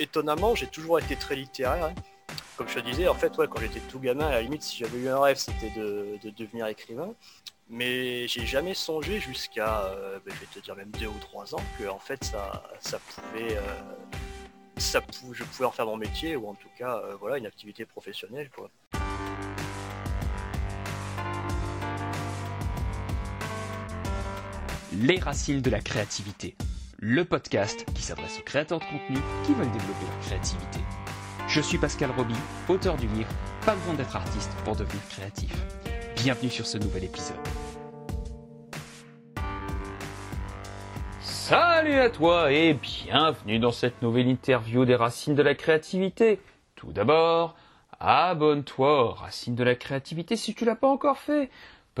étonnamment, j'ai toujours été très littéraire. hein. Comme je te disais, en fait, ouais, quand j'étais tout gamin, à la limite, si j'avais eu un rêve, c'était de, de devenir écrivain. Mais j'ai jamais songé jusqu'à, euh, ben, je vais te dire même deux ou trois ans, que en fait, ça, ça pouvait, euh, ça pou- je pouvais en faire mon métier ou en tout cas, euh, voilà, une activité professionnelle, quoi. Les racines de la créativité, le podcast qui s'adresse aux créateurs de contenu qui veulent développer leur créativité. Je suis Pascal Roby, auteur du livre Pas besoin d'être artiste pour devenir créatif. Bienvenue sur ce nouvel épisode. Salut à toi et bienvenue dans cette nouvelle interview des racines de la créativité. Tout d'abord, abonne-toi aux racines de la créativité si tu l'as pas encore fait.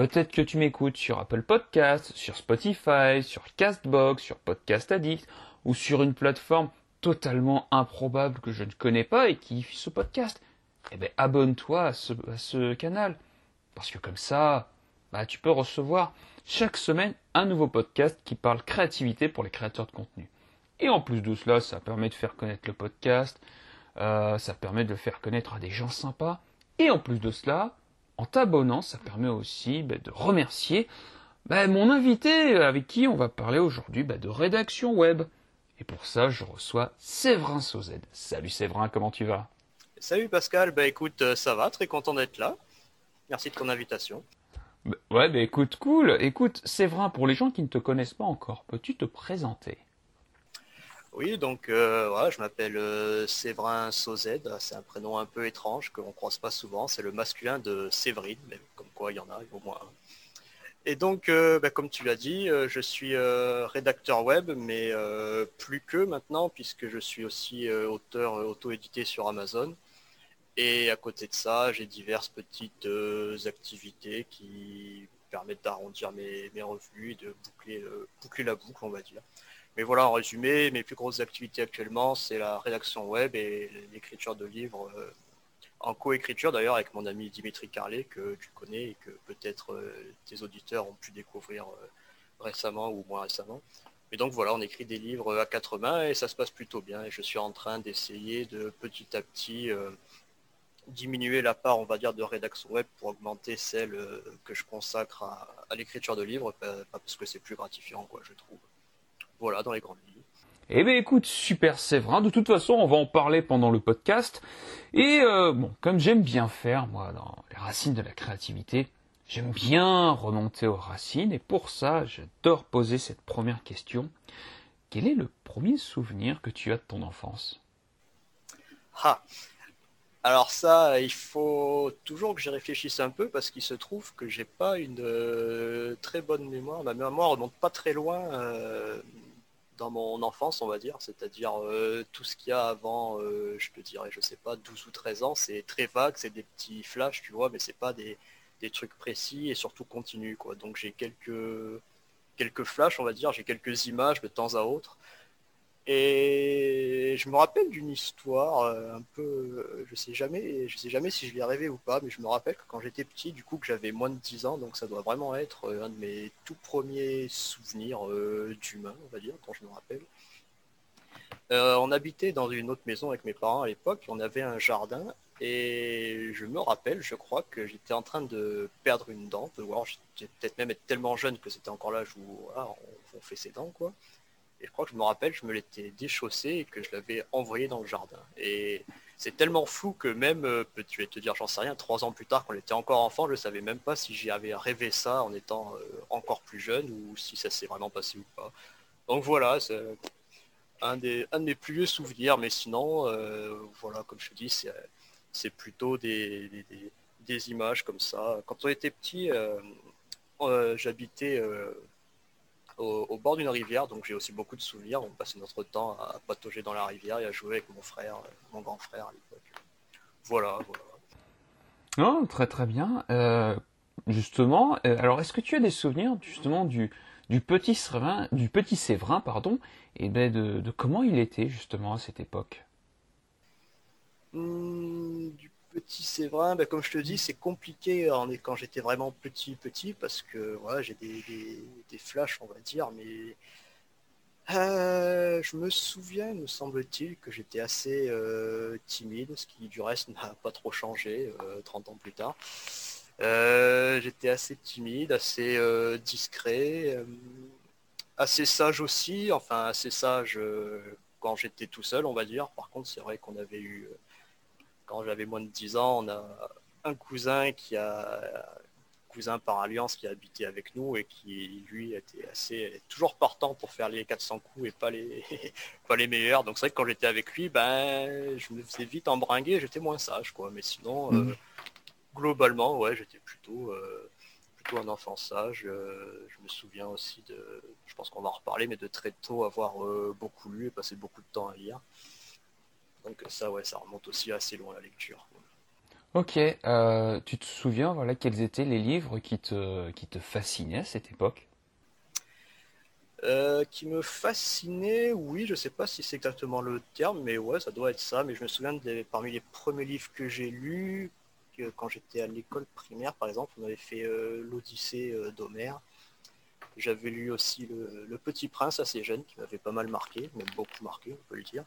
Peut-être que tu m'écoutes sur Apple Podcast, sur Spotify, sur Castbox, sur Podcast Addict ou sur une plateforme totalement improbable que je ne connais pas et qui diffuse ce podcast. Eh ben, abonne-toi à ce, à ce canal. Parce que comme ça, bah, tu peux recevoir chaque semaine un nouveau podcast qui parle créativité pour les créateurs de contenu. Et en plus de cela, ça permet de faire connaître le podcast, euh, ça permet de le faire connaître à des gens sympas. Et en plus de cela, en t'abonnant, ça permet aussi bah, de remercier bah, mon invité avec qui on va parler aujourd'hui bah, de rédaction web. Et pour ça, je reçois Séverin Sauzed. Salut Séverin, comment tu vas? Salut Pascal, bah écoute, euh, ça va, très content d'être là. Merci de ton invitation. Ouais, bah écoute, cool. Écoute, Séverin, pour les gens qui ne te connaissent pas encore, peux-tu te présenter? Oui, donc euh, voilà, je m'appelle euh, Séverin Sauzed, c'est un prénom un peu étrange qu'on croise pas souvent, c'est le masculin de Séverine, mais comme quoi il y en a, au moins un. Et donc, euh, bah, comme tu l'as dit, je suis rédacteur web, mais plus que maintenant, puisque je suis aussi auteur auto-édité sur Amazon. Et à côté de ça, j'ai diverses petites activités qui permettent d'arrondir mes, mes revenus et de boucler, boucler la boucle, on va dire. Mais voilà, en résumé, mes plus grosses activités actuellement, c'est la rédaction web et l'écriture de livres, euh, en coécriture d'ailleurs avec mon ami Dimitri Carlet, que tu connais et que peut-être euh, tes auditeurs ont pu découvrir euh, récemment ou moins récemment. Mais donc voilà, on écrit des livres à quatre mains et ça se passe plutôt bien. Et je suis en train d'essayer de petit à petit euh, diminuer la part, on va dire, de rédaction web pour augmenter celle que je consacre à, l'écriture de livres, parce que c'est plus gratifiant, quoi, je trouve. Voilà, dans les grandes lignes. Eh bien écoute, super Séverin, de toute façon on va en parler pendant le podcast. Et euh, bon, comme j'aime bien faire, moi, dans les racines de la créativité, j'aime bien remonter aux racines, et pour ça j'adore poser cette première question. Quel est le premier souvenir que tu as de ton enfance? Ah Alors ça, il faut toujours que j'y réfléchisse un peu parce qu'il se trouve que j'ai pas une euh, très bonne mémoire. Ma mémoire remonte pas très loin euh, dans mon enfance, on va dire. C'est-à-dire euh, tout ce qu'il y a avant, euh, je te dirais, je sais pas, 12 ou 13 ans, c'est très vague, c'est des petits flashs, tu vois, mais c'est pas des, des trucs précis et surtout continus, quoi. Donc j'ai quelques quelques flashs, on va dire, j'ai quelques images de temps à autre. Et je me rappelle d'une histoire euh, un peu, euh, je sais jamais, je sais jamais si je l'ai rêvé ou pas, mais je me rappelle que quand j'étais petit, du coup que j'avais moins de 10 ans, donc ça doit vraiment être euh, un de mes tout premiers souvenirs d'humain, on va dire, quand je me rappelle. On habitait dans une autre maison avec mes parents à l'époque, on avait un jardin, et je me rappelle, je crois que j'étais en train de perdre une dent, ou j'étais peut-être même être tellement jeune que c'était encore l'âge où on, on fait ses dents, quoi. Et je crois que je me rappelle, je me l'étais déchaussé et que je l'avais envoyé dans le jardin. Et c'est tellement flou que même, euh, tu vas te dire, j'en sais rien, trois ans plus tard, quand j'étais encore enfant, je savais même pas si j'y avais rêvé ça en étant euh, encore plus jeune ou si ça s'est vraiment passé ou pas. Donc voilà, c'est un, des, un de mes plus vieux souvenirs, mais sinon, euh, voilà, comme je te dis, c'est, plutôt des, des, images comme ça. Quand on était petit, j'habitais au, au bord d'une rivière, donc j'ai aussi beaucoup de souvenirs. On passait notre temps à patauger dans la rivière et à jouer avec mon frère, euh, mon grand frère à l'époque. Voilà, voilà. Oh, très très bien. Euh, justement, euh, alors est-ce que tu as des souvenirs justement du, du petit Séverin, du petit Séverin, pardon, et ben de, de comment il était justement à cette époque? Du petit Séverin, ben, comme je te dis, c'est compliqué en- quand j'étais vraiment petit, petit, parce que voilà, j'ai des, des- des flashs, on va dire, mais euh, je me souviens, me semble-t-il, que j'étais assez euh, timide, ce qui du reste n'a pas trop changé 30 ans plus tard. j'étais assez timide, assez discret, assez sage aussi, enfin assez sage quand j'étais tout seul, on va dire. Par contre, c'est vrai qu'on avait eu, quand j'avais moins de 10 ans, on a un cousin qui a cousin par alliance qui habitait avec nous et qui lui était assez toujours partant pour faire les 400 coups et pas les pas les meilleurs. Donc c'est vrai que quand j'étais avec lui ben je me faisais vite embringuer j'étais moins sage quoi. Mais sinon euh, mm. globalement ouais j'étais plutôt euh, plutôt un enfant sage. Euh, je me souviens aussi de je pense qu'on va en reparler mais de très tôt avoir beaucoup lu et passé beaucoup de temps à lire donc ça ouais ça remonte aussi assez loin la lecture Ok, euh, tu te souviens, voilà, quels étaient les livres qui te, qui te fascinaient à cette époque? Euh, qui me fascinaient, oui, je sais pas si c'est exactement le terme, mais ouais, ça doit être ça. Mais je me souviens de, parmi les premiers livres que j'ai lus, que quand j'étais à l'école primaire, par exemple, on avait fait euh, l'Odyssée d'Homère. J'avais lu aussi le, Petit Prince assez jeune, qui m'avait pas mal marqué, même beaucoup marqué, on peut le dire.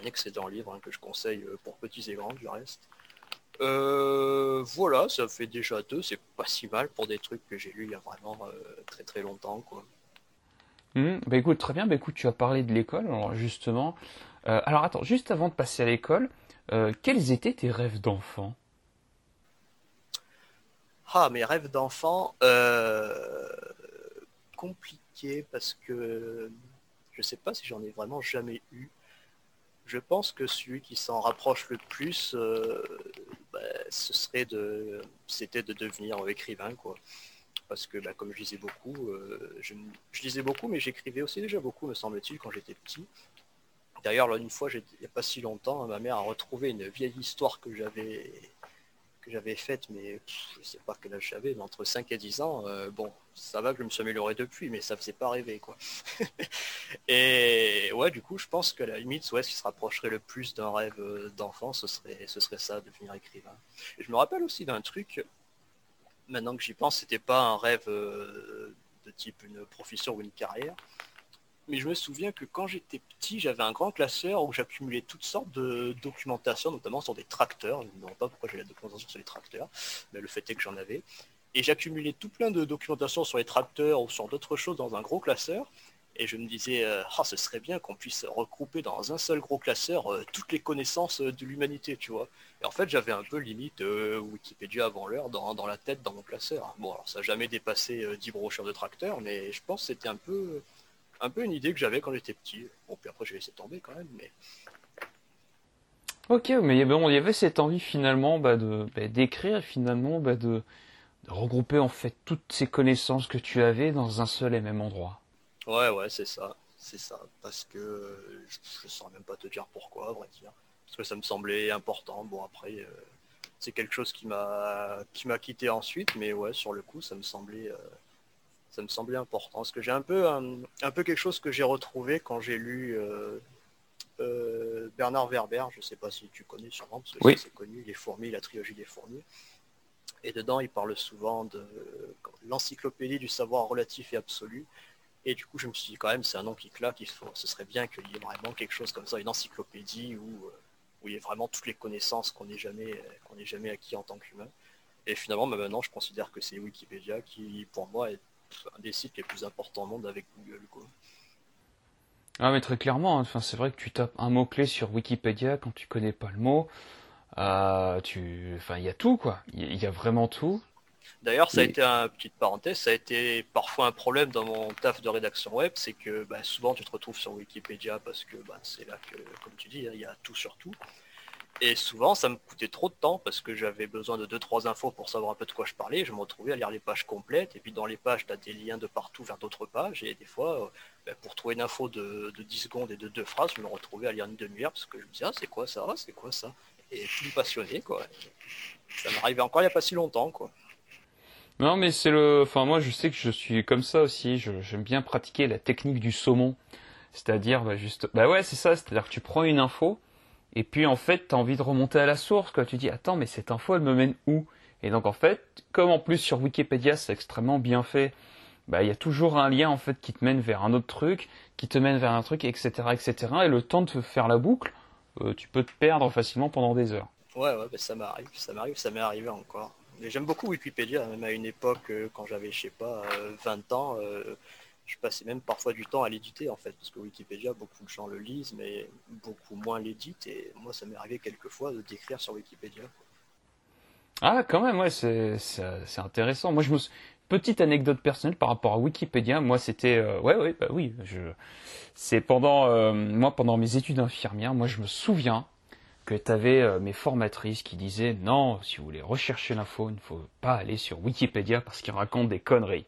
Un excellent livre hein, que je conseille pour petits et grands, du reste. Euh, voilà, ça fait déjà deux, c'est pas si mal pour des trucs que j'ai lus il y a vraiment euh, très très longtemps quoi. Hmm, bah écoute, très bien, bah écoute, tu as parlé de l'école, alors justement. Euh, alors attends, juste avant de passer à l'école, quels étaient tes rêves d'enfant? Ah, mes rêves d'enfant, compliqué parce que je sais pas si j'en ai vraiment jamais eu je pense que celui qui s'en rapproche le plus, euh, bah, c'était de devenir écrivain, quoi. Parce que, bah, comme je lisais beaucoup, euh, je, lisais beaucoup, mais j'écrivais aussi déjà beaucoup, me semble-t-il, quand j'étais petit. D'ailleurs, une fois, il n'y a pas si longtemps, ma mère a retrouvé une vieille histoire que j'avais j'avais faite, mais je sais pas quel âge j'avais, mais entre 5 et 10 ans, euh, bon, ça va que je me suis amélioré depuis, mais ça faisait pas rêver, quoi. et ouais, du coup, je pense que la limite, ouais, ce qui se rapprocherait le plus d'un rêve euh, d'enfant, ce serait, ce serait ça, devenir écrivain. Je me rappelle aussi d'un truc, maintenant que j'y pense, c'était pas un rêve euh, de type une profession ou une carrière, mais je me souviens que quand j'étais petit, j'avais un grand classeur où j'accumulais toutes sortes de documentation, notamment sur des tracteurs. Je ne me pas pourquoi j'ai la documentation sur les tracteurs, mais le fait est que j'en avais. Et j'accumulais tout plein de documentation sur les tracteurs ou sur d'autres choses dans un gros classeur. Et je me disais, euh, ah, ce serait bien qu'on puisse regrouper dans un seul gros classeur euh, toutes les connaissances de l'humanité, tu vois. Et en fait, j'avais un peu limite euh, Wikipédia avant l'heure dans, dans, la tête, dans mon classeur. Bon, alors ça n'a jamais dépassé 10 brochures de tracteurs, mais je pense que c'était un peu un peu une idée que j'avais quand j'étais petit. Bon, puis après, j'ai laissé tomber quand même, mais. Ok, mais bon, il y avait cette envie finalement bah, de bah, d'écrire, finalement, bah, de, regrouper en fait toutes ces connaissances que tu avais dans un seul et même endroit. Ouais, ouais, c'est ça, c'est ça, parce que je, ne saurais même pas te dire pourquoi, à vrai dire, parce que ça me semblait important. Bon, après, euh, c'est quelque chose qui m'a qui m'a quitté ensuite, mais ouais, sur le coup, ça me semblait euh, ça me semblait important. Parce que j'ai un peu, un, peu quelque chose que j'ai retrouvé quand j'ai lu euh, euh, Bernard Werber, je ne sais pas si tu connais sûrement, parce que c'est connu, Les Fourmis, la trilogie des Fourmis. Et dedans, il parle souvent de l'encyclopédie du savoir relatif et absolu. Et du coup, je me suis dit quand même, c'est un nom qui claque, il faut, ce serait bien qu'il y ait vraiment quelque chose comme ça, une encyclopédie où, euh, où il y ait vraiment toutes les connaissances qu'on n'ait jamais, qu'on jamais acquis en tant qu'humain. Et finalement, bah, maintenant, je considère que c'est Wikipédia qui, pour moi, est un des sites les plus importants au monde avec Google. Quoi. Ah mais très clairement, hein. enfin, c'est vrai que tu tapes un mot-clé sur Wikipédia quand tu connais pas le mot. Euh, tu... Enfin, il y a tout, quoi. Il y, a vraiment tout. D'ailleurs, ça a été une petite parenthèse, ça a été parfois un problème dans mon taf de rédaction web, c'est que bah, souvent tu te retrouves sur Wikipédia parce que bah, c'est là que, comme tu dis, il y a tout sur tout. Et souvent, ça me coûtait trop de temps parce que j'avais besoin de 2-3 infos pour savoir un peu de quoi je parlais. Je me retrouvais à lire les pages complètes. Et puis dans les pages, tu as des liens de partout vers d'autres pages. Et des fois, euh, ben, pour trouver une info de, 10 secondes et de deux phrases, je me retrouvais à lire une demi-heure parce que je me disais, ah, c'est quoi ça? C'est quoi ça? Et plus passionné, quoi. Ça m'arrivait encore il n'y a pas si longtemps, quoi. Non, mais c'est le. Enfin, moi, je sais que je suis comme ça aussi. J'aime bien pratiquer la technique du saumon. C'est-à-dire, bah, juste. Bah ouais, c'est ça. C'est-à-dire que tu prends une info et puis en fait, tu as envie de remonter à la source, quoi. Tu dis, attends, mais cette info, elle me mène où? Et donc en fait, comme en plus sur Wikipédia, c'est extrêmement bien fait, bah il y a toujours un lien en fait qui te mène vers un autre truc, qui te mène vers un truc, etc., etc. Et le temps de faire la boucle, euh, tu peux te perdre facilement pendant des heures. Ouais, ouais, bah, ça m'arrive, ça m'arrive, ça m'est arrivé encore. J'aime beaucoup Wikipédia, même à une époque euh, quand j'avais, je sais pas, 20 ans, je passais même parfois du temps à l'éditer en fait, parce que Wikipédia, beaucoup de gens le lisent, mais beaucoup moins l'éditent. Et moi, ça m'est arrivé quelquefois de d'écrire sur Wikipédia. Ah, quand même, c'est intéressant. Moi, je me petite anecdote personnelle par rapport à Wikipédia. Moi, c'était euh, ouais, ouais, bah oui. Je c'est pendant euh, moi pendant mes études d'infirmière. Moi, je me souviens que tu avais euh, mes formatrices qui disaient non, si vous voulez rechercher l'info, il ne faut pas aller sur Wikipédia parce qu'il raconte des conneries.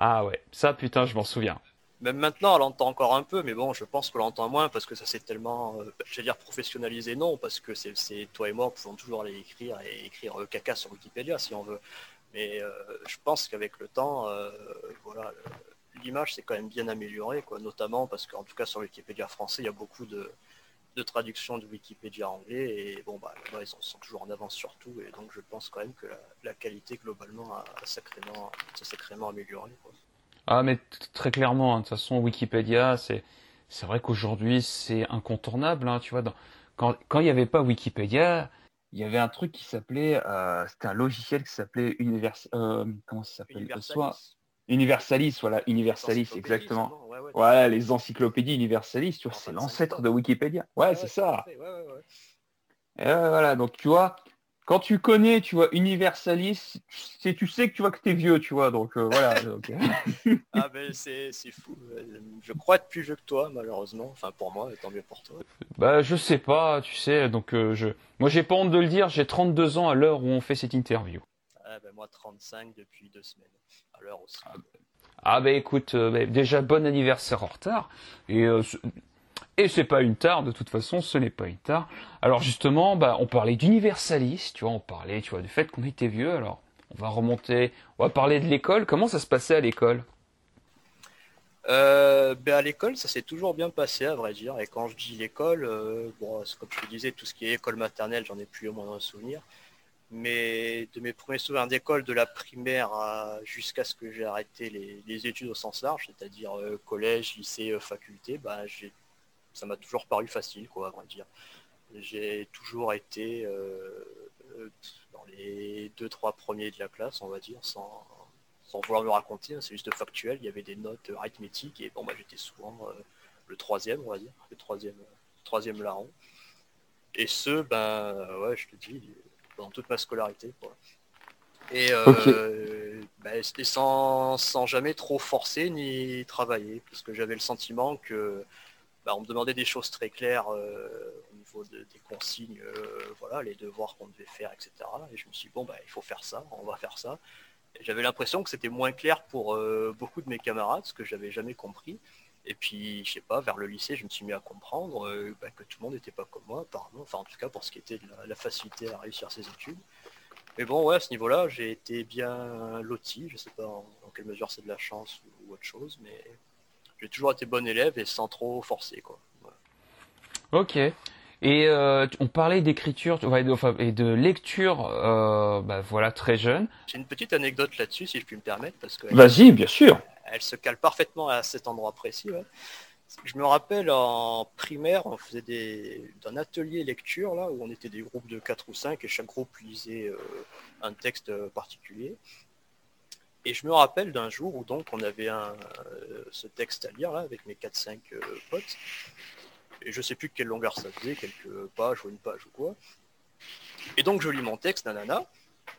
Ah ouais, ça putain, je m'en souviens. Même maintenant, on l'entend encore un peu, mais bon, je pense qu'on l'entend moins parce que ça s'est tellement, euh, j'allais dire professionnalisé, non, parce que c'est toi et moi pouvons toujours aller écrire et écrire euh, caca sur Wikipédia si on veut. Mais euh, je pense qu'avec le temps, voilà, l'image s'est quand même bien améliorée, quoi, notamment parce qu'en tout cas sur Wikipédia français, il y a beaucoup de, traductions de Wikipédia anglais et bon, bah, ils sont toujours en avance sur tout et donc je pense quand même que la, qualité globalement a, sacrément, sacrément amélioré. Ah, mais très clairement, hein, de toute façon, Wikipédia, c'est c'est vrai qu'aujourd'hui, c'est incontournable. Hein, tu vois, quand quand il n'y avait pas Wikipédia, il y avait un truc qui s'appelait, euh, c'était un logiciel qui s'appelait Univers, euh, comment ça s'appelle? Universalis. Universalis, voilà, Universalis, exactement. Ouais, les encyclopédies Universalis, tu vois, c'est l'ancêtre de Wikipédia. Ouais, c'est ça. Et voilà, donc tu vois, quand tu connais, tu vois, Universalis, c'est tu sais que tu vois que t'es vieux, tu vois, donc euh, voilà. Euh. ah ben c'est fou. Je crois être plus vieux que toi, malheureusement. Enfin pour moi, tant mieux pour toi. Bah je sais pas, tu sais, donc euh, je. Moi j'ai pas honte de le dire, j'ai 32 ans à l'heure où on fait cette interview. Ah ben moi 35 depuis deux semaines. À l'heure aussi. Ah, ben, ah ben, écoute, déjà bon anniversaire en retard. Et et c'est pas une tare, de toute façon, ce n'est pas une tare. Alors justement, bah, on parlait d'universalisme, tu vois, on parlait, tu vois, du fait qu'on était vieux. Alors, on va remonter, on va parler de l'école. Comment ça se passait à l'école? Euh, ben à l'école, ça s'est toujours bien passé, à vrai dire. Et quand je dis l'école, euh, bon, comme je te disais, tout ce qui est école maternelle, j'en ai plus au moins un souvenir. Mais de mes premiers souvenirs d'école, de la primaire jusqu'à ce que j'ai arrêté les, études au sens large, c'est-à-dire euh, collège, lycée, faculté, bah, ça m'a toujours paru facile, quoi, à vrai dire. J'ai toujours été euh, dans les deux, trois premiers de la classe, on va dire, sans, vouloir me raconter, hein, c'est juste factuel. Il y avait des notes arithmétiques et bon, bah, j'étais souvent euh, le troisième, on va dire, le troisième, troisième larron. Et ce, ben, ouais, je te dis, pendant toute ma scolarité, quoi. Et euh, ben, c'était sans, sans, jamais trop forcer ni travailler, parce que j'avais le sentiment que bah, on me demandait des choses très claires euh, au niveau des consignes, euh, voilà, les devoirs qu'on devait faire, etc. Et je me suis dit, bon, bah, il faut faire ça, on va faire ça. J'avais l'impression que c'était moins clair pour euh, beaucoup de mes camarades, ce que j'avais jamais compris. Et puis, je sais pas, vers le lycée, je me suis mis à comprendre bah, que tout le monde n'était pas comme moi, apparemment. Enfin, en tout cas, pour ce qui était de la, facilité à réussir ses études. Mais bon, ouais, à ce niveau-là, j'ai été bien loti. Je sais pas en, quelle mesure c'est de la chance ou autre chose, mais j'ai toujours été bon élève et sans trop forcer. Quoi. Ok. Et euh, on parlait d'écriture et de lecture, euh, bah, voilà, très jeune. J'ai une petite anecdote là-dessus, si je puis me permettre, parce que. Vas-y, bien sûr. Elle se cale parfaitement à cet endroit précis. Je me rappelle en primaire, on faisait d'un atelier lecture là où on était des groupes de 4 ou 5 et chaque groupe lisait euh, un texte particulier. Et je me rappelle d'un jour où donc on avait euh, ce texte à lire là avec mes 4-5 euh, potes. Et je sais plus quelle longueur ça faisait, quelques pages ou une page ou quoi. Et donc je lis mon texte, nanana.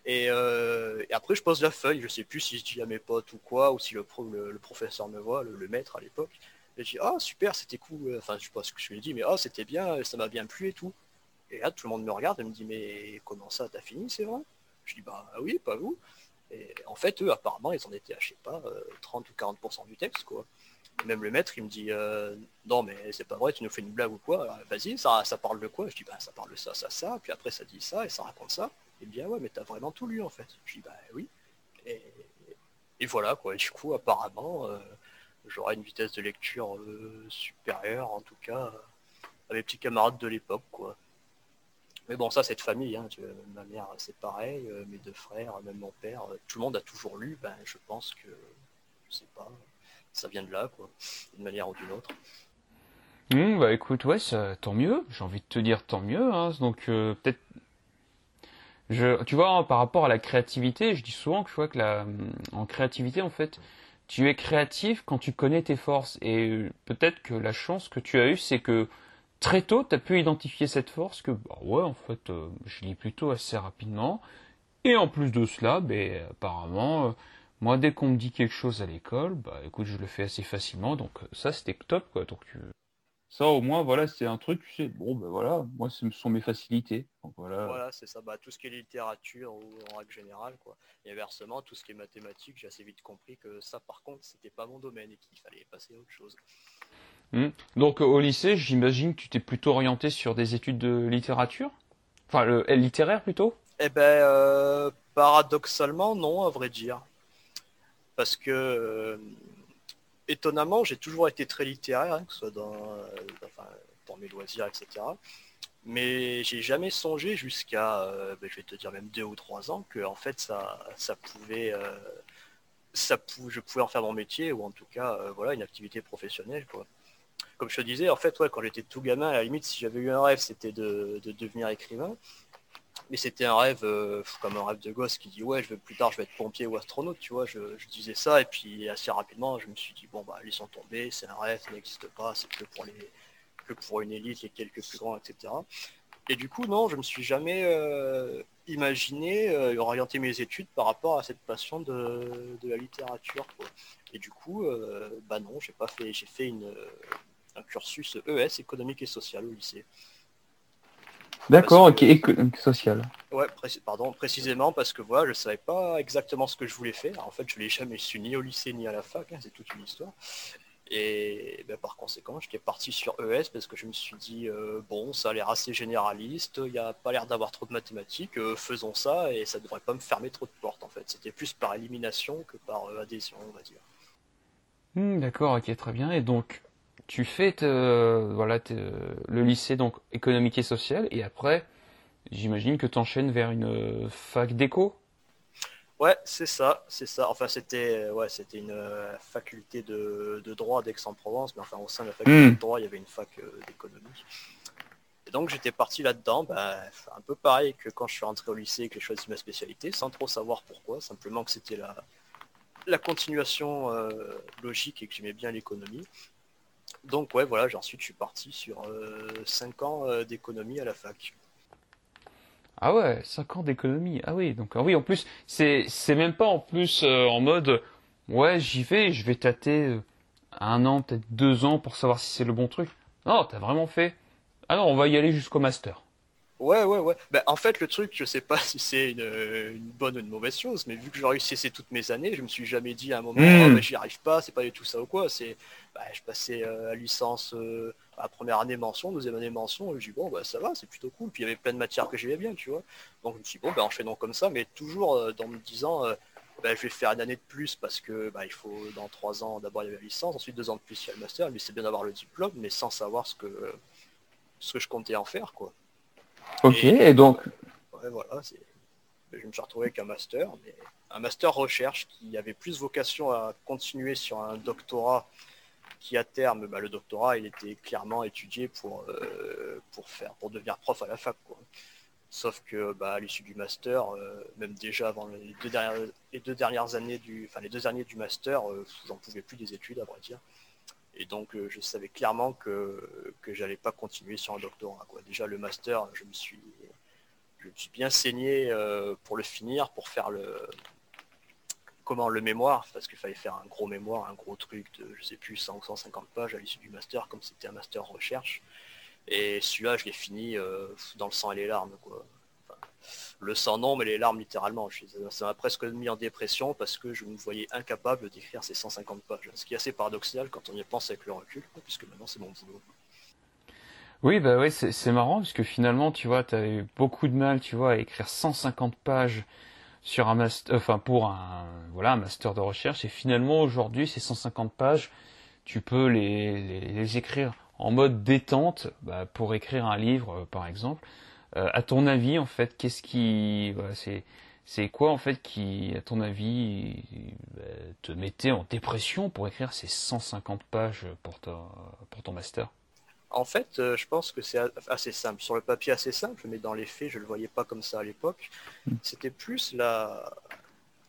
Et, euh, et après je pose la feuille, je sais plus si je dis à mes potes ou quoi, ou si le, le, professeur me voit, le, maître à l'époque. Et je dis ah super, c'était cool. Enfin je sais pas ce que je lui ai dit, mais ah c'était bien, ça m'a bien plu et tout. Et là tout le monde me regarde et me dit mais comment ça, t'as fini, c'est vrai? Je dis bah oui, pas vous. Et en fait, eux, apparemment, ils en étaient à, je sais pas, 30 euh, ou 40% du texte, quoi. Même le maître, il me dit euh, Non, mais c'est pas vrai, tu nous fais une blague ou quoi? Vas-y, ça, ça parle de quoi? Je dis Bah, ça parle de ça, ça, ça. Puis après, ça dit ça et ça raconte ça. Et bien, ouais, mais t'as vraiment tout lu, en fait. Je dis Bah, oui. Et, voilà, quoi. Du coup, apparemment, euh, j'aurai une vitesse de lecture supérieure, en tout cas, à mes petits camarades de l'époque, quoi. Mais bon, ça, c'est de famille. Hein, ma mère, c'est pareil. Euh, mes deux frères, même mon père, euh, tout le monde a toujours lu. Ben, je pense que, je sais pas, ça vient de là, quoi, d'une manière ou d'une autre. Mmh, bah écoute, ouais, tant mieux. J'ai envie de te dire tant mieux. Hein. Donc euh, peut-être, je, tu vois, hein, par rapport à la créativité, je dis souvent que je vois que la, en créativité, en fait, tu es créatif quand tu connais tes forces. Et peut-être que la chance que tu as eue, c'est que très tôt, tu as pu identifier cette force que, bah ouais, en fait, euh, je lis plutôt assez rapidement. Et en plus de cela, ben, apparemment, euh, moi, dès qu'on me dit quelque chose à l'école, bah écoute, je le fais assez facilement. Donc ça, c'était top, quoi. Donc, euh, ça, au moins, voilà, c'est un truc, tu sais, bon, ben voilà, moi, ce sont mes facilités. voilà, voilà c'est ça. Bah, tout ce qui est littérature ou en règle générale, quoi. Et inversement, tout ce qui est mathématiques, j'ai assez vite compris que ça, par contre, c'était pas mon domaine et qu'il fallait passer à autre chose. Hmm. Donc au lycée, j'imagine que tu t'es plutôt orienté sur des études de littérature? Enfin, le, littéraire plutôt? Eh ben, euh, paradoxalement, non, à vrai dire. Parce que, euh, étonnamment, j'ai toujours été très littéraire, hein, que ce soit dans, dans, mes loisirs, etc. Mais j'ai jamais songé jusqu'à, euh, ben, je vais te dire même deux ou trois ans, que en fait ça, pouvait, ça je pouvais en faire mon métier ou en tout cas, voilà, une activité professionnelle, comme je te disais, en fait, ouais, quand j'étais tout gamin, à la limite, si j'avais eu un rêve, c'était de, devenir écrivain. Mais c'était un rêve, euh, comme un rêve de gosse qui dit ouais, je veux plus tard, je vais être pompier ou astronaute, tu vois. Je, disais ça et puis assez rapidement, je me suis dit bon bah laissons tomber, c'est un rêve, ça n'existe pas, c'est que pour les que pour une élite, les quelques plus grands, etc. Et du coup, non, je me suis jamais euh, imaginé euh, orienter mes études par rapport à cette passion de, la littérature. Et du coup, bah non, j'ai pas fait, j'ai fait une, un cursus ES, économique et social au lycée. D'accord, ok, social. Ouais, pardon, précisément parce que voilà, je savais pas exactement ce que je voulais faire. En fait, je l'ai jamais su ni au lycée ni à la fac, hein, c'est toute une histoire. Et ben, par conséquent, j'étais parti sur ES parce que je me suis dit, euh, bon, ça a l'air assez généraliste, il n'y a pas l'air d'avoir trop de mathématiques, euh, faisons ça et ça ne devrait pas me fermer trop de portes en fait. C'était plus par élimination que par euh, adhésion, on va dire. Hmm, d'accord, ok, très bien. Et donc, tu fais voilà, le lycée donc économique et social, et après, j'imagine que tu enchaînes vers une euh, fac d'éco? Ouais, c'est ça, c'est ça. Enfin, c'était ouais, c'était une euh, faculté de, droit d'Aix-en-Provence, mais enfin au sein de la faculté hmm. de droit, il y avait une fac euh, d'économie. Et donc j'étais parti là-dedans, bah, un peu pareil que quand je suis rentré au lycée et que j'ai choisi ma spécialité, sans trop savoir pourquoi, simplement que c'était la, la continuation logique et que j'aimais bien l'économie. Donc ouais, voilà, ensuite je suis parti sur 5 euh, ans euh, d'économie à la fac. Ah ouais, 5 ans d'économie. Ah oui, donc ah oui, en plus, c'est même pas en plus euh, en mode ouais, j'y vais, je vais tâter un an, peut-être deux ans pour savoir si c'est le bon truc. Non, t'as vraiment fait. Ah non, on va y aller jusqu'au master. Ouais, ouais, ouais. Ben, en fait, le truc, je sais pas si c'est une, bonne ou une mauvaise chose, mais vu que j'ai réussi toutes mes années, je me suis jamais dit à un moment, oh, ben, j'y arrive pas, c'est pas du tout ça ou quoi. C'est, ben, je passais euh, à licence euh, à première année mention, deuxième année mention, et je dis bon, bah ça va, c'est plutôt cool. Puis il y avait plein de matières que j'aimais bien, tu vois. Donc je me suis dit bon, ben enchaînons comme ça, mais toujours euh, dans me disant, ben, je vais faire une année de plus parce que il faut dans trois ans d'abord il y avait la licence, ensuite deux ans de plus il y a le master, mais c'est bien d'avoir le diplôme, mais sans savoir ce que ce que je comptais en faire, quoi. Ok, et, donc voilà, je me suis retrouvé avec un master, mais un master recherche qui avait plus vocation à continuer sur un doctorat qui à terme, bah, le doctorat, il était clairement étudié pour, euh, pour, faire, pour devenir prof à la fac. Sauf que bah, à l'issue du master, euh, même déjà avant les deux dernières, années du, enfin les deux années du master, euh, j'en pouvais plus des études à vrai dire. Et donc, je savais clairement que, que j'allais pas continuer sur un doctorat. Déjà, le master, je me suis, je me suis bien saigné pour le finir, pour faire le, comment, le mémoire, parce qu'il fallait faire un gros mémoire, un gros truc de, je sais plus, 100 ou 150 pages à l'issue du master, comme c'était un master recherche. Et celui-là, je l'ai fini euh, dans le sang et les larmes. Quoi le sang non, mais les larmes littéralement. Ça m'a presque mis en dépression parce que je me voyais incapable d'écrire ces 150 pages. Ce qui est assez paradoxal quand on y pense avec le recul, puisque maintenant c'est mon boulot. Oui, bah oui, c'est marrant parce que finalement, tu vois, tu eu beaucoup de mal, tu vois, à écrire 150 pages sur un master, enfin pour un voilà un master de recherche. Et finalement aujourd'hui ces 150 pages tu peux les, les, écrire en mode détente bah, pour écrire un livre par exemple. À ton avis, en fait, qu'est-ce qui, c'est, c'est quoi en fait qui, à ton avis, bah, te mettait en dépression pour écrire ces 150 pages pour, pour ton master? En fait, euh, je pense que c'est assez simple. Sur le papier, assez simple, mais dans les faits, je ne le voyais pas comme ça à l'époque. Hmm. C'était plus la,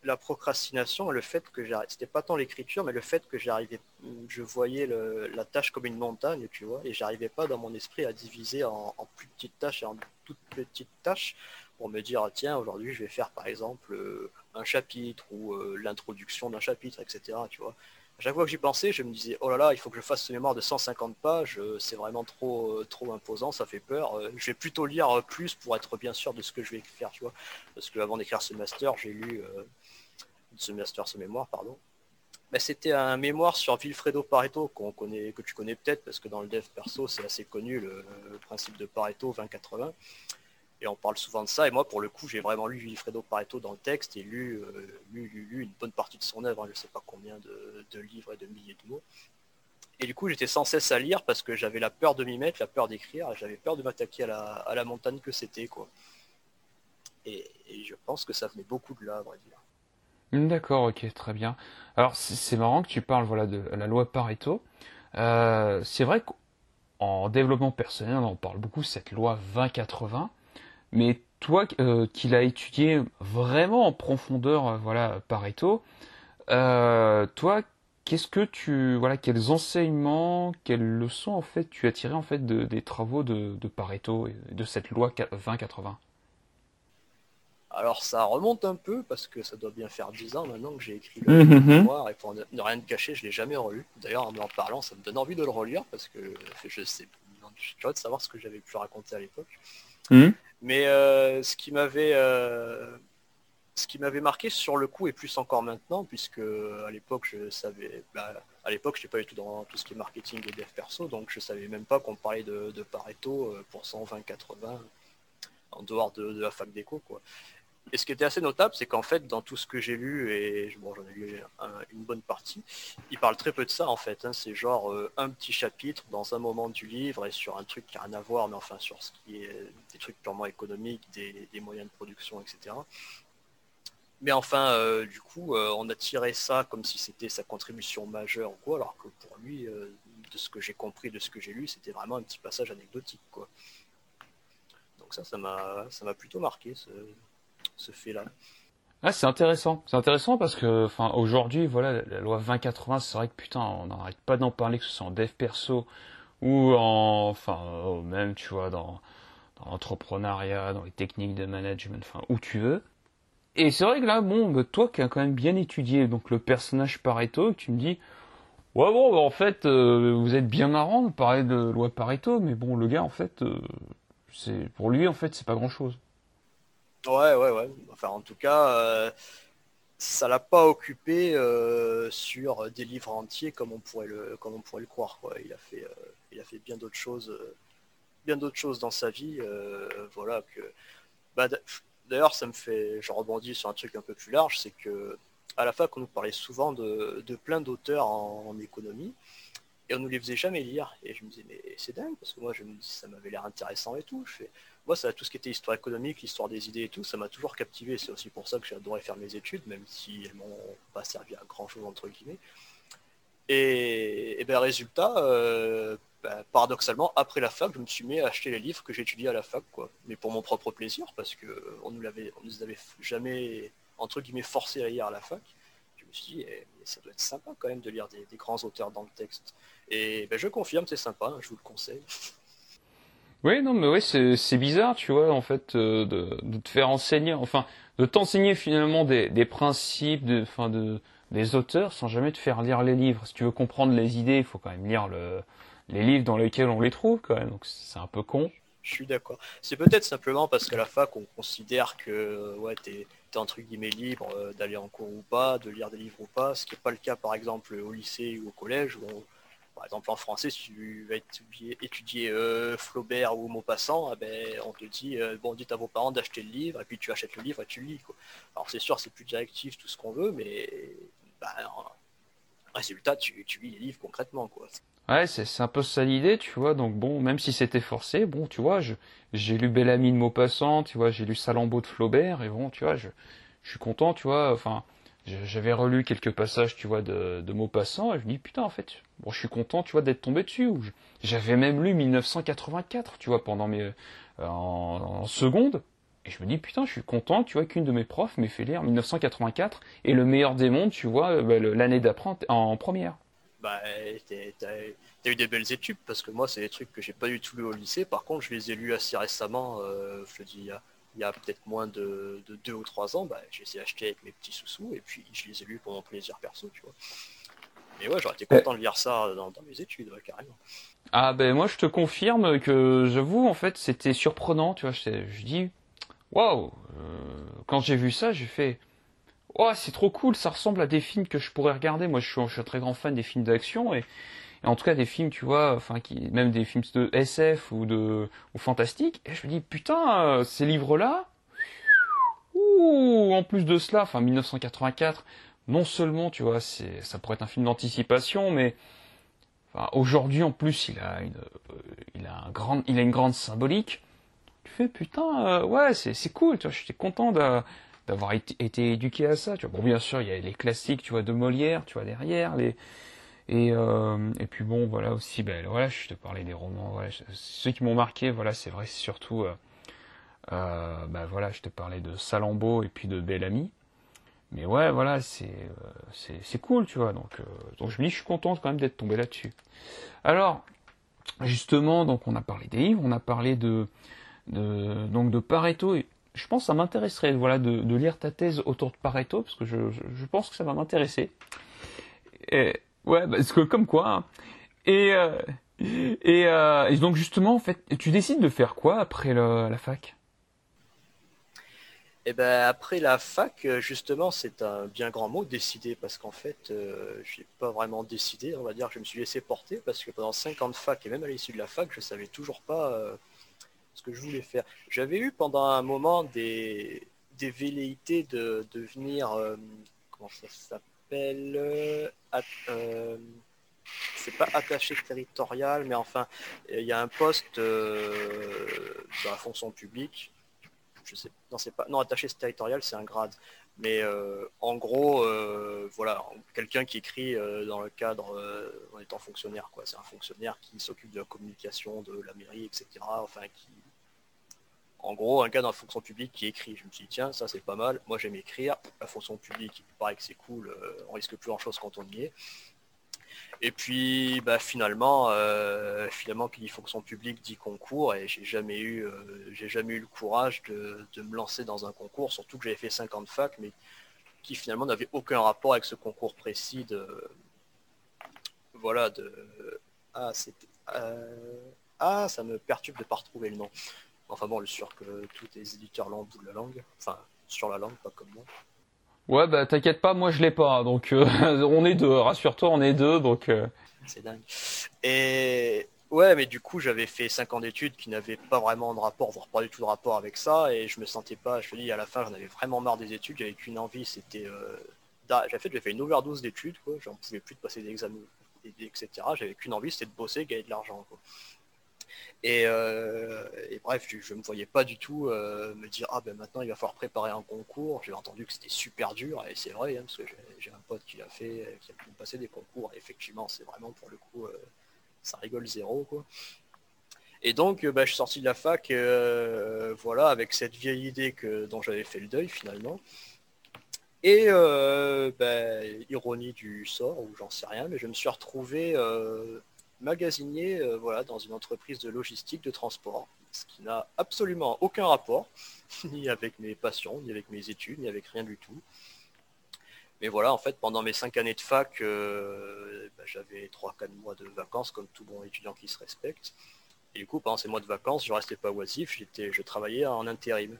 la procrastination, le fait que j'arrive. C'était pas tant l'écriture, mais le fait que j'arrivais. Je voyais la tâche comme une montagne, tu vois, et j'arrivais pas dans mon esprit à diviser en, en plus petites tâches et en toutes petites tâches pour me dire tiens aujourd'hui je vais faire par exemple euh, un chapitre ou euh, l'introduction d'un chapitre etc tu vois chaque fois que j'y pensais je me disais oh là là il faut que je fasse ce mémoire de 150 pages euh, c'est vraiment trop trop imposant ça fait peur. Je vais plutôt lire plus pour être bien sûr de ce que je vais faire tu vois. Parce que avant d'écrire ce master j'ai lu ce master ce mémoire pardon. Mais c'était un mémoire sur Vilfredo Pareto connaît que tu connais peut-être parce que dans le dev perso c'est assez connu le principe de Pareto 20-80 et on parle souvent de ça. Et moi, pour le coup, j'ai vraiment lu Wilfredo Pareto dans le texte et lu, euh, lu, lu, une bonne partie de son œuvre. Hein. je ne sais pas combien de, livres et de milliers de mots. Et du coup, j'étais sans cesse à lire parce que j'avais la peur de m'y mettre, la peur d'écrire, j'avais peur de m'attaquer à la, montagne que c'était. quoi. Et, je pense que ça venait beaucoup de là, à vrai dire. D'accord, ok, très bien. Alors, c'est marrant que tu parles voilà, de la loi Pareto. Euh, c'est vrai qu'en développement personnel, on parle beaucoup de cette loi 20-80. Mais toi, euh, qui l'as étudié vraiment en profondeur, euh, voilà, Pareto, euh, toi, qu'est-ce que tu, voilà, quels enseignements, quelles leçons en fait tu as tiré en fait des travaux de, Pareto et de cette loi 20-80 alors ça remonte un peu parce que ça doit bien faire 10 ans maintenant que j'ai écrit le mmh, mémoire et pour ne rien de cacher, je l'ai jamais relu. D'ailleurs en en parlant, ça me donne envie de le relire parce que je sais, je suis curieux de savoir ce que j'avais pu raconter à l'époque. Mmh. Mais euh, ce qui m'avait euh, ce qui m'avait marqué sur le coup et plus encore maintenant, puisque à l'époque je savais, bah, à l'époque je n'étais pas du tout dans tout ce qui est marketing et dev perso, donc je savais même pas qu'on parlait de, Pareto euh, pour 120-80 en dehors de, la fac d'éco quoi. Et ce qui était assez notable, c'est qu'en fait, dans tout ce que j'ai lu, et bon, j'en ai lu une bonne partie, il parle très peu de ça en fait. Hein. C'est genre euh, un petit chapitre dans un moment du livre et sur un truc qui n'a rien à voir, mais enfin sur ce qui est des trucs purement économiques, des, moyens de production, etc. Mais enfin, euh, du coup, euh, on a tiré ça comme si c'était sa contribution majeure ou quoi, alors que pour lui, de ce que j'ai compris, de ce que j'ai lu, c'était vraiment un petit passage anecdotique, quoi. Donc ça, ça m'a, plutôt marqué. Ah, c'est intéressant. C'est intéressant parce que, enfin, aujourd'hui, voilà, la loi 2080, c'est vrai que putain, on n'arrête pas d'en parler, que ce soit en dev perso ou en, enfin, même, tu vois, dans, l'entrepreneuriat, dans les techniques de management, enfin, où tu veux. Et c'est vrai que là, bon, bah, toi qui as quand même bien étudié donc le personnage Pareto, tu me dis, ouais bon, bah, en fait, euh, vous êtes bien marrant de parler de loi Pareto, mais bon, le gars, en fait, euh, c'est pour lui, en fait, c'est pas grand chose. Ouais, ouais, ouais. Enfin, en tout cas, euh, ça l'a pas occupé euh, sur des livres entiers comme on pourrait le, comme on pourrait le croire. Il a fait, euh, il a fait bien d'autres choses, bien d'autres choses dans sa vie. voilà que. Bah, d'ailleurs, ça me fait, je rebondis sur un truc un peu plus large, c'est que à la fac, on nous parlait souvent de, plein d'auteurs en, économie et on nous les faisait jamais lire. Et je me disais, mais c'est dingue, parce que moi, ça m'avait l'air intéressant et tout. Moi, ça, tout ce qui était histoire économique, l'histoire des idées et tout, ça m'a toujours captivé. C'est aussi pour ça que j'ai adoré faire mes études, même si elles m'ont pas servi à grand chose, entre guillemets. Et, ben, résultat, euh, ben, paradoxalement, après la fac, je me suis mis à acheter les livres que j'ai étudiés à la fac. Mais pour mon propre plaisir, parce que on nous l'avait, avait jamais, entre guillemets, forcé à lire à la fac. Je me suis dit, eh, ça doit être sympa quand même de lire des, grands auteurs dans le texte. Et ben, je confirme, c'est sympa, hein, je vous le conseille. Oui, non, mais oui, c'est bizarre, tu vois, en fait, euh, de, te faire enseigner, enfin, de t'enseigner finalement des, des principes, enfin, de, des auteurs sans jamais te faire lire les livres. Si tu veux comprendre les idées, il faut quand même lire le, les livres dans lesquels on les trouve, quand même. C'est un peu con. Je suis d'accord. C'est peut-être simplement parce qu'à la fac, on considère que ouais, t'es es entre guillemets libre euh, d'aller en cours ou pas, de lire des livres ou pas, ce qui n'est pas le cas par exemple au lycée ou au collège par exemple, en français, si tu vas étudier, euh, Flaubert ou Maupassant, eh ben, on te dit, euh, bon, dites à vos parents d'acheter le livre, et puis tu achètes le livre et tu lis. Alors c'est sûr, c'est plus directif, tout ce qu'on veut, mais bah, résultat, tu, lis les livres concrètement. Quoi. Ouais, c'est un peu ça l'idée, tu vois. Donc bon, même si c'était forcé, bon, tu vois, j'ai lu Bellamy de Maupassant, tu vois, j'ai lu Salammbô de Flaubert, et bon, tu vois, je, je suis content, tu vois. Enfin, j'avais relu quelques passages, tu vois, de, de Maupassant, et je me dis, putain, en fait, bon, je suis content, tu vois, d'être tombé dessus. J'avais même lu 1984, tu vois, pendant mes, euh, en, seconde. Et je me dis, putain, je suis content, tu vois, qu'une de mes profs m'ait fait lire 1984 et le meilleur des mondes, tu vois, euh, bah, l'année d'après en première. Bah, t'as eu des belles études, parce que moi, c'est des trucs que j'ai pas du tout lu au lycée. Par contre, je les ai lus assez récemment, euh, je dis, il y a, peut-être moins de, deux ou trois ans. Bah, j'ai essayé d'acheter avec mes petits sous-sous, et puis je les ai lus pour mon plaisir perso, tu vois. Mais ouais, j'aurais été content de lire ça dans, mes études, carrément. Ah ben moi je te confirme que j'avoue en fait c'était surprenant, tu vois, je, je dis waouh, euh, quand j'ai vu ça j'ai fait oh c'est trop cool, ça ressemble à des films que je pourrais regarder. Moi je suis, je suis un très grand fan des films d'action et, en tout cas des films tu vois, enfin même des films de SF ou de fantastique. Et je me dis putain euh, ces livres là, ouh en plus de cela, enfin 1984, non seulement tu vois c'est ça pourrait être un film d'anticipation mais aujourd'hui, en plus, il a une, euh, il a un grand, il a une grande symbolique. Tu fais putain, euh, ouais, c'est cool. Tu vois, j'étais content d'avoir été, éduqué à ça. Bon, bien sûr, il y a les classiques, tu vois, de Molière, tu vois, derrière les. Et, euh, et puis bon, voilà aussi, ben voilà, je te parlais des romans. Ceux qui m'ont marqué, voilà, c'est vrai, c'est surtout, euh, ben voilà, je te parlais de Salammbô et puis de Bellamy. Mais ouais, voilà, c'est euh, c'est cool, tu vois. Donc, euh, donc je me dis, je suis content quand même d'être tombé là-dessus. Alors, justement, donc on a parlé des livres, on a parlé de, donc de Pareto. Et je pense que ça m'intéresserait, voilà, de, lire ta thèse autour de Pareto, parce que je, je, pense que ça va m'intéresser. Ouais, parce que comme quoi. Hein. Et, euh, et, et, donc justement, en fait, tu décides de faire quoi après la fac? Eh ben après la fac, euh, justement, c'est un bien grand mot décider parce qu'en fait, euh, j'ai pas vraiment décidé. On va dire je me suis laissé porter parce que pendant 5 ans de fac et même à l'issue de la fac, je savais toujours pas euh, ce que je voulais faire. J'avais eu pendant un moment des, des velléités de devenir comment ça s'appelle? C'est pas attaché territorial, mais enfin, il y a un poste dans la fonction publique je sais, non, c'est pas, non, attaché territorial, c'est un grade. Mais euh, en gros, euh, voilà, quelqu'un qui écrit euh, dans le cadre en étant fonctionnaire, quoi. C'est un fonctionnaire qui s'occupe de la communication de la mairie, etc. Enfin, qui, en gros, un gars dans la fonction publique qui écrit. Je me suis dit, tiens, ça c'est pas mal. Moi, j'aime écrire. La fonction publique, il paraît que c'est cool. on risque plus grand chose quand on y est. Et puis bah, finalement, euh, finalement, qui dit fonction publique dit concours, et j'ai jamais eu, euh, jamais eu le courage de, me lancer dans un concours, surtout que j'avais fait 50 fac, mais qui finalement n'avait aucun rapport avec ce concours précis de, voilà, de, ah, euh, ah, ça me perturbe de pas retrouver le nom. Enfin bon, le sûr que tous les éditeurs de la langue, enfin sur la langue, pas comme moi. Ouais, bah t'inquiète pas, moi je l'ai pas, donc euh, on est deux, rassure-toi, on est deux, donc... Euh. C'est dingue. Et ouais, mais du coup j'avais fait 5 ans d'études qui n'avaient pas vraiment de rapport, voire pas du tout de rapport avec ça, et je me sentais pas, je te dis, à la fin j'en avais vraiment marre des études, j'avais qu'une envie, c'était... Euh... J'ai fait, fait une overdose d'études, quoi, j'en pouvais plus de passer des examens, etc. J'avais qu'une envie, c'était de bosser, gagner de l'argent, quoi. Euh, et, bref, je ne me voyais pas du tout euh, me dire ah ben maintenant il va falloir préparer un concours. J'ai entendu que c'était super dur et c'est vrai hein, parce que j'ai un pote qui l'a fait, qui a pu passer des concours. Et effectivement, c'est vraiment pour le coup euh, ça rigole zéro quoi. Et donc bah, je suis sorti de la fac voilà avec cette vieille idée que dont j'avais fait le deuil finalement. Et bah, ironie du sort ou j'en sais rien, mais je me suis retrouvé magasinier euh, voilà, dans une entreprise de logistique, de transport, ce qui n'a absolument aucun rapport, ni avec mes passions, ni avec mes études, ni avec rien du tout. Mais voilà, en fait, pendant mes cinq années de fac, euh, bah, j'avais trois, quatre mois de vacances, comme tout bon étudiant qui se respecte. Et du coup, pendant ces mois de vacances, je restais pas oisif, je travaillais en intérim.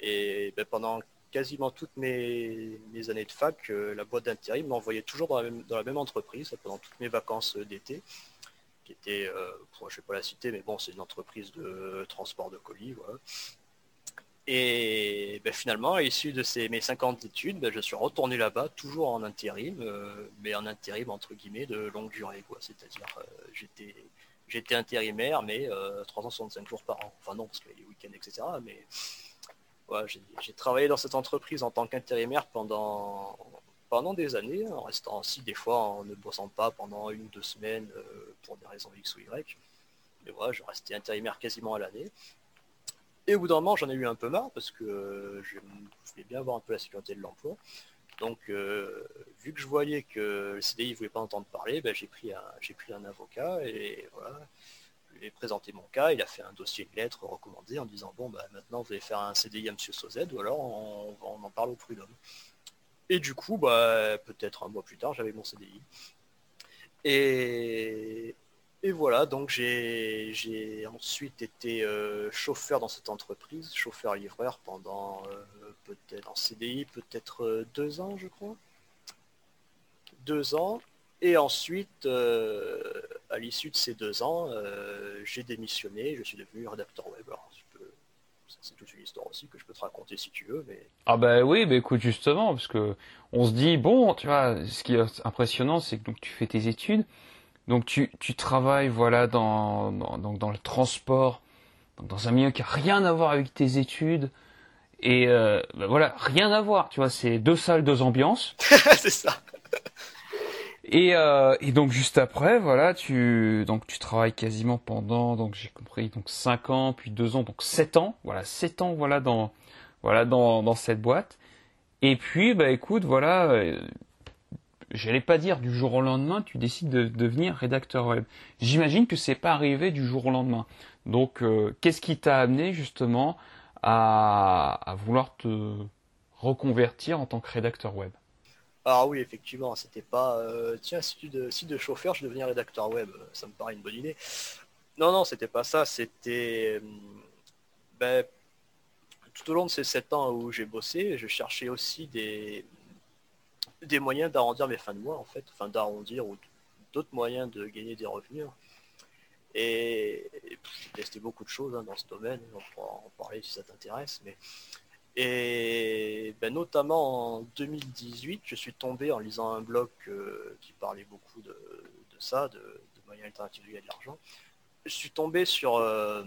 Et bah, pendant quasiment toutes mes, années de fac, euh, la boîte d'intérim m'envoyait toujours dans la, même, dans la, même, entreprise pendant toutes mes vacances d'été qui était, euh, je ne vais pas la citer, mais bon, c'est une entreprise de transport de colis. Et ben, finalement, à l'issue de ces, mes 50 études, ben, je suis retourné là-bas, toujours en intérim, euh, mais en intérim entre guillemets de longue durée. C'est-à-dire, euh, j'étais, j'étais intérimaire, mais 365 jours par an. Enfin non, parce qu'il y a les week-ends, etc. Mais j'ai, travaillé dans cette entreprise en tant qu'intérimaire pendant, pendant des années, en restant aussi des fois en ne bossant pas pendant une ou deux semaines pour des raisons X ou Y. Mais voilà, je restais intérimaire quasiment à l'année. Et au bout d'un moment, j'en ai eu un peu marre parce que euh, je voulais bien avoir un peu la sécurité de l'emploi. Donc, euh, vu que je voyais que le CDI ne voulait pas entendre parler, ben, j'ai pris, un, pris un avocat et voilà, je lui ai présenté mon cas. Il a fait un dossier de lettres recommandé en disant Bon, ben, maintenant vous allez faire un CDI à M. Sozed ou alors on, en parle au prud'homme. Et du coup, bah, peut-être un mois plus tard, j'avais mon CDI. Et, et voilà, donc j'ai ensuite été euh, chauffeur dans cette entreprise, chauffeur-livreur pendant euh, peut-être en CDI, peut-être euh, deux ans, je crois. Deux ans. Et ensuite, à l'issue de ces deux ans, j'ai démissionné, je suis devenu rédacteur web. C'est toute une histoire aussi que je peux te raconter si tu veux. Mais... Ah bah oui, bah écoute justement, parce que on se dit, bon, tu vois, ce qui est impressionnant, c'est que donc, tu fais tes études. Donc tu, tu travailles voilà dans, dans, dans le transport, dans un milieu qui a rien à voir avec tes études. Et euh, ben voilà, rien à voir, tu vois, c'est deux salles, deux ambiances. c'est ça. Et, euh, et donc juste après, voilà, tu donc tu travailles quasiment pendant donc j'ai compris donc cinq ans puis deux ans donc sept ans, voilà sept ans voilà dans voilà dans dans cette boîte. Et puis bah écoute voilà, euh, j'allais pas dire du jour au lendemain, tu décides de devenir rédacteur web. J'imagine que c'est pas arrivé du jour au lendemain. Donc, euh, qu'est-ce qui t'a amené justement à, vouloir te reconvertir en tant que rédacteur web? Ah oui, effectivement, c'était pas euh, tiens, si, tu de, si de chauffeur, je deviens rédacteur web, ça me paraît une bonne idée. Non, non, c'était pas ça, c'était. Euh, ben, tout au long de ces sept ans où j'ai bossé, je cherchais aussi des, des moyens d'arrondir mes fins de mois, en fait, enfin d'arrondir ou d'autres moyens de gagner des revenus. Et, j'ai testé beaucoup de choses hein, dans ce domaine, on pourra en parler si ça t'intéresse. Mais... Et ben, notamment en 2018, je suis tombé en lisant un blog euh, qui parlait beaucoup de, ça, de, moyens alternatifs de gagner de l'argent. Je suis tombé sur euh,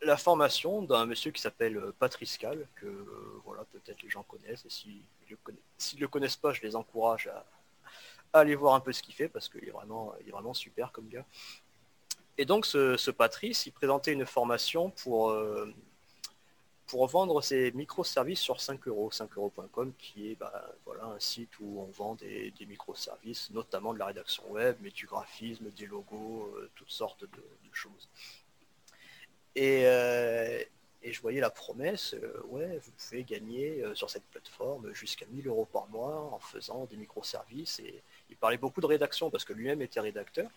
la formation d'un monsieur qui s'appelle euh, Patrice Cal, que voilà, peut-être les gens connaissent, et s'ils ne le, connaissent pas, je les encourage à, aller voir un peu ce qu'il fait, parce qu'il est vraiment, il est vraiment super comme gars. Et donc ce, Patrice, il présentait une formation pour, pour vendre ses microservices sur 5 euros, 5euros.com, qui est bah, voilà, un site où on vend des, microservices, notamment de la rédaction web, mais du graphisme, des logos, euh, toutes sortes de choses. Euh, et, je voyais la promesse, euh, ouais, vous pouvez gagner sur cette plateforme jusqu'à 1000 euros par mois en faisant des microservices. Et il parlait beaucoup de rédaction parce que lui-même était rédacteur.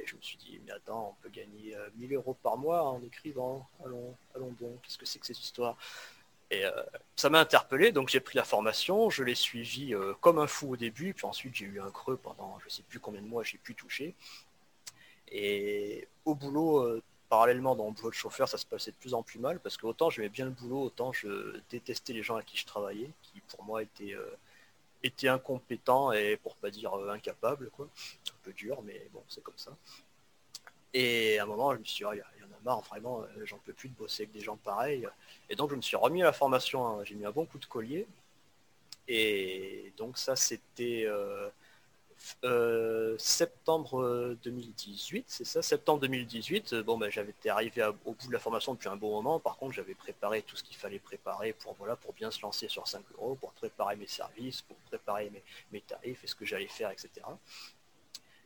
Et je me suis dit, mais attends, on peut gagner 1000 euros par mois en écrivant. Allons, allons bon, qu'est-ce que c'est que cette histoire? Et ça m'a interpellé, donc j'ai pris la formation, je l'ai suivi comme un fou au début, puis ensuite j'ai eu un creux pendant je sais plus combien de mois j'ai pu toucher. Et au boulot, parallèlement dans mon boulot de chauffeur, ça se passait de plus en plus mal parce que autant j'aimais bien le boulot, autant je détestais les gens à qui je travaillais, qui pour moi étaient, étaient incompétents et pour pas dire euh, incapables, quoi. Un peu dur, mais bon, c'est comme ça. Et à un moment, je me suis dit, il y, en a marre, vraiment, euh, j'en peux plus de bosser avec des gens pareils. Et donc, je me suis remis à la formation, hein. j'ai mis un bon coup de collier. Et donc, ça, c'était euh, septembre 2018, c'est ça, septembre 2018. Euh, bon, ben, j'avais été arrivé au bout de la formation depuis un bon moment. Par contre, j'avais préparé tout ce qu'il fallait préparer pour voilà, pour bien se lancer sur 5 euros, pour préparer mes services, pour préparer mes, tarifs et ce que j'allais faire, etc.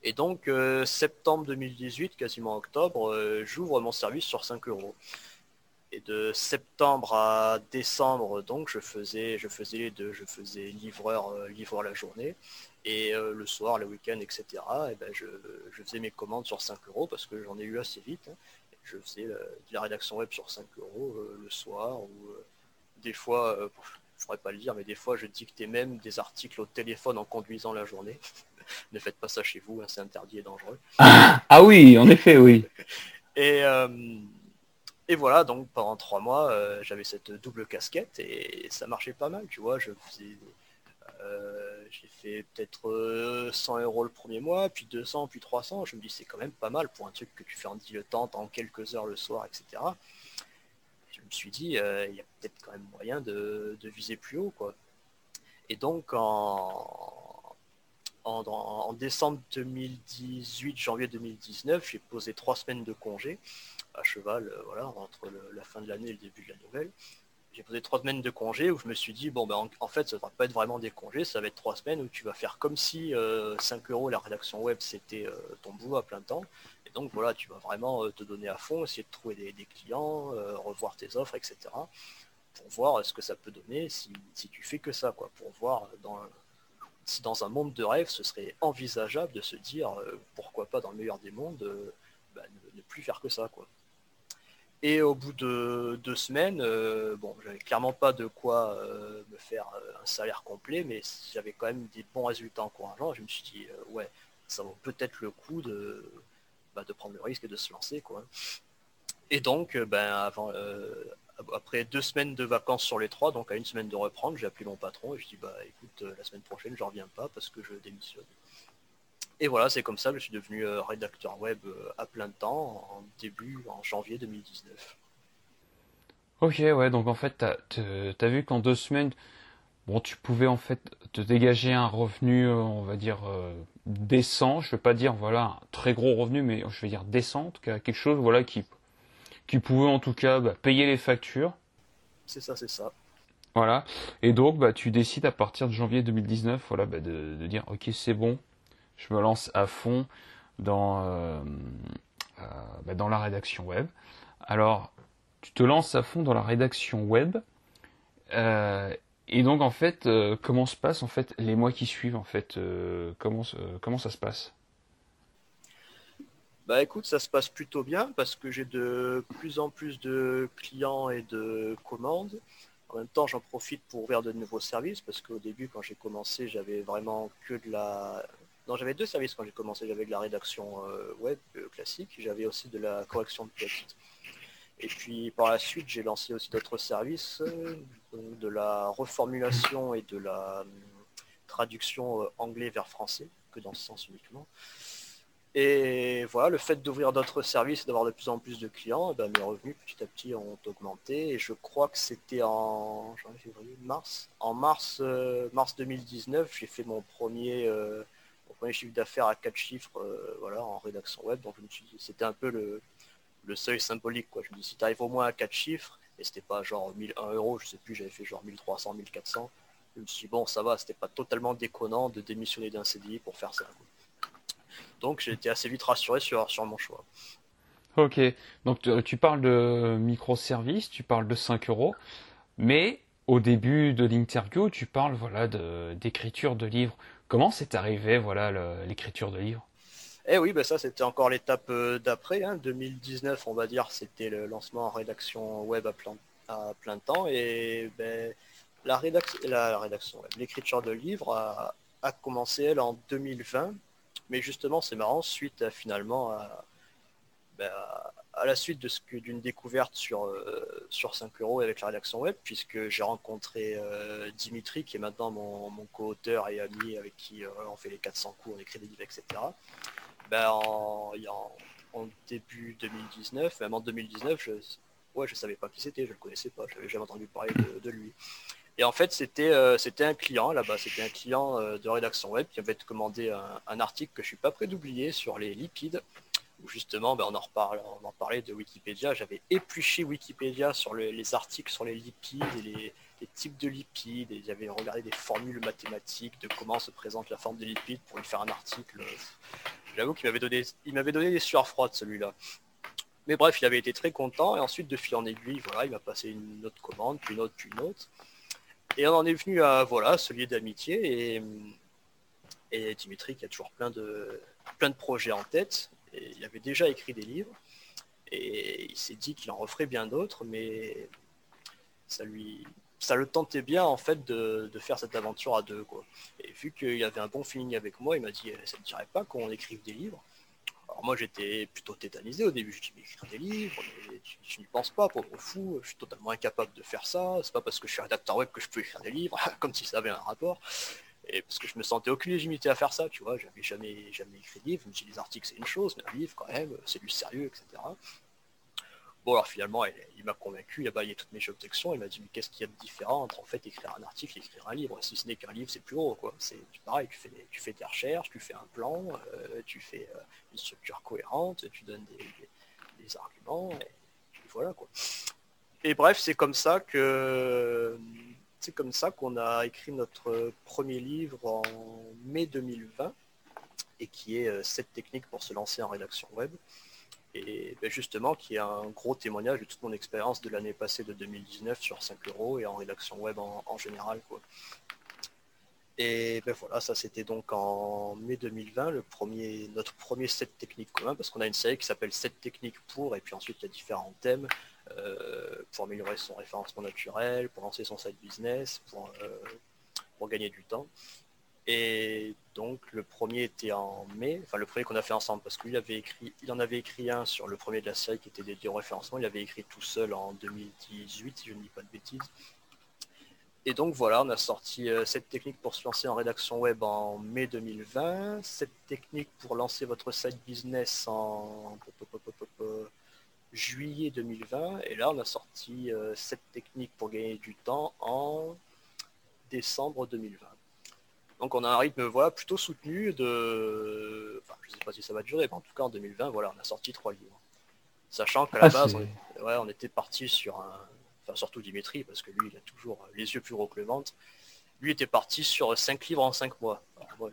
Et donc, euh, septembre 2018, quasiment octobre, j'ouvre mon service sur 5 euros. Et de septembre à décembre, donc, je faisais, je faisais les deux. Je faisais livreur, livreur la journée et euh, le soir, le week-end, etc., et ben je, faisais mes commandes sur 5 euros parce que j'en ai eu assez vite. Hein. Je faisais de la rédaction web sur 5 euros euh, le soir ou euh, des fois, je ne pourrais pas le dire, mais des fois je dictais même des articles au téléphone en conduisant la journée. ne faites pas ça chez vous, hein, c'est interdit et dangereux. Ah, oui, en effet, oui. et, Et voilà, donc pendant trois mois, euh, j'avais cette double casquette et ça marchait pas mal, tu vois. Je faisais, euh, j'ai fait peut-être 100 euros le premier mois, puis 200, puis 300. Je me dis c'est quand même pas mal pour un truc que tu fais en dilettante en quelques heures le soir, etc. je me suis dit, il y a peut-être quand même moyen de, de, viser plus haut, quoi. Et donc en, en, décembre 2018, janvier 2019, j'ai posé trois semaines de congé à cheval, euh, voilà, entre la fin de l'année et le début de la nouvelle. J'ai posé trois semaines de congé où je me suis dit, bon, ben, en, fait, ça ne va pas être vraiment des congés, ça va être trois semaines où tu vas faire comme si 5 euh, euros la rédaction web, c'était euh, ton boulot à plein temps. Et donc, voilà, tu vas vraiment te donner à fond, essayer de trouver des, clients, revoir tes offres, etc. Pour voir ce que ça peut donner si, si tu fais que ça, quoi, pour voir dans si dans un monde de rêve, ce serait envisageable de se dire euh, pourquoi pas dans le meilleur des mondes euh, bah, ne, plus faire que ça quoi. Et au bout de deux semaines, euh, bon, j'avais clairement pas de quoi me faire un salaire complet, mais j'avais quand même des bons résultats encourageants. Je me suis dit ouais, ça vaut peut-être le coup de, bah, de prendre le risque et de se lancer quoi. Et donc, ben, après deux semaines de vacances sur les trois, donc à une semaine de reprendre, j'ai appelé mon patron et je dis bah écoute, euh, la semaine prochaine je reviens pas parce que je démissionne. Et voilà, c'est comme ça que je suis devenu euh, rédacteur web euh, à plein temps en début, en janvier 2019. Ok, ouais, donc en fait, tu as, vu qu'en deux semaines, bon, tu pouvais en fait te dégager un revenu, on va dire, décent. Je ne vais pas dire, voilà, un très gros revenu, mais je vais dire décent, quelque chose, voilà, qui, qui pouvait en tout cas bah, payer les factures. C'est ça, c'est ça. Voilà. Et donc, bah, tu décides à partir de janvier 2019, voilà, bah, de, dire, ok, c'est bon, je me lance à fond dans, euh, euh, bah, dans la rédaction web. Alors, tu te lances à fond dans la rédaction web. Euh, et donc, en fait, comment se passent en fait les mois qui suivent en fait comment, comment ça se passe? Bah écoute, ça se passe plutôt bien parce que j'ai de plus en plus de clients et de commandes. En même temps, j'en profite pour ouvrir de nouveaux services parce qu'au début, quand j'ai commencé, j'avais vraiment que de la... Non, j'avais deux services quand j'ai commencé. J'avais de la rédaction euh, web euh, classique, j'avais aussi de la correction de texte. Et puis par la suite, j'ai lancé aussi d'autres services, euh, de la reformulation et de la traduction anglais vers français, que dans ce sens uniquement. Et voilà, le fait d'ouvrir d'autres services et d'avoir de plus en plus de clients, eh ben, mes revenus petit à petit ont augmenté. Et je crois que c'était en février, mars. En mars, mars 2019, j'ai fait mon premier, euh, premier chiffre d'affaires à 4 chiffres euh, voilà, en rédaction web. Donc c'était un peu le, seuil symbolique. Quoi. Je me dis, si tu arrives au moins à 4 chiffres, et c'était pas genre 1001 euros, je sais plus, j'avais fait genre 1300, 1400. Je me suis dit, bon, ça va, c'était pas totalement déconnant de démissionner d'un CDI pour faire ça. Donc j'ai été assez vite rassuré sur, sur mon choix. Ok, donc tu, parles de microservices, tu parles de 5 euros, mais au début de l'interview, tu parles voilà d'écriture de, livres. Comment c'est arrivé voilà l'écriture de livres Eh oui, ben ça c'était encore l'étape euh, d'après. 2019, hein. on va dire, c'était le lancement en rédaction web à plein, temps et ben, la, la rédaction web, l'écriture de livres a, commencé elle en 2020 mais justement, c'est marrant, suite finalement ben, à, la suite d'une découverte sur, euh, sur 5 euros avec la rédaction web, puisque j'ai rencontré euh, Dimitri, qui est maintenant mon, co-auteur et ami avec qui euh, on fait les 400 cours, on écrit des livres, etc. Ben, en, début 2019, même en 2019, je ouais, je savais pas qui c'était, je le connaissais pas, je n'avais jamais entendu parler de lui. Et en fait, c'était un client là-bas, c'était un client de rédaction web qui avait commandé un, article que je suis pas prêt d'oublier sur les lipides, justement, ben, on, en reparle, on en parlait de Wikipédia. J'avais épluché Wikipédia sur les articles sur les lipides et les, types de lipides, et j'avais regardé des formules mathématiques de comment se présente la forme des lipides pour y faire un article. J'avoue qu'il m'avait donné, il m'avait donné des sueurs froides celui-là. Mais bref, il avait été très content, et ensuite, de fil en aiguille, voilà, il m'a passé une autre commande, puis une autre, puis une autre. Et on en est venu à voilà, ce lien d'amitié et, et Dimitri qui a toujours plein de, plein de projets en tête. Il avait déjà écrit des livres et il s'est dit qu'il en referait bien d'autres, mais ça lui ça le tentait bien en fait de, faire cette aventure à deux. Et vu qu'il avait un bon feeling avec moi, il m'a dit ça ne dirait pas qu'on écrive des livres? moi j'étais plutôt tétanisé au début, je dis mais écrire des livres, mais je n'y pense pas, pauvre fou, je suis totalement incapable de faire ça, c'est pas parce que je suis rédacteur web que je peux écrire des livres, comme si ça avait un rapport. Et parce que je me sentais aucune légitimité à faire ça, tu vois, j'avais jamais, jamais écrit de livre, dis les articles c'est une chose, mais un livre quand même, c'est du sérieux, etc. Bon, alors finalement, il, m'a convaincu, il a balayé toutes mes objections, il m'a dit, mais qu'est-ce qu'il y a de différent entre en fait écrire un article et écrire un livre? Si ce n'est qu'un livre, c'est plus gros, quoi. C'est pareil, tu fais, tu fais tes recherches, tu fais un plan, euh, tu fais euh, une structure cohérente, tu donnes des, arguments, et, voilà, quoi. Et bref, c'est comme ça que c'est comme ça qu'on a écrit notre premier livre en mai 2020, et qui est 7 euh, techniques pour se lancer en rédaction web et ben, justement qui est un gros témoignage de toute mon expérience de l'année passée de 2019 sur 5 euros et en rédaction web en, général. Quoi. Et ben voilà, ça c'était donc en mai 2020, le premier, notre premier set technique commun, parce qu'on a une série qui s'appelle 7 techniques pour, et puis ensuite il y a différents thèmes euh, pour améliorer son référencement naturel, pour lancer son site business, pour, euh, pour gagner du temps. Et donc le premier était en mai, enfin le premier qu'on a fait ensemble, parce qu'il en avait écrit un sur le premier de la série qui était dédié au référencement, il avait écrit tout seul en 2018, si je ne dis pas de bêtises. Et donc voilà, on a sorti euh, cette technique pour se lancer en rédaction web en mai 2020, cette technique pour lancer votre site business en juillet 2020, et là on a sorti euh, cette technique pour gagner du temps en décembre 2020. Donc on a un rythme voilà, plutôt soutenu de. Enfin, je ne sais pas si ça va durer, mais en tout cas en 2020, voilà, on a sorti trois livres. Sachant qu'à la ah, base, on, ouais, on, était parti sur un. Enfin surtout Dimitri, parce que lui, il a toujours les yeux plus gros que le ventre. Lui était parti sur cinq livres en cinq mois. moi,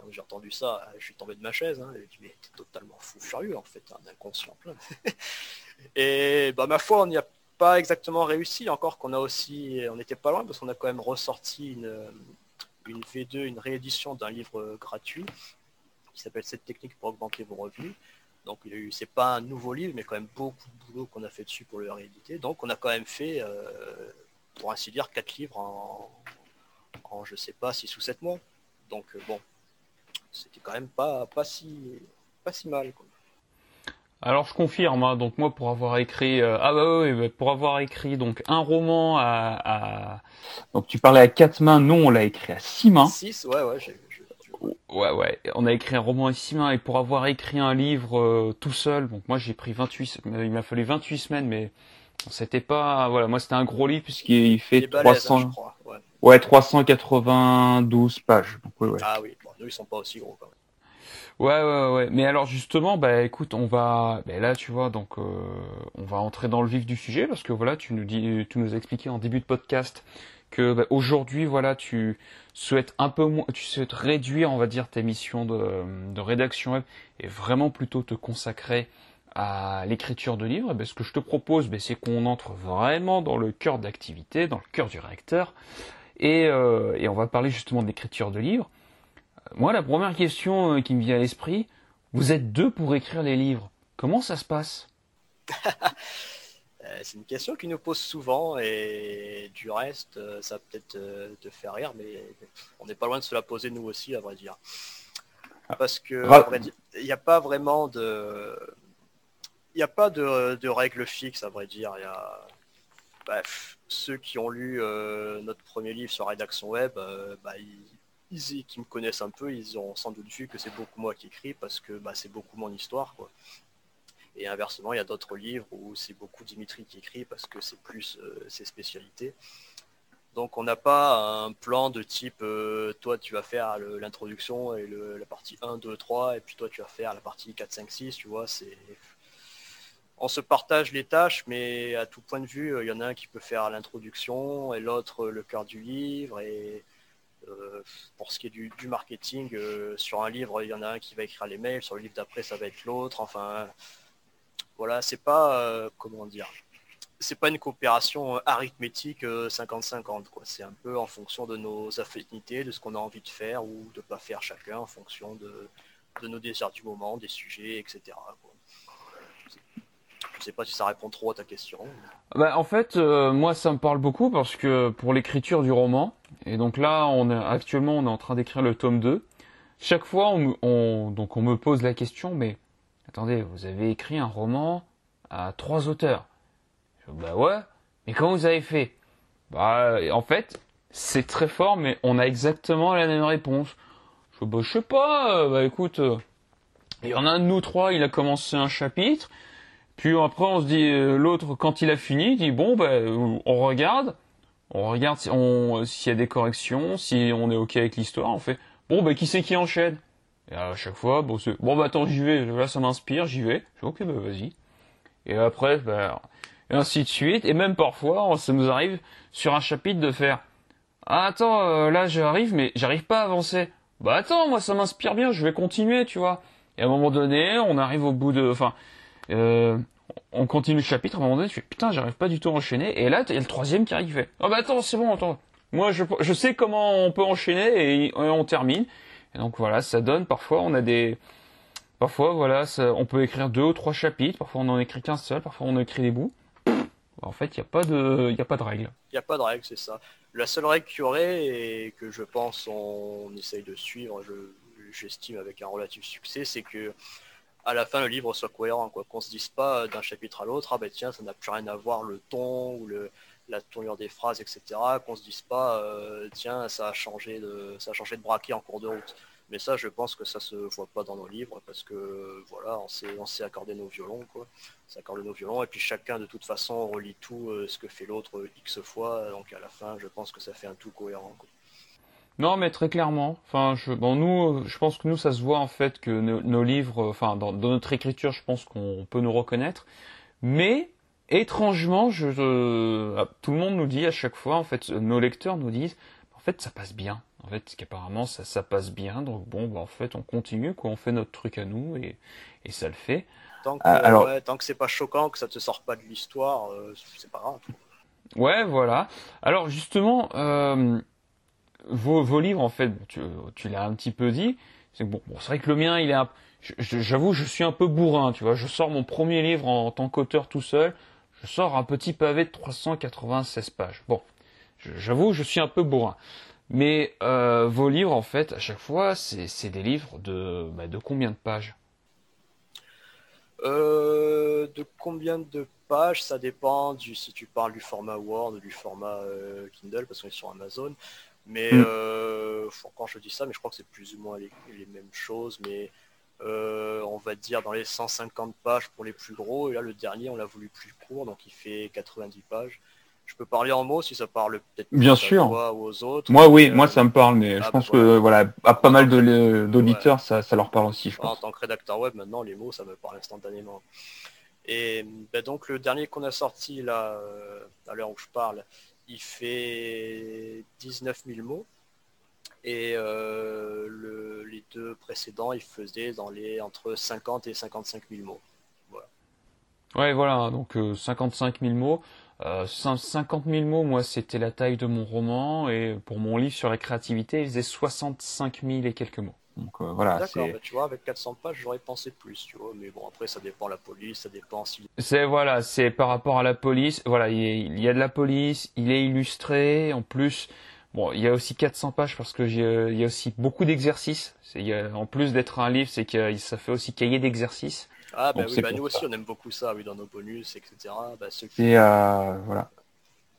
quand j'ai entendu ça, je suis tombé de ma chaise. Hein, mais totalement fou furieux en fait, un inconscient plein. Et bah ma foi, on n'y a pas exactement réussi, encore qu'on a aussi. On n'était pas loin parce qu'on a quand même ressorti une une V2, une réédition d'un livre gratuit qui s'appelle Cette technique pour augmenter vos revenus. Donc c'est pas un nouveau livre, mais quand même beaucoup de boulot qu'on a fait dessus pour le rééditer. Donc on a quand même fait, euh, pour ainsi dire, quatre livres en, en, je sais pas, 6 ou 7 mois. Donc euh, bon, c'était quand même pas, pas, si, pas si mal. Alors je confirme, hein. donc moi pour avoir écrit euh, ah bah oui, bah, pour avoir écrit donc un roman à, donc tu parlais à quatre mains, non on l'a écrit à six mains. Six, ouais ouais. Ouais ouais, on a écrit un roman à six mains et pour avoir écrit un livre euh, tout seul, donc moi j'ai pris 28, il m'a fallu 28 semaines mais c'était pas voilà moi c'était un gros livre puisqu'il fait 300 hein, ouais. Ouais. 392 pages. Ah oui, bon, nous ils sont pas aussi gros quand même. Ouais, ouais, ouais. Mais alors justement, bah écoute, on va, bah, là, tu vois, donc euh, on va entrer dans le vif du sujet parce que voilà, tu nous dis, tu nous as expliqué en début de podcast que bah, aujourd'hui, voilà, tu souhaites un peu moins, tu souhaites réduire, on va dire, tes missions de, rédaction web et vraiment plutôt te consacrer à l'écriture de livres. Bah, ce que je te propose, bah, c'est qu'on entre vraiment dans le cœur de l'activité, dans le cœur du réacteur, et, euh, et on va parler justement d'écriture de livres. Moi, la première question euh, qui me vient à l'esprit, vous êtes deux pour écrire les livres. Comment ça se passe? Euh, C'est une question qui nous pose souvent et du reste, ça peut-être te faire rire, mais on n'est pas loin de se la poser nous aussi, à vrai dire. Parce que il n'y a pas vraiment de, il n'y a pas de, règles fixes, à vrai dire. Il y a, ceux qui ont lu notre premier livre sur rédaction web, bah, ils, qui me connaissent un peu, ils ont sans doute vu que c'est beaucoup moi qui écris parce que bah, c'est beaucoup mon histoire. Quoi. Et inversement, il y a d'autres livres où c'est beaucoup Dimitri qui écrit parce que c'est plus euh, ses spécialités. Donc on n'a pas un plan de type euh, toi tu vas faire l'introduction et la partie 1, 2, 3 et puis toi tu vas faire la partie 4, 5, 6, tu vois, c'est. On se partage les tâches, mais à tout point de vue, il y en a un qui peut faire l'introduction et l'autre le cœur du livre et euh, pour ce qui est du, marketing, euh, sur un livre, il y en a un qui va écrire les mails, sur le livre d'après, ça va être l'autre. Enfin, voilà, c'est pas, euh, comment dire, c'est pas une coopération arithmétique 50-50. C'est un peu en fonction de nos affinités, de ce qu'on a envie de faire ou de pas faire chacun, en fonction de, nos désirs du moment, des sujets, etc. Je sais pas si ça répond trop à ta question. Bah, en fait, euh, moi, ça me parle beaucoup parce que pour l'écriture du roman, et donc là, actuellement, on est en train d'écrire le tome 2. Chaque fois, on, donc on me pose la question, mais attendez, vous avez écrit un roman à trois auteurs. Je, bah ouais, mais comment vous avez fait? Bah en fait, c'est très fort, mais on a exactement la même réponse. Je, bah, je sais pas, bah écoute, il y en a un de nous trois, il a commencé un chapitre, puis après on se dit, l'autre quand il a fini, il dit bon bah on regarde, on regarde s'il y a des corrections, si on est ok avec l'histoire, on fait bon bah qui c'est qui enchaîne? Et à chaque fois, bon bon bah attends j'y vais, là ça m'inspire, j'y vais. Je ok bah vas-y. Et après, bah, et ainsi de suite. Et même parfois, ça nous arrive sur un chapitre de faire ah, attends, euh, là j'arrive, mais j'arrive pas à avancer. Bah attends, moi ça m'inspire bien, je vais continuer, tu vois. Et à un moment donné, on arrive au bout de, enfin, euh, on continue le chapitre, à un moment donné, tu fais putain, j'arrive pas du tout à enchaîner. Et là, il y a le troisième qui arrive. Oh bah attends, c'est bon, attends. Moi, je, je sais comment on peut enchaîner et, on termine. Et donc voilà, ça donne. Parfois, on a des, parfois voilà, on peut écrire deux ou trois chapitres. Parfois, on en écrit qu'un seul. Parfois, on écrit des bouts. En fait, il n'y a pas de, il a pas de règle. Il n'y a pas de règle, c'est ça. La seule règle qu'il y aurait et que je pense on essaye de suivre, j'estime avec un relatif succès, c'est que à la fin le livre soit cohérent, quoi. Qu'on se dise pas d'un chapitre à l'autre, ah ben tiens, ça n'a plus rien à voir le ton ou la tournure des phrases, etc. Qu'on se dise pas, euh, tiens, ça a changé de, ça braquet en cours de route. Mais ça, je pense que ça se voit pas dans nos livres parce que voilà, on s'est, on s'est accordé nos violons, quoi. On s'est accordé nos violons et puis chacun de toute façon relit tout euh, ce que fait l'autre x fois. Donc à la fin, je pense que ça fait un tout cohérent. Non, mais très clairement. Enfin, je, bon, nous, je pense que nous, ça se voit en fait que nos, livres, enfin, dans, notre écriture, je pense qu'on peut nous reconnaître. Mais étrangement, je, euh, tout le monde nous dit à chaque fois, en fait, nos lecteurs nous disent, en fait, ça passe bien. En fait, qu'apparemment, ça, ça passe bien. Donc bon, bah, en fait, on continue, quoi. On fait notre truc à nous et, et ça le fait. Tant que, ah, alors... tant que c'est pas choquant, que ça te sort pas de l'histoire, euh, c'est pas grave. Ouais, voilà. Alors justement, euh, vos, livres, en fait, tu, l'as un petit peu dit. C'est bon, c'est vrai que le mien, il est. J'avoue, je suis un peu bourrin, tu vois. Je sors mon premier livre en, tant qu'auteur tout seul. Je sors un petit pavé de 396 pages. Bon, j'avoue, je suis un peu bourrin. Mais euh, vos livres, en fait, à chaque fois, c'est des livres de, bah, de combien de pages? Euh, De combien de pages? Ça dépend du, si tu parles du format Word ou du format euh, Kindle, parce qu'on est sur Amazon. Mais mm. euh, quand je dis ça, mais je crois que c'est plus ou moins les, mêmes choses. Mais euh, on va dire dans les 150 pages pour les plus gros. Et là, le dernier, on l'a voulu plus court, donc il fait 90 pages. Je peux parler en mots si ça parle peut-être bien sûr ou aux autres. Moi, oui, moi ça me parle, mais je ah, pense bah, que voilà, à pas mal d'auditeurs, ça, ça, leur parle aussi. Je pense. En tant que rédacteur web, maintenant, les mots, ça me parle instantanément. Et bah, donc le dernier qu'on a sorti là, euh, à l'heure où je parle, il fait 19 000 mots. Et euh, les deux précédents, ils faisaient dans les entre 50 et 55 000 mots. Voilà. Ouais, voilà, donc 55 euh, 000 mots. 50 000 mots, moi, c'était la taille de mon roman, et pour mon livre sur la créativité, il faisait 65 000 et quelques mots. Donc euh, voilà. D'accord, bah, tu vois, avec 400 pages, j'aurais pensé plus, tu vois. Mais bon, après, ça dépend de la police, ça dépend si. C'est voilà, c'est par rapport à la police. Voilà, il y, a de la police, il est illustré. En plus, bon, il y a aussi 400 pages parce que il y a aussi beaucoup d'exercices. En plus d'être un livre, c'est que ça fait aussi cahier d'exercices. Ah bah oui, bah, nous aussi on aime beaucoup ça, oui, dans nos bonus, etc. Bah, ceux qui... Et euh, voilà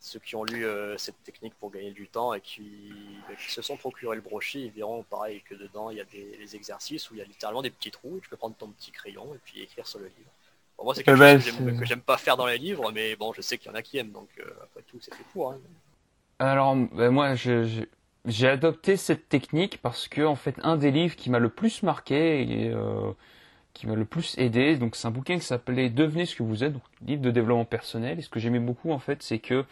ceux qui ont lu euh, cette technique pour gagner du temps et qui, bah, se sont procuré le brochet, ils verront pareil que dedans il y a des, exercices où il y a littéralement des petits trous, tu peux prendre ton petit crayon et puis écrire sur le livre. moi c'est quelque eh chose ben, que j'aime pas faire dans les livres, mais bon je sais qu'il y en a qui aiment, donc euh, après tout c'est fait pour. Hein. Alors ben, moi j'ai adopté cette technique parce que en fait un des livres qui m'a le plus marqué et euh, qui m'a le plus aidé, donc c'est un bouquin qui s'appelait Devenez ce que vous êtes, donc livre de développement personnel. Et ce que j'aimais beaucoup en fait, c'est que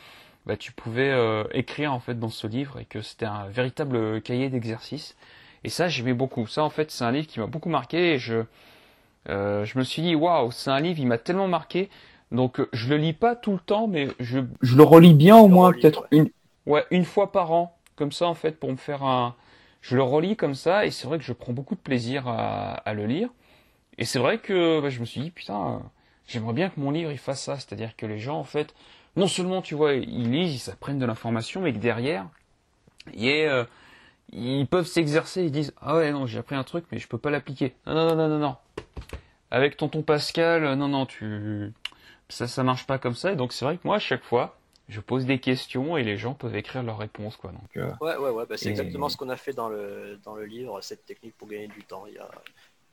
bah, tu pouvais euh, écrire en fait dans ce livre et que c'était un véritable cahier d'exercice. Et ça, j'aimais beaucoup. Ça, en fait, c'est un livre qui m'a beaucoup marqué. Et je, euh, je me suis dit, waouh, c'est un livre, il m'a tellement marqué. Donc, je le lis pas tout le temps, mais je. Je le relis bien au moins, peut-être une. Ouais, une fois par an, comme ça, en fait, pour me faire un. Je le relis comme ça, et c'est vrai que je prends beaucoup de plaisir à, à le lire. Et c'est vrai que bah, je me suis dit, putain, j'aimerais bien que mon livre il fasse ça. C'est-à-dire que les gens, en fait, non seulement, tu vois, ils lisent, ils s'apprennent de l'information, mais que derrière, euh, ils peuvent s'exercer, ils disent, ah ouais, non, j'ai appris un truc, mais je peux pas l'appliquer. Non, non, non, non, non. avec tonton Pascal, non, non, tu, ça, ça marche pas comme ça. Et donc c'est vrai que moi, à chaque fois, je pose des questions et les gens peuvent écrire leurs réponses, quoi. Donc, euh, Ouais, ouais, ouais, bah, c'est exactement ce qu'on a fait dans le, dans le livre, cette technique pour gagner du temps. Il y a,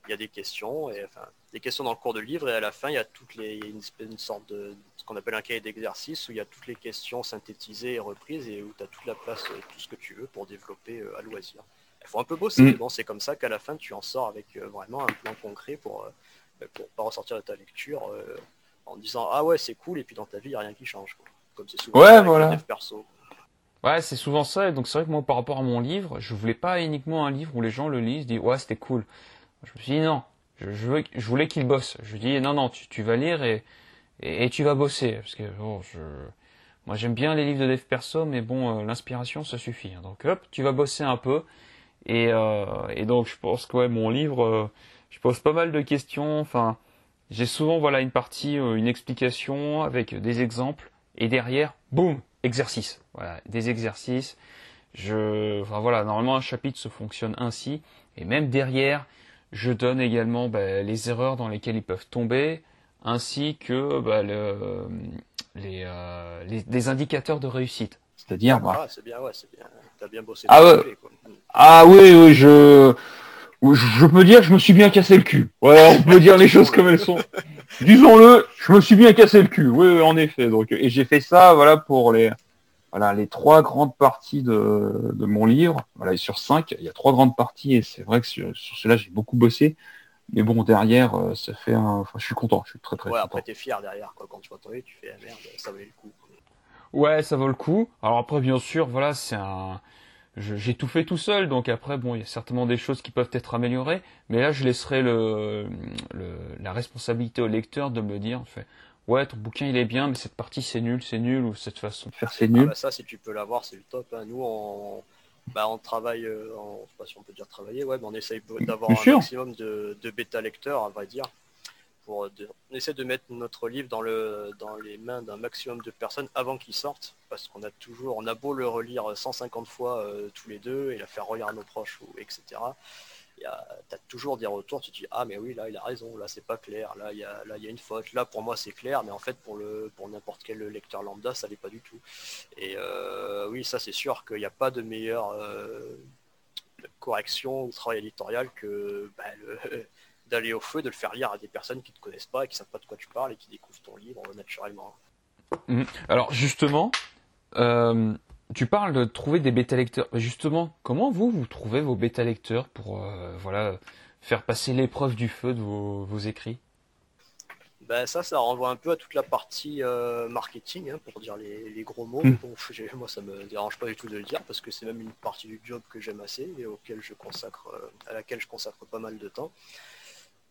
il y a des questions, et, enfin, des questions dans le cours de livre, et à la fin, il y a toutes les, une, une, sorte de ce qu'on appelle un cahier d'exercice où il y a toutes les questions synthétisées et reprises, et où tu as toute la place, euh, tout ce que tu veux pour développer euh, à loisir. Il faut un peu bosser, mm. bon, c'est comme ça qu'à la fin, tu en sors avec vraiment un plan concret pour, bah, pour pas ressortir de ta lecture en disant ah ouais c'est cool et puis dans ta vie il n'y a rien qui change comme c'est souvent ouais, voilà. perso. Ouais, c'est souvent ça. Et donc c'est vrai que moi, par rapport à mon livre, je voulais pas uniquement un livre où les gens le lisent, disent ouais c'était cool. Je me suis dit non, je, je voulais qu'il bosse. Je lui dis non non, tu, tu vas lire et, et, tu vas bosser parce que bon, je, moi j'aime bien les livres de dev perso, mais bon, euh, l'inspiration ça suffit. Hein. Donc hop, tu vas bosser un peu. Et, euh, et donc je pense que ouais, mon livre, euh, je pose pas mal de questions. Enfin, j'ai souvent voilà une partie, une explication avec des exemples et derrière, boum, exercice. Voilà, des exercices. Je, enfin voilà, normalement un chapitre se fonctionne ainsi. Et même derrière, je donne également bah, les erreurs dans lesquelles ils peuvent tomber, ainsi que bah, le, les, euh, les, des indicateurs de réussite. C'est-à-dire, bah... ah, c'est bien, ouais, c'est bien. T'as bien bossé. Ah, ouais. ah oui, oui, je je peux dire je me suis bien cassé le cul. Ouais, on peut dire les choses comme elles sont. Disons-le, je me suis bien cassé le cul. Oui, en effet. Donc, et j'ai fait ça, voilà, pour les, voilà, les trois grandes parties de, de mon livre. Voilà, et sur cinq, il y a trois grandes parties, et c'est vrai que sur, sur cela, j'ai beaucoup bossé. Mais bon, derrière, euh, ça fait un. Enfin, je suis content, je suis très très ouais, content. après, t'es fier derrière, quoi. Quand tu vas tomber, tu fais ah, merde, ça valait le coup. Ouais, ça vaut le coup. Alors après, bien sûr, voilà, c'est un j'ai tout fait tout seul, donc après, bon, il y a certainement des choses qui peuvent être améliorées, mais là, je laisserai le, la responsabilité au lecteur de me dire, fait, ouais, ton bouquin il est bien, mais cette partie c'est nul, c'est nul, ou cette façon de faire c'est nul. Ah bah ça, si tu peux l'avoir, c'est le top. Hein. Nous, on, bah, on travaille, euh, en, je sais pas si on peut dire travailler, ouais, mais on essaye d'avoir un maximum de, de bêta lecteurs, à vrai dire on essaie de mettre notre livre dans, le, dans les mains d'un maximum de personnes avant qu'il sorte, parce qu'on a toujours, on a beau le relire 150 fois euh, tous les deux et la faire relire à nos proches, ou, etc. Tu as toujours des retours, tu te dis ah mais oui là il a raison, là c'est pas clair, là il y a, y a une faute, là pour moi c'est clair, mais en fait pour le pour n'importe quel lecteur lambda ça n'est pas du tout. Et euh, oui ça c'est sûr qu'il n'y a pas de meilleure euh, correction ou travail éditorial que bah, le, d'aller au feu, de le faire lire à des personnes qui ne te connaissent pas et qui ne savent pas de quoi tu parles et qui découvrent ton livre naturellement. Mhm. Alors justement, euh, tu parles de trouver des bêta lecteurs. Justement, comment vous vous trouvez vos bêta lecteurs pour euh, voilà faire passer l'épreuve du feu de vos, écrits? Ben ça, ça renvoie un peu à toute la partie euh, marketing, hein, pour dire les, gros mots. Hmm. moi, ça me dérange pas du tout de le dire parce que c'est même une partie du job que j'aime assez et auquel je consacre, à laquelle je consacre pas mal de temps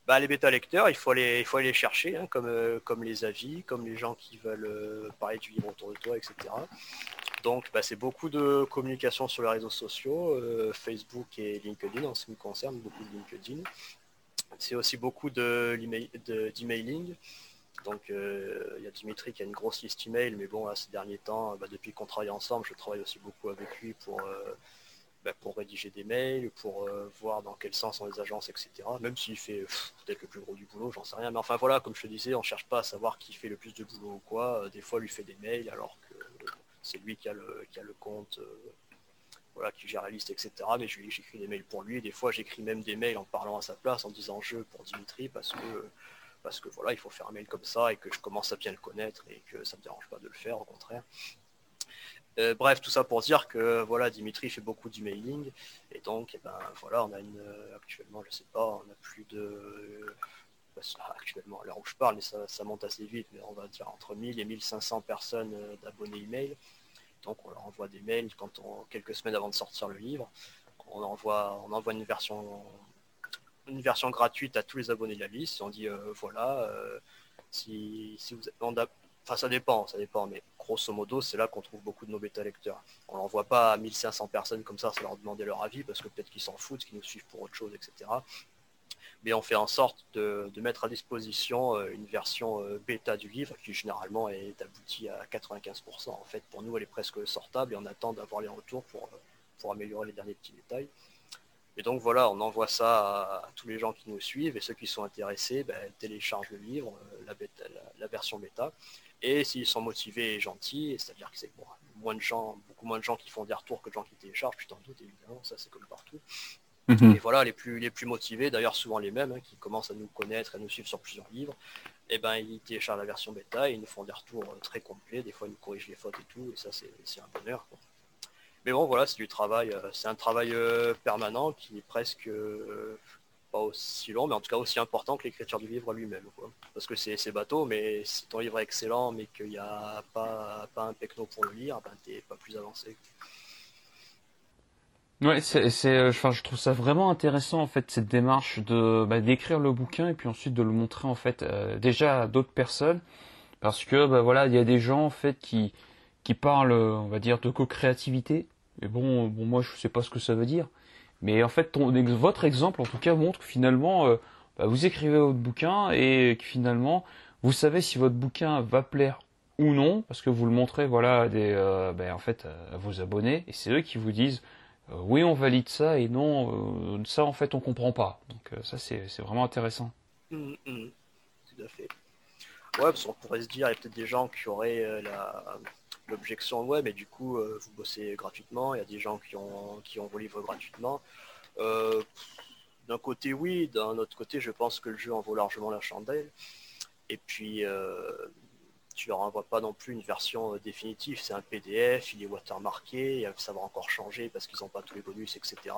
bah, les bêta lecteurs, il faut aller, il faut aller les chercher, hein, comme, euh, comme les avis, comme les gens qui veulent euh, parler du livre autour de toi, etc. Donc bah, c'est beaucoup de communication sur les réseaux sociaux, euh, Facebook et LinkedIn en ce qui me concerne, beaucoup de LinkedIn. C'est aussi beaucoup d'emailing. Donc il y a Dimitri qui a une grosse liste email, mais bon, à ces derniers temps, bah, depuis qu'on travaille ensemble, je travaille aussi beaucoup avec lui pour bah, pour rédiger des mails, pour euh, voir dans quel sens sont les agences, etc. Même s'il fait peut-être le plus gros du boulot, j'en sais rien. Mais enfin voilà, comme je te disais, on cherche pas à savoir qui fait le plus de boulot ou quoi. Euh, des fois, lui fait des mails alors que c'est lui qui a le, qui a le compte, euh, voilà, qui gère la liste, etc. Mais j'écris des mails pour lui. Des fois, j'écris même des mails en parlant à sa place, en disant je pour Dimitri, parce que parce que voilà, il faut faire un mail comme ça et que je commence à bien le connaître et que ça me dérange pas de le faire, au contraire. Euh, bref, tout ça pour dire que voilà, Dimitri fait beaucoup d'emailing et donc, eh ben, voilà, on a une euh, actuellement, je sais pas, on a plus de bah, actuellement à l'heure où je parle, ça, monte assez vite, mais on va dire entre 1000 et 1500 personnes euh, d'abonnés email. Donc on leur envoie des mails quand on, quelques semaines avant de sortir le livre. On envoie, une version une gratuite à tous les abonnés de la liste. On dit voilà, si, si vous on enfin ça dépend, ça dépend, mais grosso modo, c'est là qu'on trouve beaucoup de nos bêta lecteurs. On n'envoie pas à 1500 personnes comme ça, ça leur demander leur avis, parce que peut-être qu'ils s'en foutent, qu'ils nous suivent pour autre chose, etc. Mais on fait en sorte de, mettre à disposition euh, une version euh, bêta du livre, qui généralement est aboutie à 95%. En fait, pour nous, elle est presque sortable et on attend d'avoir les retours pour, pour améliorer les derniers petits détails. Et donc voilà, on envoie ça à, tous les gens qui nous suivent et ceux qui sont intéressés ben, téléchargent le livre, la, version bêta. Et s'ils sont motivés et gentils, c'est-à-dire que c'est moins de gens, beaucoup moins de gens qui font des retours que de gens qui téléchargent, tu t'en doutes évidemment, ça c'est comme partout. Mhm. Et voilà, les plus, les plus motivés, d'ailleurs souvent les mêmes, hein, qui commencent à nous connaître et à nous suivre sur plusieurs livres, et eh ben ils téléchargent la version bêta et ils nous font des retours euh, très complets, des fois ils nous corrigent les fautes et tout, et ça c'est un bonheur. Mais bon voilà, c'est du travail, euh, c'est un travail euh, permanent qui est presque aussi long, mais en tout cas aussi important que l'écriture du livre lui-même. Parce que c'est bateau, mais si ton livre est excellent mais qu'il n'y a pas, pas un techno pour le lire, ben t'es pas plus avancé. Ouais, c'est, enfin, je trouve ça vraiment intéressant en fait cette démarche de bah, d'écrire le bouquin et puis ensuite de le montrer en fait euh, déjà à d'autres personnes parce que bah, voilà il y a des gens en fait qui qui parlent on va dire de co-créativité mais bon bon moi je sais pas ce que ça veut dire mais en fait votre exemple en tout cas montre que finalement euh, bah, vous écrivez votre bouquin et que finalement vous savez si votre bouquin va plaire ou non parce que vous le montrez voilà à des euh, ben, en fait à vos abonnés et c'est eux qui vous disent euh, oui on valide ça et non ça en fait on comprend pas. Donc ça c'est vraiment intéressant. Mmh, mmh. tout à fait. Ouais, parce qu'on pourrait se dire, il y a peut-être des gens qui auraient l'objection, ouais, mais du coup, vous bossez gratuitement, il y a des gens qui ont, qui ont vos livres gratuitement. d'un côté, oui, d'un autre côté, je pense que le jeu en vaut largement la chandelle. Et puis, tu leur envoies pas non plus une version euh, définitive. C'est un PDF, il est watermarké, ça va encore changer parce qu'ils n'ont pas tous les bonus, etc.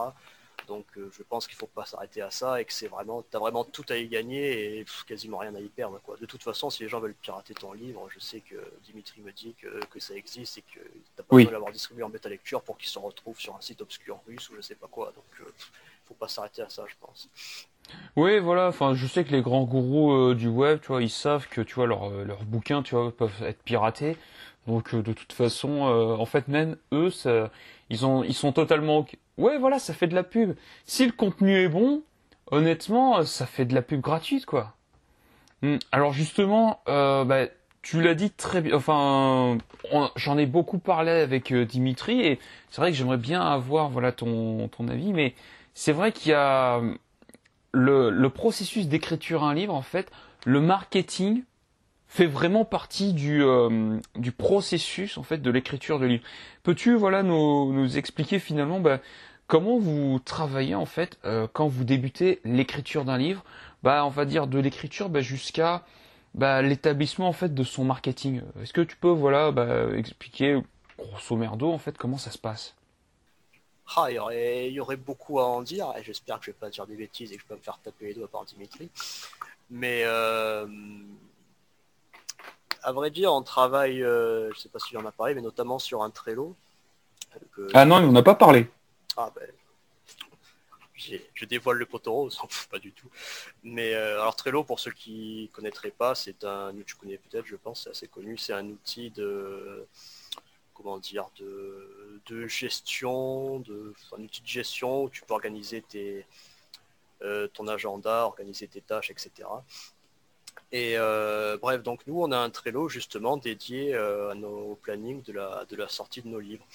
Donc euh, je pense qu'il faut pas s'arrêter à ça et que c'est vraiment, tu as vraiment tout à y gagner et quasiment rien à y perdre. Quoi. De toute façon, si les gens veulent pirater ton livre, je sais que Dimitri me dit que, ça existe et que tu n'as pas besoin de l'avoir distribué en bêta lecture pour qu'il se retrouve sur un site obscur russe ou je sais pas quoi. Donc il euh, faut pas s'arrêter à ça, je pense. Oui, voilà. Enfin, je sais que les grands gourous euh, du web, tu vois, ils savent que tu vois leurs euh, leurs bouquins, tu vois, peuvent être piratés. Donc, de toute façon, en fait, même eux, ça, ils ont, ils sont totalement. Ouais, voilà, ça fait de la pub. Si le contenu est bon, honnêtement, ça fait de la pub gratuite, quoi. Hmm. Alors justement, bah, tu l'as dit très bien. Enfin, j'en ai beaucoup parlé avec Dimitri et c'est vrai que j'aimerais bien avoir voilà ton avis, mais c'est vrai qu'il y a le, processus d'écriture un livre, en fait, le marketing fait vraiment partie du, euh, du processus en fait de l'écriture de livre. Peux-tu voilà nous, nous expliquer finalement bah, comment vous travaillez en fait euh, quand vous débutez l'écriture d'un livre, bah on va dire de l'écriture bah, jusqu'à bah, l'établissement en fait de son marketing. Est-ce que tu peux voilà bah, expliquer grosso merdo en fait comment ça se passe? Ah, il, y aurait, il y aurait beaucoup à en dire, et j'espère que je vais pas dire des bêtises et que je peux me faire taper les doigts par Dimitri. Mais euh, à vrai dire, on travaille, euh, je sais pas si j'en ai parlé, mais notamment sur un Trello. ah non, on n'a pas parlé. Ah ben, je dévoile le poteau, on s'en fout pas du tout. Mais euh, alors Trello, pour ceux qui connaîtraient pas, c'est un, tu connais peut-être, je pense, c'est assez connu, c'est un outil de comment dire, de, gestion, de, un outil de gestion où tu peux organiser tes, euh, ton agenda, organiser tes tâches, etc. Et euh, bref, donc nous, on a un Trello justement dédié euh, à nos plannings de la, de la sortie de nos livres,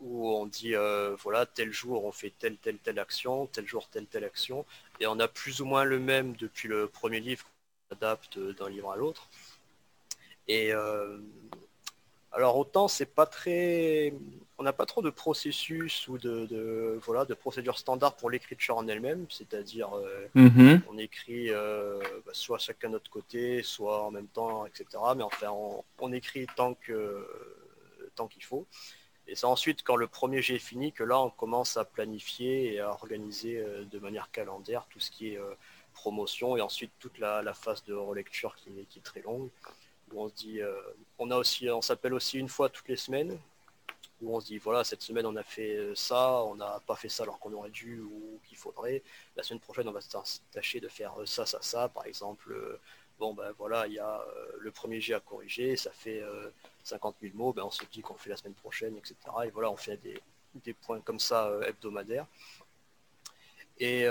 où on dit, voilà, tel jour, on fait telle, telle, telle action, tel jour, telle, telle action, et on a plus ou moins le même depuis le premier livre qu'on adapte d'un livre à l'autre. Et alors autant c'est pas très, on n'a pas trop de processus ou de, voilà de procédures standards pour l'écriture en elle-même, c'est-à-dire euh, mm-hmm. on écrit euh, bah, soit chacun de notre côté, soit en même temps, etc. Mais enfin on, écrit tant que tant qu'il faut. Et c'est ensuite quand le premier jet est fini que là on commence à planifier et à organiser euh, de manière calendaire tout ce qui est promotion et ensuite toute la, phase de relecture qui est très longue on se dit, euh, on a aussi, on s'appelle aussi une fois toutes les semaines, où on se dit, voilà, cette semaine on a fait euh, ça, on n'a pas fait ça alors qu'on aurait dû ou qu'il faudrait. La semaine prochaine, on va tâcher de faire euh, ça, ça, ça, par exemple. Bon, ben voilà, il y a le premier jet à corriger, ça fait 50 000 mots, ben, on se dit qu'on fait la semaine prochaine, etc. Et voilà, on fait des, points comme ça hebdomadaires. Et,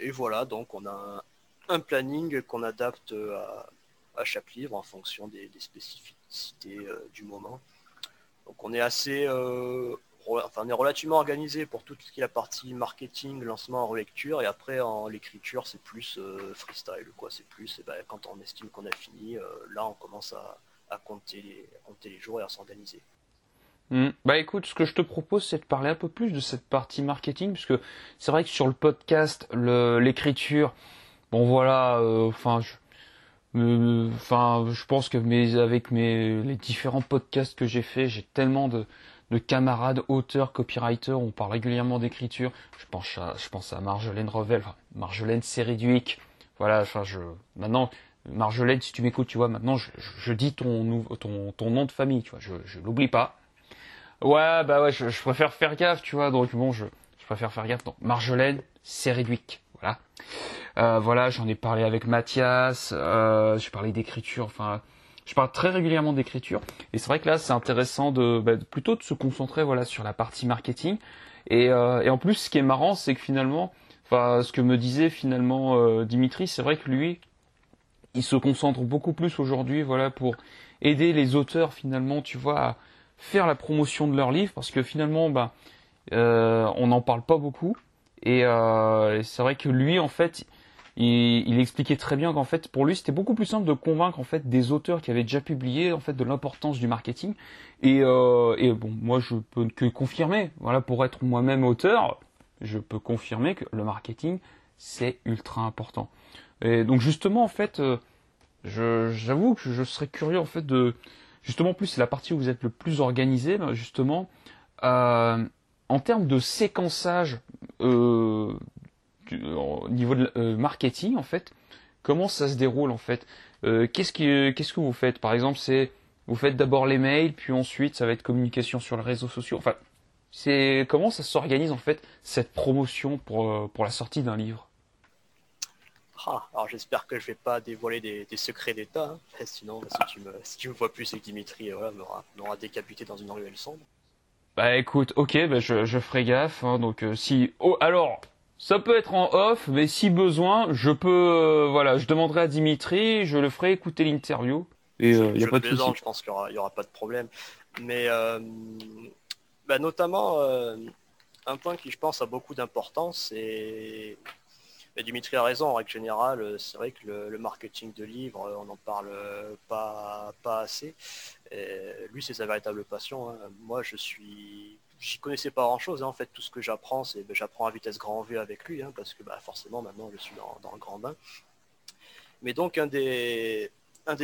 et, voilà, donc on a un planning qu'on adapte à, à chaque livre en fonction des, spécificités euh, du moment. Donc on est assez, euh, enfin, on est relativement organisé pour tout ce qui est la partie marketing, lancement, relecture, et après en l'écriture c'est plus freestyle, quoi. C'est plus eh ben, quand on estime qu'on a fini, là on commence à, compter les, compter les jours et à s'organiser. Hmm. Bah écoute, ce que je te propose, c'est de parler un peu plus de cette partie marketing, puisque c'est vrai que sur le podcast, l'écriture, bon voilà, enfin, je, enfin, je pense que mes, avec mes, les différents podcasts que j'ai fait, j'ai tellement de, de camarades auteurs, copywriters, on parle régulièrement d'écriture. Je pense à, je pense à Marjolaine Revel, Marjolaine Sériduic. Voilà, enfin, je, maintenant, Marjolaine, si tu m'écoutes, tu vois, maintenant, je, je, dis ton nom de famille, tu vois, je, je l'oublie pas. Ouais, bah ouais, je, je, préfère faire gaffe, tu vois, donc bon, je, je préfère faire gaffe. Donc, Marjolaine Sériduic, voilà. Euh, voilà, j'en ai parlé avec Mathias, euh, j'ai parlé d'écriture, enfin, je parle très régulièrement d'écriture, et c'est vrai que là, c'est intéressant de bah, plutôt de se concentrer voilà sur la partie marketing. Et, euh, et en plus, ce qui est marrant, c'est que finalement, enfin, ce que me disait finalement euh, Dimitri, c'est vrai que lui, il se concentre beaucoup plus aujourd'hui, voilà, pour aider les auteurs finalement, tu vois, à faire la promotion de leurs livres, parce que finalement, bah, euh, on n'en parle pas beaucoup. Et euh, c'est vrai que lui, en fait, il, expliquait très bien qu'en fait, pour lui, c'était beaucoup plus simple de convaincre en fait des auteurs qui avaient déjà publié en fait de l'importance du marketing. Et, euh, bon, moi, je peux que confirmer. Voilà, pour être moi-même auteur, je peux confirmer que le marketing c'est ultra important. Et donc justement, en fait, euh, j'avoue que je serais curieux en fait de justement plus c'est la partie où vous êtes le plus organisé, ben, justement. Euh, en termes de séquençage au niveau de euh, marketing, en fait, comment ça se déroule en fait? Euh, Qu'est-ce qu'est-ce que vous faites? Par exemple, c'est vous faites d'abord les mails, puis ensuite ça va être communication sur les réseaux sociaux. Enfin, c'est comment ça s'organise en fait cette promotion pour pour la sortie d'un livre? Ah, alors j'espère que je vais pas dévoiler des, secrets d'État, hein. sinon si, tu me, si tu me vois plus c'est que Dimitri voilà, m'aura décapité dans une ruelle sombre. Bah écoute, ok, bah, je, je ferai gaffe. Hein, donc euh, si, oh, alors, ça peut être en off, mais si besoin, je peux, euh, voilà, je demanderai à Dimitri, je le ferai écouter l'interview. Et il euh, y a pas de souci. Je pense qu'il y, aura, pas de problème. Mais bah, notamment, un point qui, je pense, a beaucoup d'importance, c'est Dimitri a raison, en règle générale, euh, c'est vrai que le, marketing de livres, euh, on n'en parle euh, pas, pas assez. lui, c'est sa véritable passion. Hein. Moi, je suis j'y connaissais pas grand chose. Hein. En fait, tout ce que j'apprends, c'est ben, j'apprends à vitesse grand V avec lui, hein, parce que bah, forcément, maintenant, je suis dans, le grand bain. Mais donc, un des,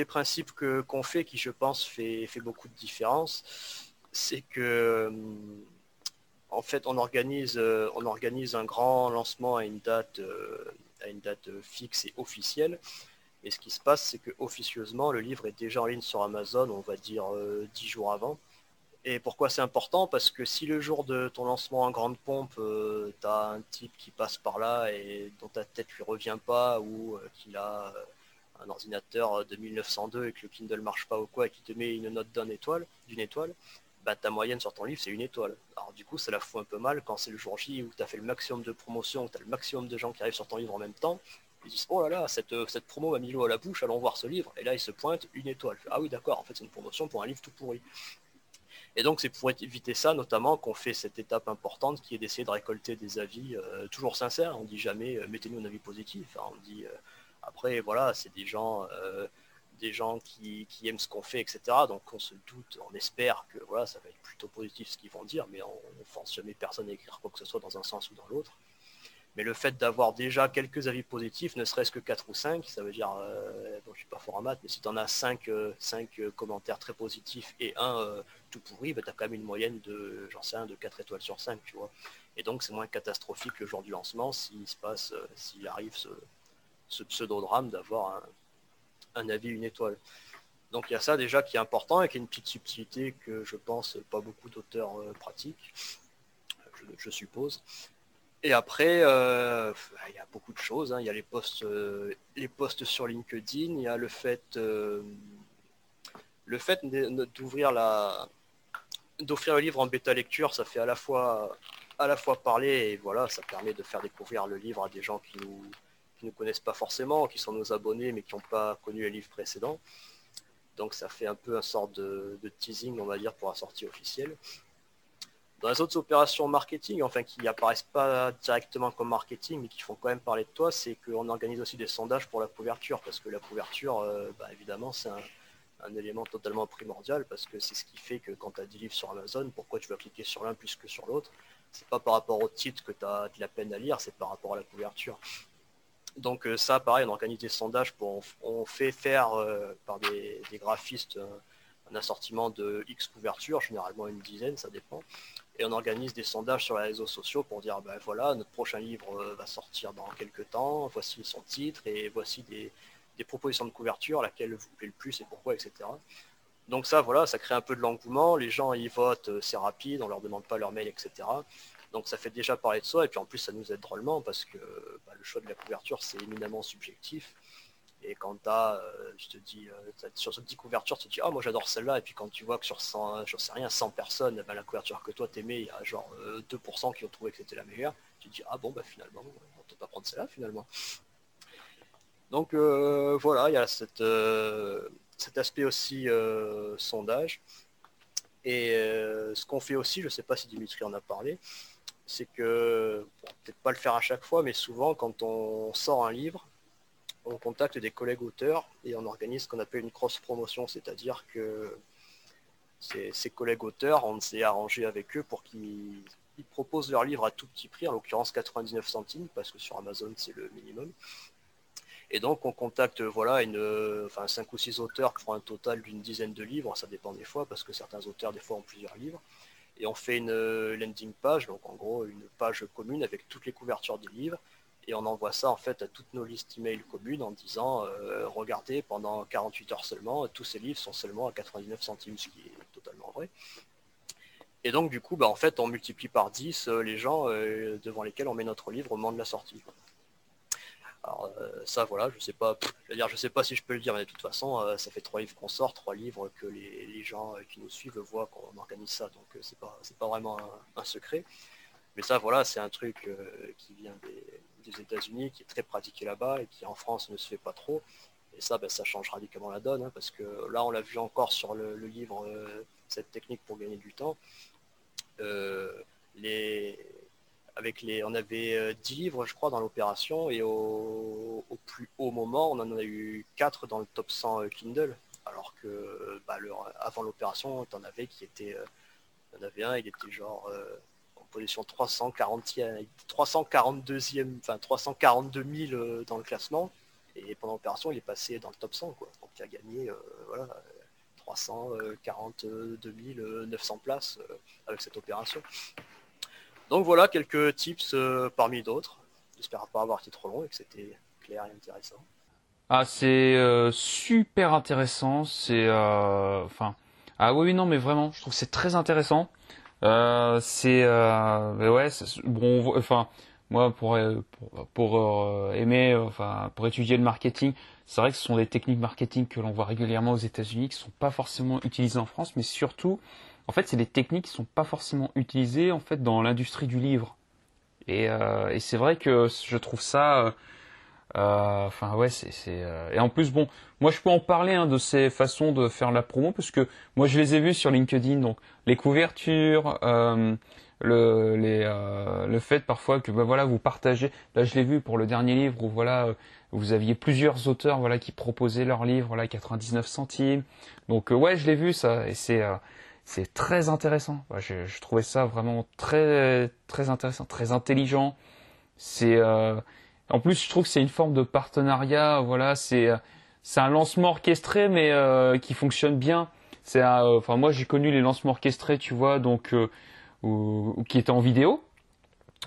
principes qu'on fait, qui je pense fait, beaucoup de différence, c'est que hum, fait, on organise, euh, on organise un grand lancement à une date, euh, à une date fixe et officielle. Et ce qui se passe, c'est que officieusement, le livre est déjà en ligne sur Amazon, on va dire euh, dix jours avant. Et pourquoi c'est important? Parce que si le jour de ton lancement en grande pompe, tu as un type qui passe par là et dont ta tête lui revient pas, ou qu'il a un ordinateur de 1902 et que le Kindle marche pas ou quoi, et qui te met une note d'une étoile, d'une étoile, bah, ta moyenne sur ton livre, c'est une étoile. Alors du coup, ça la fout un peu mal quand c'est le jour J où tu as fait le maximum de promotion, où tu as le maximum de gens qui arrivent sur ton livre en même temps. Ils disent, oh là là, cette, cette promo m'a mis l'eau à la bouche, allons voir ce livre. Et là, ils se pointent une étoile. Ah oui, d'accord, en fait, c'est une promotion pour un livre tout pourri. Et donc, c'est pour éviter ça, notamment, qu'on fait cette étape importante qui est d'essayer de récolter des avis euh, toujours sincères. On dit jamais, euh, mettez-nous un avis positif. on dit, euh, après, voilà, c'est des gens des gens qui, aiment ce qu'on fait, etc. Donc on se doute, on espère que voilà, ça va être plutôt positif ce qu'ils vont dire, mais on ne force jamais personne à écrire quoi que ce soit dans un sens ou dans l'autre. Mais le fait d'avoir déjà quelques avis positifs, ne serait-ce que 4 ou 5, ça veut dire, bon, je suis pas fort en maths, mais si tu en as 5, euh, euh, commentaires très positifs et un tout pourri, bah, tu as quand même une moyenne de, j'en sais un, de 4 étoiles sur 5, tu vois. Et donc c'est moins catastrophique le jour du lancement s'il se passe, s'il arrive ce, pseudo-drame d'avoir un, avis, une étoile. Donc il y a ça déjà qui est important et qui est une petite subtilité que je pense pas beaucoup d'auteurs euh, pratiquent, je, suppose. Et après, euh, il y a beaucoup de choses. Hein. Il y a les posts, euh, les posts sur LinkedIn. Il y a le fait, le fait d'ouvrir la, d'offrir le livre en bêta lecture. Ça fait à la fois, parler et voilà, ça permet de faire découvrir le livre à des gens qui nous, connaissent pas forcément, qui sont nos abonnés mais qui n'ont pas connu les livres précédents. Donc ça fait un peu un sort de, teasing, on va dire, pour la sortie officielle. Dans les autres opérations marketing, enfin qui apparaissent pas directement comme marketing, mais qui font quand même parler de toi, c'est qu'on organise aussi des sondages pour la couverture, parce que la couverture, euh, bah, évidemment, c'est un, élément totalement primordial, parce que c'est ce qui fait que quand tu as 10 livres sur Amazon, pourquoi tu vas cliquer sur l'un plus que sur l'autre? C'est pas par rapport au titre que tu as de la peine à lire, c'est par rapport à la couverture. Donc euh, ça, pareil, on organise des sondages, pour, on, fait faire euh, par des, graphistes un assortiment de X couvertures, généralement une dizaine, ça dépend et on organise des sondages sur les réseaux sociaux pour dire ben voilà, notre prochain livre euh, va sortir dans quelques temps, voici son titre et voici des, propositions de couverture, laquelle vous plaît le plus et pourquoi, etc. Donc ça, voilà, ça crée un peu de l'engouement, les gens y votent, euh, c'est rapide, on leur demande pas leur mail, etc. Donc ça fait déjà parler de soi, et puis en plus ça nous aide drôlement parce que bah, le choix de la couverture c'est éminemment subjectif. Et quand tu euh, je te dis, euh, sur cette 10 couvertures, tu te dis, ah, moi j'adore celle-là. Et puis quand tu vois que sur 100, je sais rien, 100 personnes, ben, la couverture que toi t'aimais, il y a genre 2% euh, qui ont trouvé que c'était la meilleure. Tu te dis, ah bon, bah finalement, on peut pas prendre celle-là finalement. Donc voilà, il y a cette, cet aspect aussi sondage. Et ce qu'on fait aussi, je ne sais pas si Dimitri en a parlé, c'est que, peut-être pas le faire à chaque fois, mais souvent quand on sort un livre, on contacte des collègues auteurs et on organise ce qu'on appelle une cross-promotion, c'est-à-dire que ces, collègues auteurs, on s'est arrangé avec eux pour qu'ils proposent leur livre à tout petit prix, en l'occurrence 99 centimes, parce que sur Amazon c'est le minimum. Et donc on contacte voilà une, enfin 5 ou 6 auteurs pour un total d'une dizaine de livres, ça dépend des fois, parce que certains auteurs des fois ont plusieurs livres. Et on fait une landing page, donc en gros une page commune avec toutes les couvertures des livres, et on envoie ça en fait à toutes nos listes email communes en disant euh, regardez pendant 48 heures seulement tous ces livres sont seulement à 99 centimes ce qui est totalement vrai. Et donc du coup bah, en fait on multiplie par 10 euh, les gens euh, devant lesquels on met notre livre au moment de la sortie alors ça voilà je sais pas je, dire, je sais pas si je peux le dire mais de toute façon ça fait trois livres qu'on sort trois livres que les, gens qui nous suivent voient qu'on organise ça donc c'est pas pas vraiment un, secret mais ça voilà c'est un truc qui vient des États-Unis qui est très pratiqué là-bas et qui en France ne se fait pas trop. Et ça, ben, ça change radicalement la donne, hein, parce que là, on l'a vu encore sur le, livre, euh, cette technique pour gagner du temps. Euh, avec les, on avait 10 euh, livres, je crois, dans l'opération, et au, plus haut moment, on en a eu 4 dans le top 100 Kindle, alors que bah, avant l'opération, on en avait qui était, en avait un, il était genre position 340e, 342e, enfin 342 000 euh, dans le classement. Et pendant l'opération, il est passé dans le top 100. Quoi. Donc il a gagné euh, voilà, 342 900 places euh, avec cette opération. Donc voilà quelques tips parmi d'autres. J'espère pas avoir été trop long et que c'était clair et intéressant. Ah, c'est super intéressant. C'est enfin. ah oui, non, mais vraiment, je trouve que c'est très intéressant. Euh, c'est euh, ouais, bon, enfin moi pour euh, pour, euh, aimer, enfin pour étudier le marketing, c'est vrai que ce sont des techniques marketing que l'on voit régulièrement aux États-Unis, qui sont pas forcément utilisées en France, mais surtout, en fait, c'est des techniques qui sont pas forcément utilisées en fait dans l'industrie du livre. Et, et c'est vrai que je trouve ça euh, enfin ouais, c'est euh, et en plus bon, moi je peux en parler hein, de ces façons de faire la promo parce que moi je les ai vus sur LinkedIn donc les couvertures, euh, le le fait parfois que bah, voilà vous partagez. Là je l'ai vu pour le dernier livre où voilà vous aviez plusieurs auteurs voilà qui proposaient leur livre voilà 99 centimes. Donc ouais je l'ai vu ça et c'est c'est très intéressant. je, trouvais ça vraiment très très intéressant, très intelligent. C'est en plus, je trouve que c'est une forme de partenariat. Voilà, c'est c'est un lancement orchestré, mais euh, qui fonctionne bien. C'est, enfin, moi j'ai connu les lancements orchestrés, tu vois, donc euh, qui étaient en vidéo,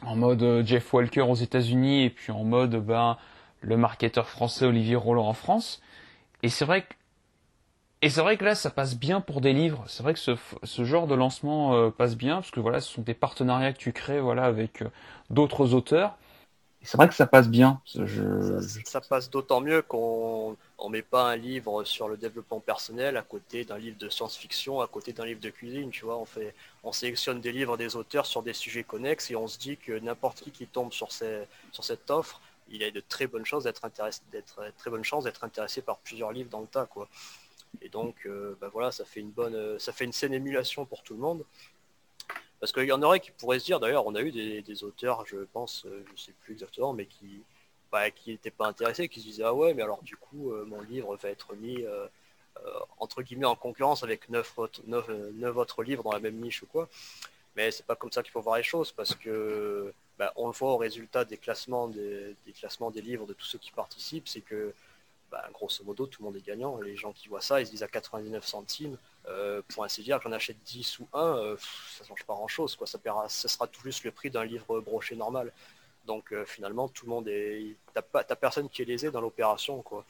en mode euh, Jeff Walker aux États-Unis et puis en mode ben le marketeur français Olivier Roland en France. Et c'est vrai que et c'est vrai que là, ça passe bien pour des livres. C'est vrai que ce, ce genre de lancement passe bien parce que voilà, ce sont des partenariats que tu crées, voilà, avec d'autres auteurs c'est vrai que ça passe bien. Ça, passe d'autant mieux qu'on ne met pas un livre sur le développement personnel à côté d'un livre de science-fiction, à côté d'un livre de cuisine. Tu vois, on, fait, on sélectionne des livres des auteurs sur des sujets connexes et on se dit que n'importe qui qui tombe sur, ces, sur cette offre, il a de très bonnes chances d'être intéressé, d'être très bonne chance d'être intéressé par plusieurs livres dans le tas, quoi. Et donc, euh, bah voilà, ça fait une bonne, ça fait une saine émulation pour tout le monde. Parce qu'il y en aurait qui pourraient se dire, d'ailleurs, on a eu des, auteurs, je pense, je sais plus exactement, mais qui bah, qui n'étaient pas intéressés, qui se disaient ah ouais, mais alors du coup, mon livre va être mis entre guillemets en concurrence avec neuf autres, autres livres dans la même niche ou quoi. Mais c'est pas comme ça qu'il faut voir les choses parce que bah, on le voit au résultat des classements des, classements des livres de tous ceux qui participent, c'est que bah, grosso modo tout le monde est gagnant. Les gens qui voient ça, ils se disent à 99 centimes, euh, pour ainsi dire, j'en achète 10 ou 1, euh, ça change pas grand chose. Quoi. Ça, ça sera tout juste le prix d'un livre broché normal. Donc euh, finalement tout le monde est. T'as, personne qui est lésé dans l'opération. quoi.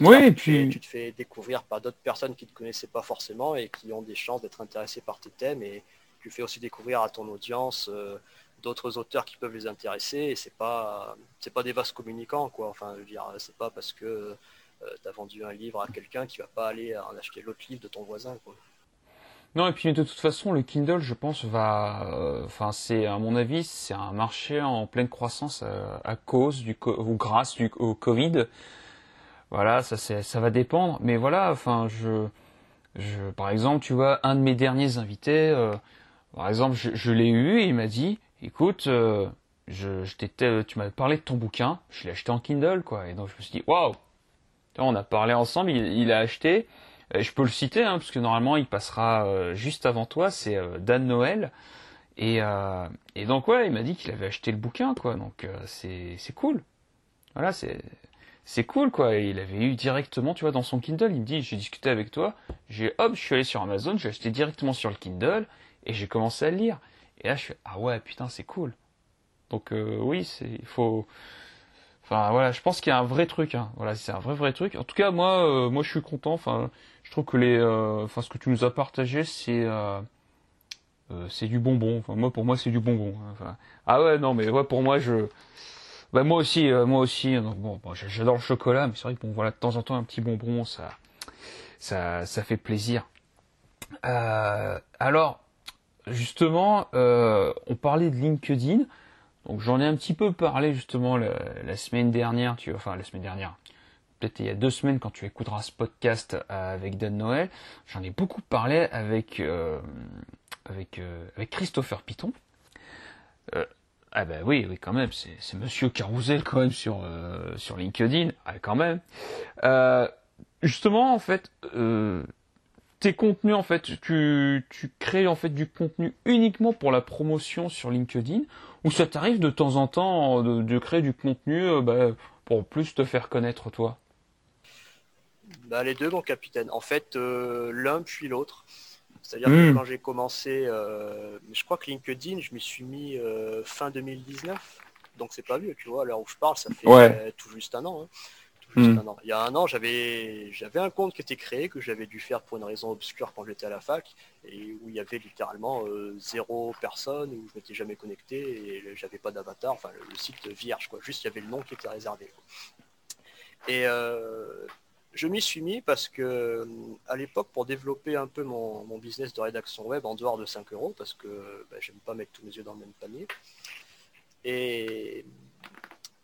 Oui, et puis... tu te fais découvrir par d'autres personnes qui ne te connaissaient pas forcément et qui ont des chances d'être intéressées par tes thèmes et tu fais aussi découvrir à ton audience euh, d'autres auteurs qui peuvent les intéresser et c'est pas c'est pas des vases communicants quoi enfin je veux dire c'est pas parce que euh, tu as vendu un livre à quelqu'un qui va pas aller en acheter l'autre livre de ton voisin quoi. Non, et puis de toute façon, le Kindle, je pense, va. Euh, enfin, c'est, à mon avis, c'est un marché en pleine croissance à, cause du. ou grâce du, au Covid. Voilà, ça, ça va dépendre. Mais voilà, enfin, je. je par exemple, tu vois, un de mes derniers invités, par exemple, je, l'ai eu et il m'a dit, écoute, euh, je, je tu m'as parlé de ton bouquin, je l'ai acheté en Kindle, quoi. Et donc je me suis dit, waouh, on a parlé ensemble, il, a acheté. je peux le citer, hein, parce que normalement il passera euh, juste avant toi, c'est euh, Dan Noël. Et, et, donc ouais, il m'a dit qu'il avait acheté le bouquin, quoi. Donc c'est cool. Voilà, c'est c'est cool quoi. il avait eu directement, tu vois, dans son Kindle, il me dit, j'ai discuté avec toi, j'ai hop, je suis allé sur Amazon, j'ai acheté directement sur le Kindle, et j'ai commencé à le lire. Et là, je fais ah ouais, putain, c'est cool. Donc euh, oui, c'est il faut. Enfin voilà, je pense qu'il y a un vrai truc. Hein. Voilà, c'est un vrai vrai truc. En tout cas, moi, euh, moi, je suis content. Enfin, je trouve que les, euh, ce que tu nous as partagé, c'est c'est du bonbon. Enfin, moi, pour moi, c'est du bonbon. Hein. Ah ouais, non, mais ouais, pour moi, je. Bah moi aussi, moi aussi. Donc bon, bon j'adore le chocolat, mais c'est vrai que bon, voilà, de temps en temps, un petit bonbon, ça, ça, ça fait plaisir. alors, justement, euh, on parlait de LinkedIn. Donc j'en ai un petit peu parlé justement la, semaine dernière, tu enfin la semaine dernière, peut-être il y a deux semaines quand tu écouteras ce podcast avec Dan Noël, j'en ai beaucoup parlé avec euh, euh, Christopher Piton. ah ben oui, oui quand même, c'est Monsieur Carousel quand même sur sur LinkedIn, ah, quand même. justement en fait, tes contenus en fait, tu, tu crées en fait du contenu uniquement pour la promotion sur LinkedIn ou ça t'arrive de temps en temps de, créer du contenu euh, bah, pour plus te faire connaître toi? Bah, Les deux mon capitaine. En fait euh, l'un puis l'autre. C'est-à-dire que hmm. quand j'ai commencé, euh, je crois que LinkedIn, je m'y suis mis fin 2019. Donc c'est pas vieux, tu vois, à l'heure où je parle, ça fait tout juste un an. Hein. Hmm. Il y a un an, j'avais un compte qui était créé que j'avais dû faire pour une raison obscure quand j'étais à la fac et où il y avait littéralement euh, zéro personne où je m'étais jamais connecté et j'avais pas d'avatar, enfin le, site vierge quoi. Juste il y avait le nom qui était réservé. Et euh, je m'y suis mis parce que à l'époque pour développer un peu mon, business de rédaction web en dehors de 5 euros parce que bah, j'aime pas mettre tous mes yeux dans le même panier. Et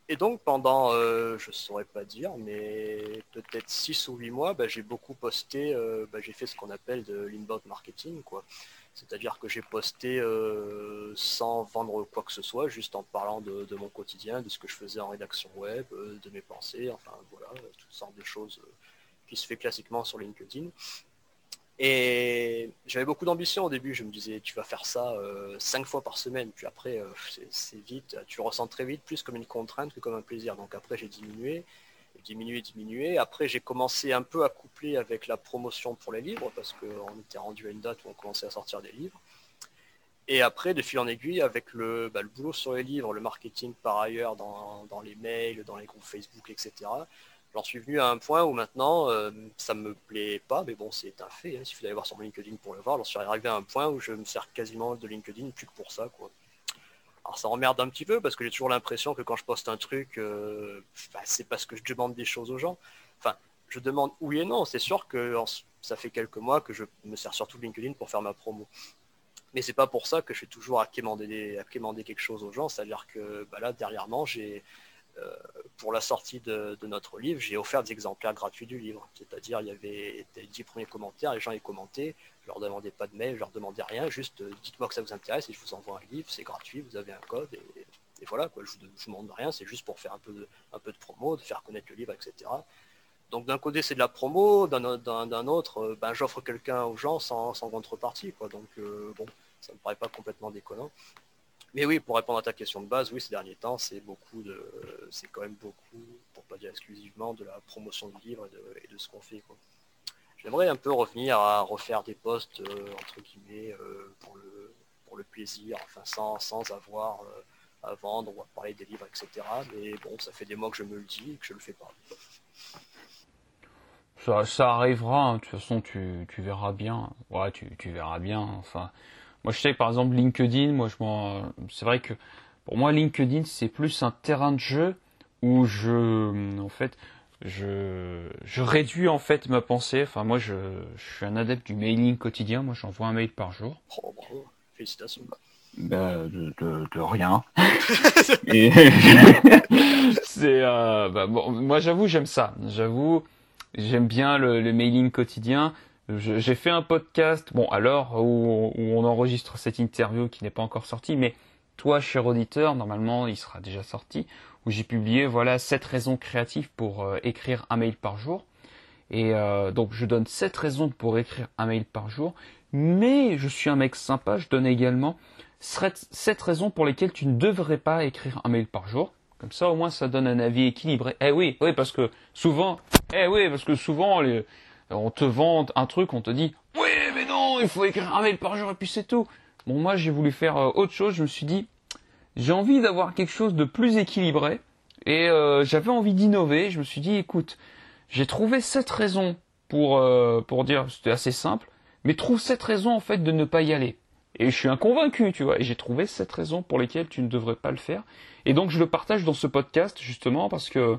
et donc pendant, euh, je ne saurais pas dire, mais peut-être 6 ou 8 mois, bah, j'ai beaucoup posté, euh, bah, j'ai fait ce qu'on appelle de l'inbound marketing. quoi. C'est-à-dire que j'ai posté euh, sans vendre quoi que ce soit, juste en parlant de, mon quotidien, de ce que je faisais en rédaction web, de mes pensées, enfin voilà, toutes sortes de choses qui se fait classiquement sur LinkedIn. Et j'avais beaucoup d'ambition au début. Je me disais, tu vas faire ça euh, cinq fois par semaine. Puis après, euh, c'est vite. Tu ressens très vite plus comme une contrainte que comme un plaisir. Donc après, j'ai diminué, diminué, diminué. Après, j'ai commencé un peu à coupler avec la promotion pour les livres parce qu'on était rendu à une date où on commençait à sortir des livres. Et après, de fil en aiguille, avec le, bah, le boulot sur les livres, le marketing par ailleurs dans, dans les mails, dans les groupes Facebook, etc J'en suis venu à un point où maintenant, euh, ça me plaît pas, mais bon, c'est un fait. Hein, il suffit d'aller voir sur mon LinkedIn pour le voir. J'en suis arrivé à un point où je me sers quasiment de LinkedIn plus que pour ça, quoi. Alors ça emmerde un petit peu parce que j'ai toujours l'impression que quand je poste un truc, euh, bah, c'est parce que je demande des choses aux gens. Enfin, je demande oui et non. C'est sûr que ça fait quelques mois que je me sers surtout de LinkedIn pour faire ma promo. Mais c'est pas pour ça que je suis toujours à quémander, à quémander quelque chose aux gens. C'est-à-dire que bah là, derrière j'ai pour la sortie de, notre livre, j'ai offert des exemplaires gratuits du livre. C'est-à-dire, il y avait les dix premiers commentaires, les gens y commentaient, je leur demandais pas de mail, je leur demandais rien, juste dites-moi que ça vous intéresse et je vous envoie un livre, c'est gratuit, vous avez un code et, voilà, quoi, je ne vous, demande rien, c'est juste pour faire un peu, de, promo, de faire connaître le livre, etc. Donc d'un côté c'est de la promo, d'un autre, ben, j'offre quelqu'un aux gens sans, contrepartie. Quoi. Donc bon, ça me paraît pas complètement déconnant. Mais oui, pour répondre à ta question de base, oui, ces derniers temps, c'est beaucoup de, c'est quand même beaucoup, pour pas dire exclusivement, de la promotion du livre et de, ce qu'on fait. J'aimerais un peu revenir à refaire des posts euh, entre guillemets euh, pour le plaisir, enfin sans, sans avoir euh, à vendre ou à parler des livres, etc. Mais bon, ça fait des mois que je me le dis et que je le fais pas. Ça, arrivera, hein. de toute façon tu, tu verras bien. Ouais, tu, tu verras bien. Enfin, moi, je sais par exemple LinkedIn, moi, je c'est vrai que pour moi, LinkedIn, c'est plus un terrain de jeu où je, en fait, je, je réduis en fait ma pensée. Enfin, moi, je, je suis un adepte du mailing quotidien. Moi, j'envoie un mail par jour. Oh, bravo. Félicitations. Ben, de, de, rien. c'est, euh, bah, bon, moi, j'avoue, j'aime ça. J'avoue, j'aime bien le, le mailing quotidien. J'ai fait un podcast, bon, à l'heure où, on enregistre cette interview qui n'est pas encore sortie, mais toi, cher auditeur, normalement, il sera déjà sorti, où j'ai publié, voilà, 7 raisons créatives pour euh, écrire un mail par jour. Et euh, donc, je donne 7 raisons pour écrire un mail par jour, mais je suis un mec sympa, je donne également 7 raisons pour lesquelles tu ne devrais pas écrire un mail par jour. Comme ça, au moins, ça donne un avis équilibré. Eh oui, oui, parce que souvent, eh oui, parce que souvent, les, on te vend un truc, on te dit oui mais non, il faut écrire un mail par jour et puis c'est tout. Bon moi j'ai voulu faire euh, autre chose, je me suis dit j'ai envie d'avoir quelque chose de plus équilibré et euh, j'avais envie d'innover. Je me suis dit écoute, j'ai trouvé cette raison pour euh, pour dire c'était assez simple, mais trouve cette raison en fait de ne pas y aller. Et je suis inconvaincu, tu vois. Et j'ai trouvé cette raison pour lesquelles tu ne devrais pas le faire. Et donc je le partage dans ce podcast justement parce que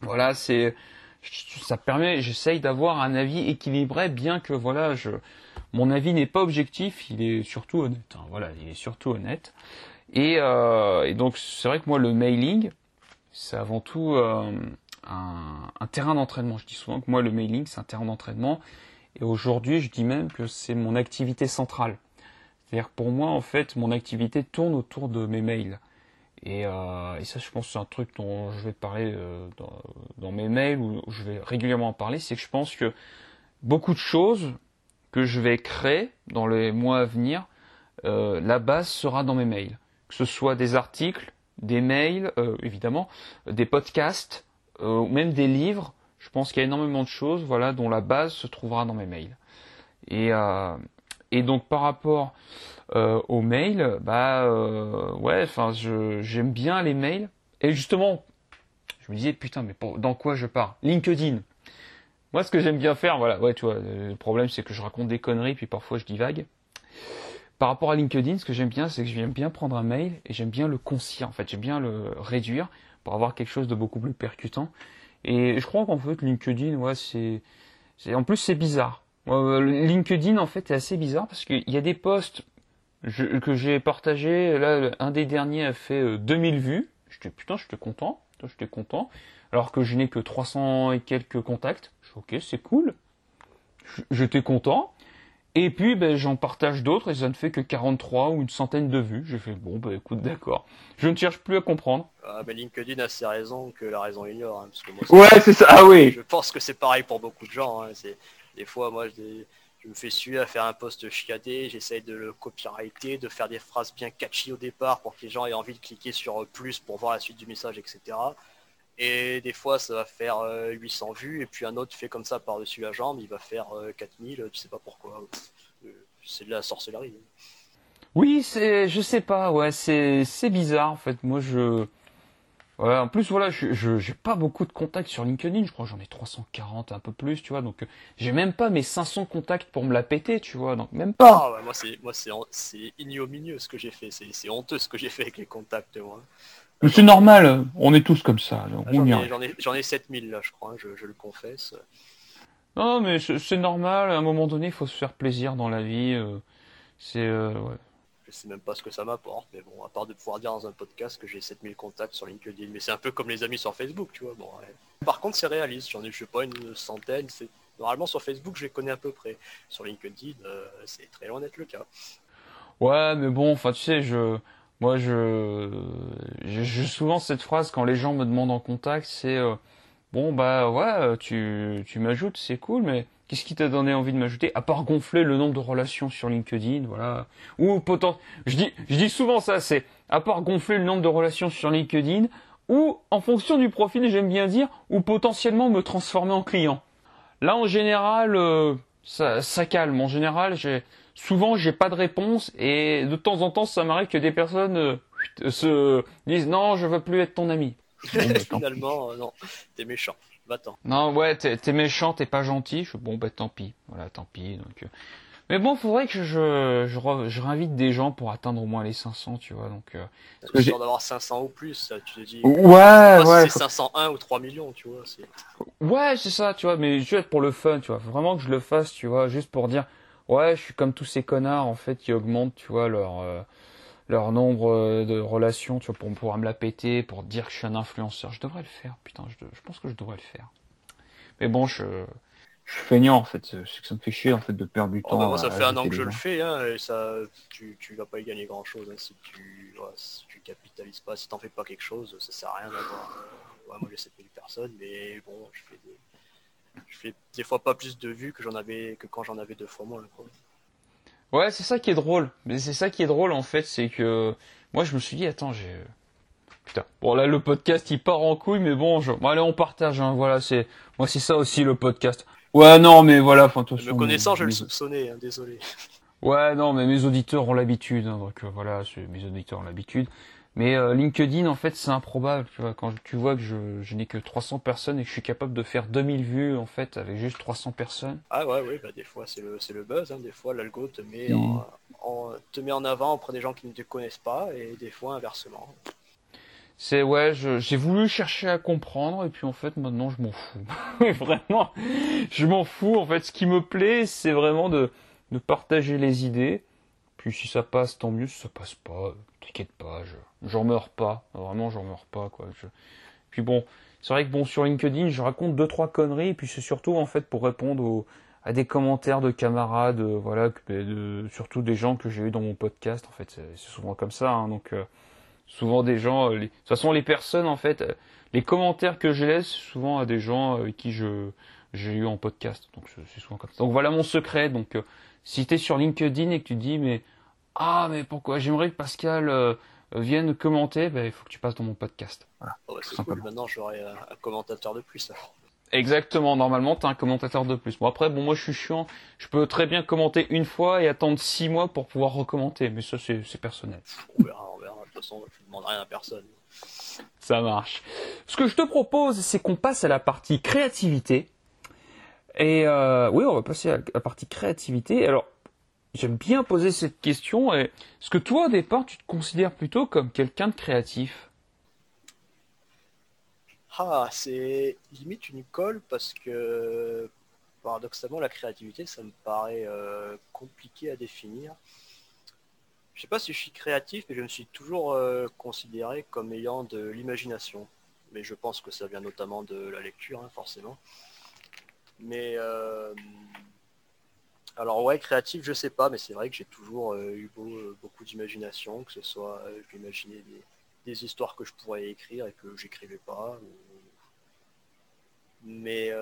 voilà c'est ça permet, j'essaye d'avoir un avis équilibré, bien que voilà, je, mon avis n'est pas objectif, il est surtout honnête. Hein, voilà, il est surtout honnête. Et, euh, et donc c'est vrai que moi le mailing, c'est avant tout euh, un, un, terrain d'entraînement. Je dis souvent que moi le mailing c'est un terrain d'entraînement. Et aujourd'hui, je dis même que c'est mon activité centrale. C'est-à-dire pour moi, en fait, mon activité tourne autour de mes mails. Euh, et, ça, je pense, c'est un truc dont je vais parler euh, dans, mes mails où je vais régulièrement en parler. C'est que je pense que beaucoup de choses que je vais créer dans les mois à venir, euh, la base sera dans mes mails. Que ce soit des articles, des mails, évidemment, des podcasts, ou même des livres. Je pense qu'il y a énormément de choses, voilà, dont la base se trouvera dans mes mails. Et, et donc par rapport euh, aux mails, bah euh, ouais, enfin j'aime bien les mails. Et justement, je me disais putain, mais dans quoi je pars? LinkedIn. Moi, ce que j'aime bien faire, voilà, ouais, tu vois, le problème c'est que je raconte des conneries puis parfois je divague. Par rapport à LinkedIn, ce que j'aime bien, c'est que j'aime bien prendre un mail et j'aime bien le concire. En fait, j'aime bien le réduire pour avoir quelque chose de beaucoup plus percutant. Et je crois qu'en fait, LinkedIn, ouais, c'est, en plus c'est bizarre. LinkedIn en fait est assez bizarre parce qu'il y a des posts que j'ai partagé. Là, un des derniers a fait 2000 euh, vues. J'étais putain, j'étais content. J'étais content. Alors que je n'ai que 300 et quelques contacts. Je ok, c'est cool. J'étais content. Et puis, ben, j'en partage d'autres et ça ne fait que 43 ou une centaine de vues. J'ai fait, bon, ben, écoute, d'accord. Je ne cherche plus à comprendre. Ah, mais LinkedIn a ses raisons que la raison ignore. Hein, parce que moi, ouais, c'est ça. Ah oui. Je pense que c'est pareil pour beaucoup de gens. Hein. C'est des fois, moi, je, me fais suer à faire un post chiadé, j'essaye de le copyrighter, de faire des phrases bien catchy au départ pour que les gens aient envie de cliquer sur plus pour voir la suite du message, etc. Et des fois, ça va faire 800 euh, vues, et puis un autre fait comme ça par-dessus la jambe, il va faire 4000, euh, tu sais pas pourquoi. Euh, c'est de la sorcellerie. Oui, c'est, je sais pas, ouais, c'est, c'est bizarre en fait. Moi, je, Ouais, en plus, voilà, je j'ai pas beaucoup de contacts sur LinkedIn. Je crois que j'en ai 340, un peu plus, tu vois. Donc, euh, j'ai même pas mes 500 contacts pour me la péter, tu vois. Donc, même pas. Ah ouais, moi, c'est moi c'est ignominieux ce que j'ai fait. C'est honteux ce que j'ai fait avec les contacts, moi. C'est normal. On est tous comme ça. Ah, j'en ai, ai, ai, 7000 là, je crois. Je, je, le confesse. Non, mais c'est normal. À un moment donné, il faut se faire plaisir dans la vie. Euh, c'est euh, ouais sais même pas ce que ça m'apporte, mais bon, à part de pouvoir dire dans un podcast que j'ai 7000 contacts sur LinkedIn, mais c'est un peu comme les amis sur Facebook, tu vois. Bon, Par contre, c'est réaliste, j'en ai, je sais pas, une centaine. C'est Normalement, sur Facebook, je les connais à peu près. Sur LinkedIn, euh, c'est très loin d'être le cas. Ouais, mais bon, enfin, tu sais, je, moi, je, je, souvent cette phrase quand les gens me demandent en contact, c'est euh, bon, bah ouais, tu, tu m'ajoutes, c'est cool, mais Qu'est-ce qui t'a donné envie de m'ajouter À part gonfler le nombre de relations sur LinkedIn, voilà. Ou potent... je dis, je dis souvent ça, c'est à part gonfler le nombre de relations sur LinkedIn, ou en fonction du profil, j'aime bien dire, ou potentiellement me transformer en client. Là, en général, euh, ça, ça, calme. En général, j'ai souvent j'ai pas de réponse et de temps en temps, ça m'arrive que des personnes euh, se disent non, je veux plus être ton ami. Finalement, euh, non, t'es méchant. Non, ouais, t'es méchant, t'es pas gentil. Je, bon, bah tant pis. Voilà, tant pis. Donc, euh. Mais bon, faudrait que je, je, je, réinvite des gens pour atteindre au moins les 500, tu vois. Donc, euh... sûr d'avoir 500 ou plus, ça, tu te dis. Ouais, ouais. c'est 501 ou 3 millions, tu vois. Ouais, c'est ça, tu vois. Mais je vais être pour le fun, tu vois. Vraiment que je le fasse, tu vois, juste pour dire, ouais, je suis comme tous ces connards en fait qui augmentent, tu vois, leur. Leur nombre euh, de relations, tu vois, pour pouvoir me la péter, pour dire que je suis un influenceur. Je devrais le faire, putain, je, je pense que je devrais le faire. Mais bon, je... Je suis feignant, en fait. C'est que ça me fait chier, en fait, de perdre du oh, temps. Bah, moi, ça fait un an que je le fais, hein, et ça, tu, tu vas pas y gagner grand-chose hein, si, tu, si tu capitalises pas, si t'en fais pas quelque chose, ça sert à rien d'avoir... Euh, ouais, moi, j'ai 7000 personnes, mais bon, je fais des... Je fais des fois pas plus de vues que j'en avais que quand j'en avais deux fois moins. Quoi. Ouais, c'est ça qui est drôle. Mais c'est ça qui est drôle en fait, c'est que moi je me suis dit attends, j'ai putain. Bon là le podcast il part en couille, mais bon, je... bon, allez on partage. Hein, voilà, c'est moi c'est ça aussi le podcast. Ouais non mais voilà, enfin Me connaissant, je le soupçonnais, hein, désolé. Ouais non mais mes auditeurs ont l'habitude, hein, donc euh, voilà, mes auditeurs ont l'habitude. Mais euh, LinkedIn, en fait, c'est improbable. Tu vois, quand tu vois que je, je n'ai que 300 personnes et que je suis capable de faire 2000 vues, en fait, avec juste 300 personnes. Ah ouais, ouais, bah, des fois, c'est le, le buzz. Hein. Des fois, l'algo te, met en, te met en avant auprès des gens qui ne te connaissent pas et des fois, inversement. C'est ouais, j'ai voulu chercher à comprendre et puis en fait maintenant je m'en fous. vraiment, je m'en fous. En fait, ce qui me plaît, c'est vraiment de, de partager les idées. Puis si ça passe, tant mieux. Si ça passe pas, t'inquiète pas. Je, j'en meurs pas. Vraiment, j'en meurs pas, quoi. Puis bon, c'est vrai que bon, sur LinkedIn, je raconte deux, trois conneries, et puis c'est surtout, en fait, pour répondre à des commentaires de camarades, euh, voilà, surtout des gens que j'ai eu dans mon podcast, en fait, c'est, souvent comme ça, hein, donc, euh, souvent des gens, euh, de toute façon, les personnes, en fait, les commentaires que je laisse, souvent à des gens avec qui je, j'ai eu en podcast, donc voilà mon secret, donc, si t'es sur LinkedIn et que tu dis, mais, ah, mais pourquoi, j'aimerais que Pascal, viennent commenter, ben, il faut que tu passes dans mon podcast. Voilà. Oh, c'est cool, maintenant j'aurai un, commentateur de plus. Exactement, normalement tu as un commentateur de plus. Bon après, bon moi je suis chiant, je peux très bien commenter une fois et attendre six mois pour pouvoir recommenter, mais ça c'est personnel. On verra, on verra, de toute façon je ne demande rien à personne. Ça marche. Ce que je te propose, c'est qu'on passe à la partie créativité. Et euh, oui, on va passer à la partie créativité. Alors, J'aime bien poser cette question. Est-ce que toi, au départ, tu te considères plutôt comme quelqu'un de créatif? Ah, c'est limite une colle parce que paradoxalement, la créativité, ça me paraît euh, compliqué à définir. Je sais pas si je suis créatif, mais je me suis toujours euh, considéré comme ayant de l'imagination. Mais je pense que ça vient notamment de la lecture, hein, forcément. Mais euh, alors ouais, créatif, je sais pas, mais c'est vrai que j'ai toujours euh, eu euh, beaucoup d'imagination, que ce soit, euh, je m'imaginais des, histoires que je pourrais écrire et que j'écrivais pas. Mais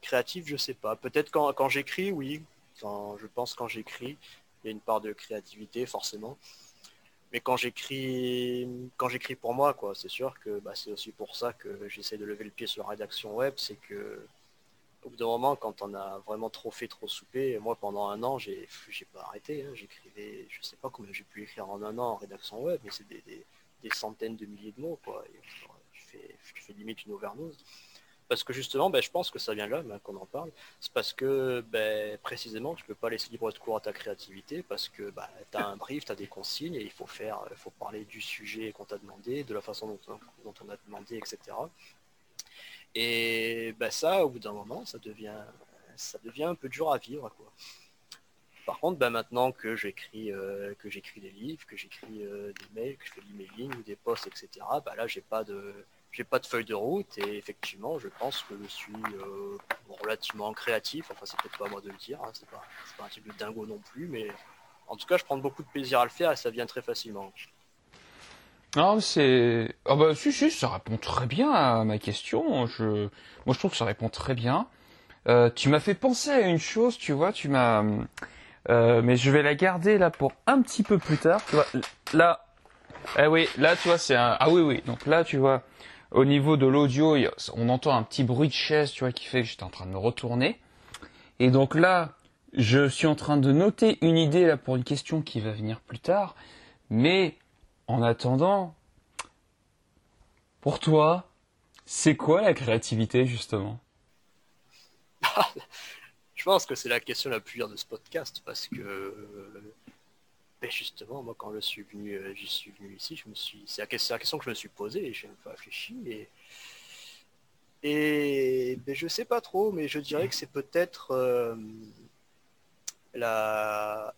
créatif, je sais pas. Peut-être quand, j'écris, oui. je pense quand j'écris, il y a une part de créativité, forcément. Mais quand j'écris quand j'écris pour moi, quoi, c'est sûr que bah, c'est aussi pour ça que j'essaie de lever le pied sur la rédaction web, c'est que au bout d'un moment, quand on a vraiment trop fait, trop soupé, moi pendant un an, j'ai, pas arrêté. Hein. j'écrivais, je sais pas combien j'ai pu écrire en un an en rédaction web, mais c'est des, centaines de milliers de mots, quoi. je, fais, je fais limite une overnose. Parce que justement, ben, je pense que ça vient là ben, qu'on en parle. C'est parce que ben, précisément, tu peux pas laisser libre de cours à ta créativité parce que tu as un brief, tu as des consignes et il faut faire, il faut parler du sujet qu'on t'a demandé, de la façon dont on a demandé, etc. Et bah ça, au bout d'un moment, ça devient, ça devient un peu dur à vivre. Quoi. Par contre, bah, maintenant que j'écris que j'écris des livres, que j'écris des mails, que je fais de l'emailing ou des posts, etc. Bah là, j'ai pas de j'ai pas de feuille de route et effectivement, je pense que je suis relativement créatif. Enfin, c'est peut-être pas moi de le dire, hein, c'est pas, pas un type de dingo non plus, mais en tout cas, je prends beaucoup de plaisir à le faire et ça vient très facilement. Non, c'est. Ah bah si, si, ça répond très bien à ma question. Je... Moi, je trouve que ça répond très bien. Euh, tu m'as fait penser à une chose, tu vois, tu m'as. Euh, mais je vais la garder là pour un petit peu plus tard. Tu vois, là. Eh oui, là, tu vois, c'est un. Ah oui, oui. Donc là, tu vois, au niveau de l'audio, on entend un petit bruit de chaise, tu vois, qui fait que j'étais en train de me retourner. Et donc là, je suis en train de noter une idée là pour une question qui va venir plus tard. Mais en attendant, pour toi, c'est quoi la créativité justement? Je pense que c'est la question la plus dure de ce podcast parce que ben, justement, moi quand je suis venu, euh, ici, je me suis, c'est la, question que je me suis posée et j'ai un peu réfléchi et et ben, je sais pas trop, mais je dirais que c'est peut-être euh, la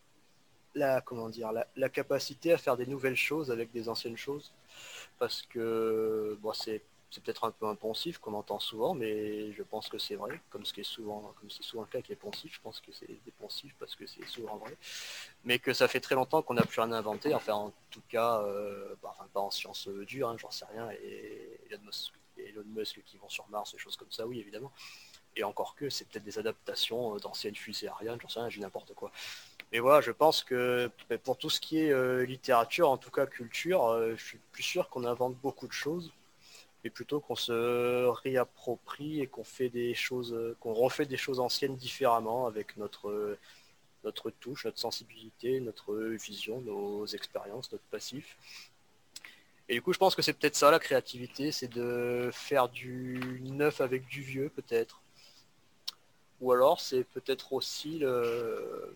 la comment dire la, capacité à faire des nouvelles choses avec des anciennes choses. Parce que c'est peut-être un peu impensif qu'on entend souvent mais je pense que c'est vrai comme ce qui est souvent comme c'est souvent le cas qui est pensif je pense que c'est dépensif parce que c'est souvent vrai. Mais que ça fait très longtemps qu'on n'a plus rien inventé. Enfin en tout cas euh, bah, pas en sciences dures hein, j'en sais rien. Et Elon Musk, qui vont sur Mars des choses comme ça oui évidemment et encore que c'est peut-être des adaptations euh, d'anciennes fusées Ariane j'en sais rien j'ai n'importe quoi mais voilà, je pense que pour tout ce qui est euh, littérature, en tout cas culture, euh, je suis plus sûr qu'on invente beaucoup de choses, mais plutôt qu'on se réapproprie et qu'on fait des choses, qu'on refait des choses anciennes différemment avec notre notre touche, notre sensibilité, notre vision, nos expériences, notre passif. Et du coup, je pense que c'est peut-être ça la créativité, c'est de faire du neuf avec du vieux peut-être. Ou alors c'est peut-être aussi le,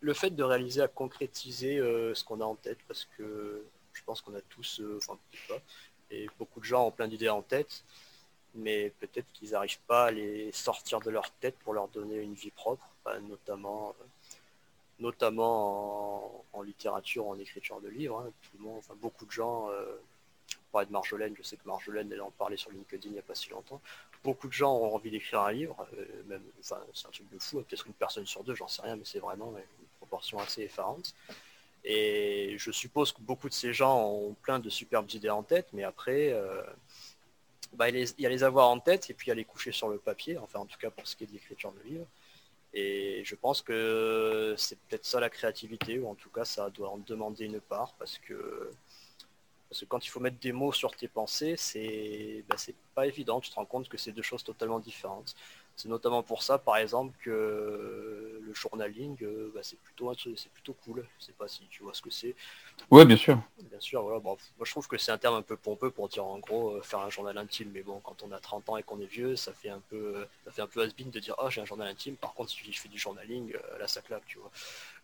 le fait de réaliser à concrétiser euh, ce qu'on a en tête, parce que je pense qu'on a tous, euh, enfin pas, et beaucoup de gens ont plein d'idées en tête, mais peut-être qu'ils n'arrivent pas à les sortir de leur tête pour leur donner une vie propre, notamment, euh, notamment en, littérature, en écriture de livres. Hein. tout le monde, enfin, beaucoup de gens, pour de Marjolaine, je sais que Marjolaine, elle en parlait sur LinkedIn il n'y a pas si longtemps. Beaucoup de gens ont envie d'écrire un livre, même, enfin, c'est un truc de fou, peut-être une personne sur deux, j'en sais rien, mais c'est vraiment proportion assez effarante. Et je suppose que beaucoup de ces gens ont plein de superbes idées en tête, mais après, euh, bah, il, y a les avoir en tête et puis il y a les coucher sur le papier, enfin en tout cas pour ce qui est d'écriture de livre. Et je pense que c'est peut-être ça la créativité, ou en tout cas ça doit en demander une part, parce que, parce que quand il faut mettre des mots sur tes pensées, c'est bah, pas évident, tu te rends compte que c'est deux choses totalement différentes. C'est notamment pour ça, par exemple, que le journaling, euh, bah, c'est plutôt c'est plutôt cool. Je sais pas si tu vois ce que c'est. Ouais, bien sûr. Bien sûr, voilà. moi, je trouve que c'est un terme un peu pompeux pour dire en gros euh, faire un journal intime. Mais bon, quand on a 30 ans et qu'on est vieux, ça fait un peu, ça fait un peu has de dire oh j'ai un journal intime. Par contre, si je fais du journaling, euh, là ça claque, tu vois.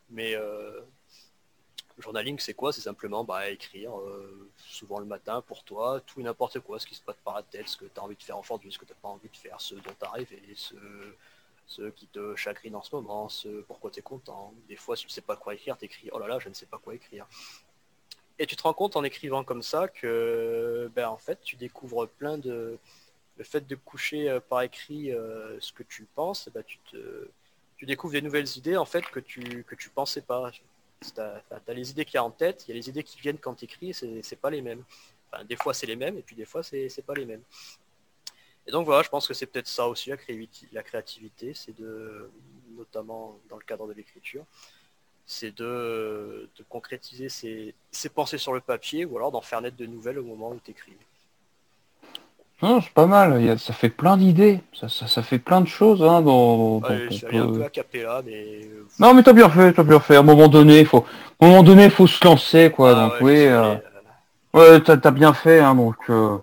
Mais journaling, c'est quoi? C'est simplement bah, écrire, euh, souvent le matin pour toi, tout et n'importe quoi, ce qui se passe par la tête, ce que tu as envie de faire aujourd'hui, ce que tu n'as pas envie de faire, ce dont tu arrives et ce, qui te chagrine en ce moment, ce pourquoi tu es content. Des fois, si tu ne sais pas quoi écrire, tu écris oh là là, je ne sais pas quoi écrire. Et tu te rends compte en écrivant comme ça que ben, en fait, tu découvres plein de. Le fait de coucher euh, par écrit euh, ce que tu penses, ben, tu, tu découvres des nouvelles idées en fait que tu que tu pensais pas. Tu as, les idées qu'il y a en tête, il y a les idées qui viennent quand tu écris, c'est pas les mêmes. des fois c'est les mêmes, et puis des fois c'est pas les mêmes. Et donc voilà, je pense que c'est peut-être ça aussi la, créativité, c'est de, notamment dans le cadre de l'écriture, c'est de, concrétiser ses, pensées sur le papier ou alors d'en faire naître de nouvelles au moment où tu écris. C'est pas mal, ça fait plein d'idées, ça, fait plein de choses. Hein, dans, un peu à capella, mais... Euh, non mais t'as bien fait, t'as bien fait. À un moment donné, il faut, à un moment donné, faut se lancer, quoi. Ah donc oui, euh, ouais, t'as as bien fait, hein, donc. Euh...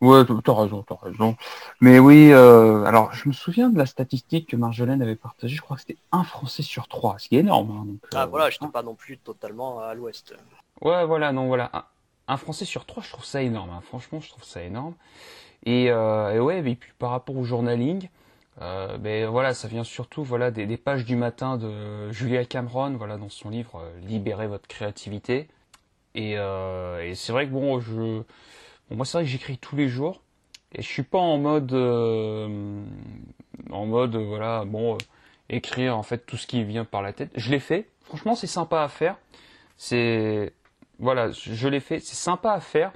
Ouais, t'as raison, t'as raison. Mais oui, euh, alors je me souviens de la statistique que Marjolaine avait partagée. Je crois que c'était un Français sur trois, ce qui est énorme. Hein, donc, ah voilà, je pas non plus totalement à l'Ouest. Ouais, voilà, non, voilà. Un, Français sur trois, je trouve ça énorme. Hein. Franchement, je trouve ça énorme. Et, euh, ouais, et puis par rapport au journaling, Euh, mais voilà, ça vient surtout voilà des, pages du matin de Julia Cameron, voilà dans son livre euh, Libérez votre créativité. Et, euh, et c'est vrai que bon, je, moi c'est vrai que j'écris tous les jours et je suis pas en mode, en mode voilà, bon, écrire en fait tout ce qui vient par la tête. Je l'ai fait. Franchement, c'est sympa à faire. C'est voilà, je l'ai fait. C'est sympa à faire.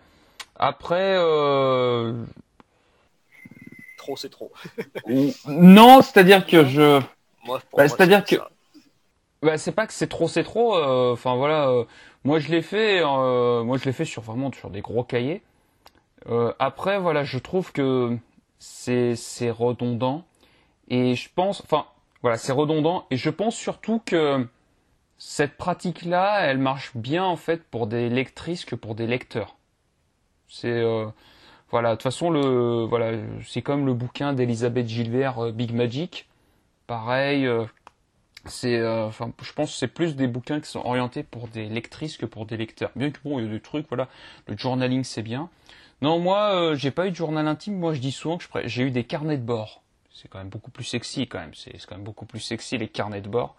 Après, euh, trop, c'est trop. non, c'est-à-dire que je. Bah, c'est-à-dire que. Bah, c'est pas que c'est trop, c'est trop. euh, Enfin voilà, euh, moi je l'ai fait. euh, moi je l'ai fait sur vraiment sur des gros cahiers. Après voilà, je trouve que c'est c'est redondant et je pense, enfin voilà, c'est redondant et je pense surtout que cette pratique-là, elle marche bien en fait pour des lectrices que pour des lecteurs. C'est euh, voilà, de toute façon le voilà, c'est comme le bouquin d'Elisabeth Gilbert euh, Big Magic. Pareil, euh, c'est euh, enfin je pense que c'est plus des bouquins qui sont orientés pour des lectrices que pour des lecteurs. Bien que bon, il y a des trucs voilà, le journaling c'est bien. Non, moi euh, j'ai pas eu de journal intime, moi je dis souvent que j'ai eu des carnets de bord. C'est quand même beaucoup plus sexy quand même, c'est quand même beaucoup plus sexy les carnets de bord.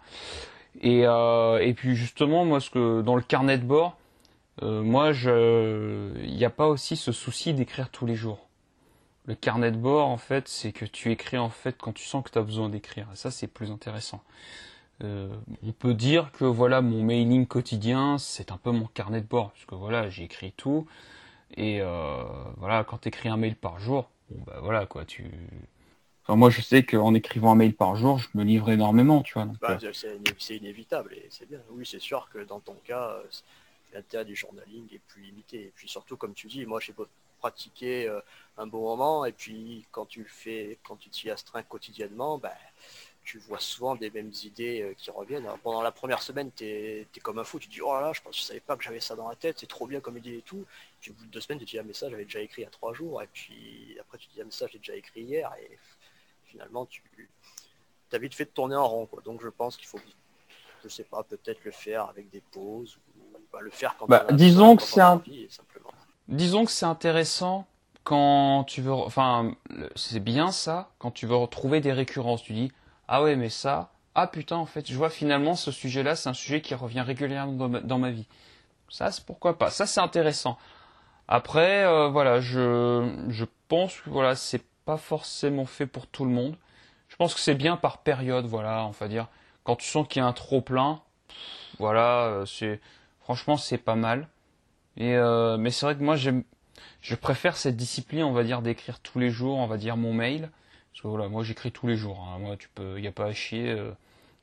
Et, euh, et puis justement, moi, ce que dans le carnet de bord, euh, moi, il n'y a pas aussi ce souci d'écrire tous les jours. Le carnet de bord, en fait, c'est que tu écris en fait quand tu sens que tu as besoin d'écrire. Ça, c'est plus intéressant. Euh, on peut dire que voilà, mon mailing quotidien, c'est un peu mon carnet de bord, parce que voilà, j'écris tout. Et voilà, quand tu écris un mail par jour, bah voilà quoi, tu Enfin, moi, je sais qu'en écrivant un mail par jour, je me livre énormément, tu vois. Bah, euh, c'est iné- c'est inévitable et c'est bien. Oui, c'est sûr que dans ton cas, euh, l'intérêt du journaling est plus limité. Et puis surtout, comme tu dis, moi j'ai beau pratiquer euh, un bon moment et puis quand tu le fais, quand tu t'y astreins quotidiennement, bah, tu vois souvent des mêmes idées euh, qui reviennent. Alors, pendant la première semaine, tu es, comme un fou, tu te dis oh là là, je pense je savais pas que j'avais ça dans la tête, c'est trop bien comme idée et tout. Puis au bout de deux semaines, tu te dis ah mais ça j'avais déjà écrit il y a trois jours et puis après tu te dis ah mais ça j'ai déjà écrit hier et finalement tu as vite fait de tourner en rond quoi. Donc je pense qu'il faut je sais pas, peut-être le faire avec des pauses ou bah, le faire quand Bah, on a disons que c'est a un- envie, simplement. Disons que c'est intéressant quand tu veux, enfin, c'est bien ça, quand tu veux retrouver des récurrences. Tu dis, ah ouais, mais ça, ah putain, en fait, je vois finalement ce sujet-là, c'est un sujet qui revient régulièrement dans ma, dans ma vie. Ça, c'est pourquoi pas. Ça, c'est intéressant. Après, euh, voilà, je, je pense que voilà, c'est pas forcément fait pour tout le monde. Je pense que c'est bien par période, voilà, on va dire. Quand tu sens qu'il y a un trop plein, voilà, euh, c'est, franchement, c'est pas mal. Et euh, mais c'est vrai que moi j'aime, je préfère cette discipline, on va dire, d'écrire tous les jours, on va dire mon mail. Parce que voilà, moi j'écris tous les jours. hein. Moi, tu peux, y a pas à chier. euh.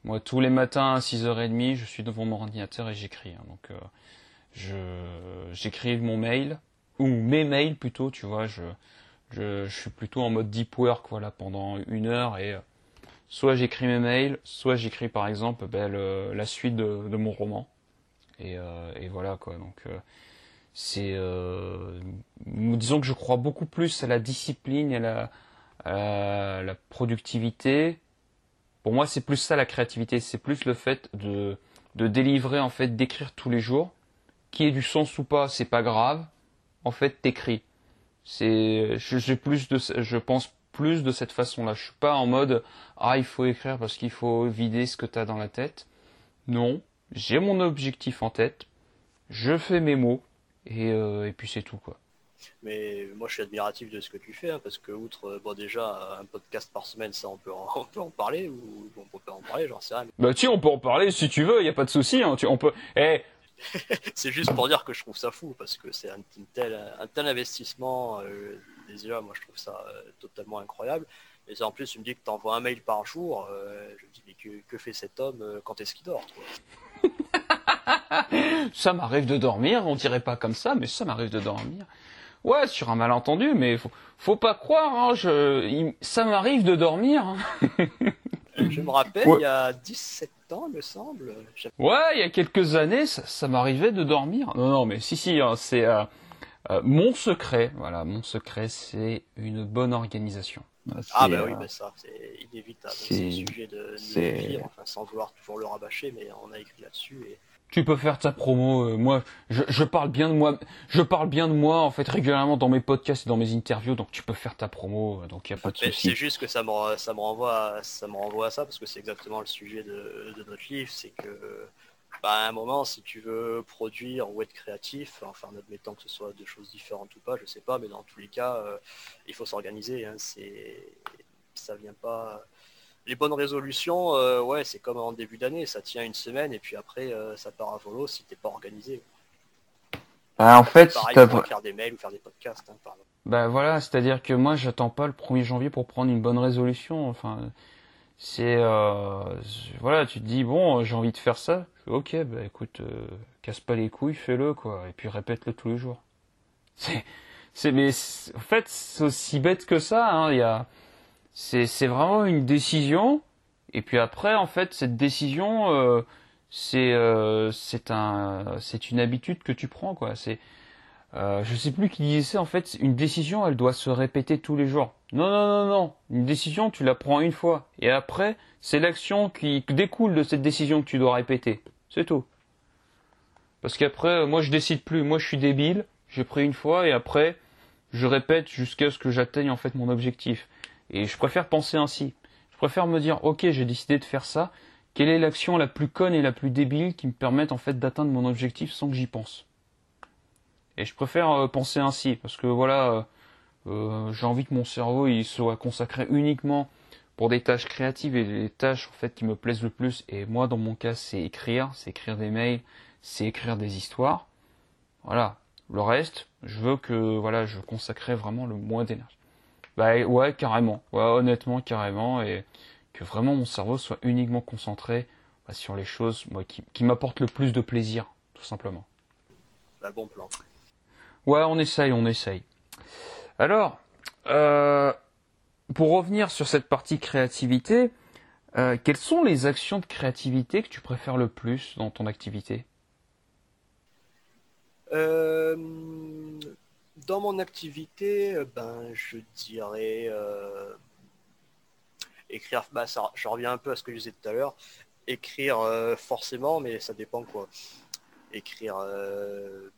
moi, tous les matins à 6h30, je suis devant mon ordinateur et j'écris. hein. Donc, je, j'écris mon mail ou mes mails plutôt. Tu vois, je, je, je suis plutôt en mode deep work, voilà, pendant une heure et euh, soit j'écris mes mails, soit j'écris par exemple ben, le- la suite de, de mon roman. Et, euh, et voilà quoi. Donc euh, c'est euh, disons que je crois beaucoup plus à la discipline et à la, à la, productivité. Pour moi, c'est plus ça la créativité, c'est plus le fait de de délivrer en fait, d'écrire tous les jours, qui ait du sens ou pas, c'est pas grave. En fait, t'écris. C'est je- j'ai plus de je pense plus de cette façon-là. Je suis pas en mode ah il faut écrire parce qu'il faut vider ce que t'as dans la tête. Non, j'ai mon objectif en tête, je fais mes mots et, euh, et puis c'est tout quoi. Mais moi je suis admiratif de ce que tu fais, hein, parce que outre euh, bon déjà un podcast par semaine, ça on peut en, on peut en parler, ou on peut pas en parler, j'en sais rien. Bah tiens, on peut en parler si tu veux, y a pas de souci. Hein, tu, on peut. Eh, C'est juste pour dire que je trouve ça fou, parce que c'est un, un tel investissement, euh, déjà moi je trouve ça euh, totalement incroyable. Et en plus tu me dis que tu envoies un mail par jour, euh, je me dis mais que, que fait cet homme euh, quand est-ce qu'il dort ça m'arrive de dormir. On dirait pas comme ça, mais ça m'arrive de dormir. Ouais, sur un malentendu, mais faut, faut pas croire. Hein, je, ça m'arrive de dormir. hein. Je me rappelle, Ouais. il y a 17 ans, il me semble, Ouais, il y a quelques années, ça, ça m'arrivait de dormir. Non, non, mais si, si, hein, c'est euh, euh, mon secret. Voilà, mon secret, c'est une bonne organisation. c'est, Ah bah oui, euh, bah ça, c'est inévitable. c'est- le sujet de, de enfin, sans vouloir toujours le rabâcher, mais on a écrit là-dessus. Et tu peux faire ta promo. euh, moi, je, je parle bien de moi. Je parle bien de moi en fait régulièrement dans mes podcasts et dans mes interviews. Donc tu peux faire ta promo. euh, Donc il y a pas de souci. c'est juste que ça me, ça me renvoie, à, ça me renvoie à ça parce que c'est exactement le sujet de, de notre livre, c'est que bah, à un moment, si tu veux produire ou être créatif, enfin en admettant que ce soit deux choses différentes ou pas, je sais pas, mais dans tous les cas, euh, il faut s'organiser. hein, c'est, ça vient pas. Les bonnes résolutions, euh, ouais, c'est comme en début d'année, ça tient une semaine et puis après euh, ça part à volo si t'es pas organisé. Bah, en fait, si Pareil pour vra- écrire des mails ou faire des podcasts. hein, pardon. Bah voilà, c'est-à-dire que moi j'attends pas le 1er janvier pour prendre une bonne résolution. Enfin, c'est euh, voilà, tu te dis bon, j'ai envie de faire ça. Ok, bah écoute, euh, casse pas les couilles, fais-le quoi, et puis répète-le tous les jours. C'est, c'est mais en fait c'est aussi bête que ça. Hein. Il y a, c'est vraiment une décision, et puis après en fait cette décision, euh, c'est euh, c'est un c'est une habitude que tu prends quoi. C'est euh, je sais plus qui disait ça, en fait, une décision, elle doit se répéter tous les jours. Non, non, non, non. Une décision, tu la prends une fois. Et après, c'est l'action qui découle de cette décision que tu dois répéter. C'est tout. Parce qu'après, moi, je décide plus. Moi, je suis débile. J'ai pris une fois et après, je répète jusqu'à ce que j'atteigne, en fait, mon objectif. Et je préfère penser ainsi. Je préfère me dire, ok, j'ai décidé de faire ça. Quelle est l'action la plus conne et la plus débile qui me permette, en fait, d'atteindre mon objectif sans que j'y pense? Et je préfère euh, penser ainsi, parce que voilà, euh, euh, j'ai envie que mon cerveau il soit consacré uniquement pour des tâches créatives et des tâches en fait qui me plaisent le plus. Et moi, dans mon cas, c'est écrire, c'est écrire des mails, c'est écrire des histoires. Voilà. Le reste, je veux que voilà, je consacrerai vraiment le moins d'énergie. Bah ouais, carrément. Ouais, honnêtement, carrément, et que vraiment mon cerveau soit uniquement concentré bah, sur les choses moi, qui, qui m'apportent le plus de plaisir, tout simplement. Bah, bon plan. Ouais, on essaye, on essaye. Alors, euh, pour revenir sur cette partie créativité, euh, quelles sont les actions de créativité que tu préfères le plus dans ton activité? Euh, dans mon activité, euh, ben, je dirais euh, écrire. Bah, je reviens un peu à ce que je disais tout à l'heure. Écrire euh, forcément, mais ça dépend quoi. Écrire,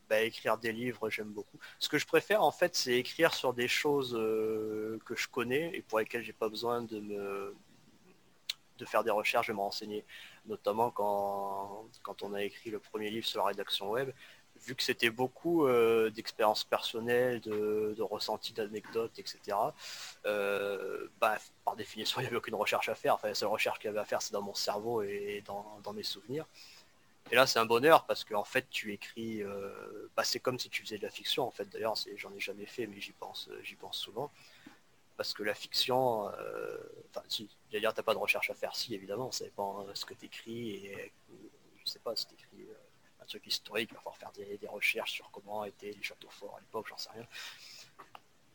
bah, écrire des livres, j'aime beaucoup. Ce que je préfère en fait, c'est écrire sur des choses que je connais et pour lesquelles j'ai pas besoin de me de faire des recherches, de me renseigner. Notamment quand, quand on a écrit le premier livre sur la rédaction web, vu que c'était beaucoup euh, d'expériences personnelles, de, ressentis, d'anecdotes, etc. euh, bah, par définition, il n'y avait aucune recherche à faire. Enfin, la seule recherche qu'il y avait à faire, c'est dans mon cerveau et dans, mes souvenirs. Et là, c'est un bonheur parce qu'en fait, tu écris. euh, bah, c'est comme si tu faisais de la fiction. En fait, d'ailleurs, j'en ai jamais fait, mais j'y pense, j'y pense souvent. Parce que la fiction, enfin, si, j'allais dire, t'as pas de recherche à faire. Si, évidemment, ça dépend euh, ce que tu écris et je sais pas si tu écris truc historique, il va falloir faire des, recherches sur comment étaient les châteaux forts à l'époque, j'en sais rien.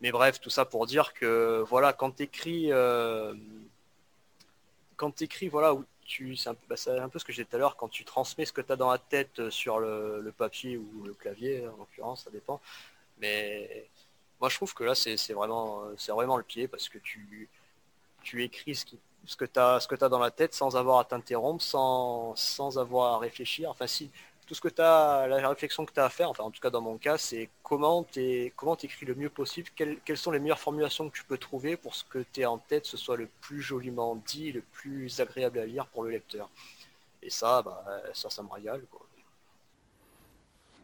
Mais bref, tout ça pour dire que voilà, quand tu écris, quand écris, voilà, où tu, c'est un, bah, peu ce que j'ai dit tout à l'heure, quand tu transmets ce que tu as dans la tête sur le, papier ou le clavier, en l'occurrence, ça dépend. Mais moi, je trouve que là, c'est c'est vraiment, c'est vraiment le pied parce que tu, tu écris ce, qui, ce que tu as, ce que as dans la tête sans avoir à t'interrompre, sans, sans avoir à réfléchir. Enfin, si tout ce que tu as, la réflexion que tu as à faire, enfin, en tout cas dans mon cas, c'est comment tu comment écris le mieux possible, quelles, quelles, sont les meilleures formulations que tu peux trouver pour ce que tu es en tête, ce soit le plus joliment dit, le plus agréable à lire pour le lecteur. Et ça, bah, ça, ça me régale. Quoi.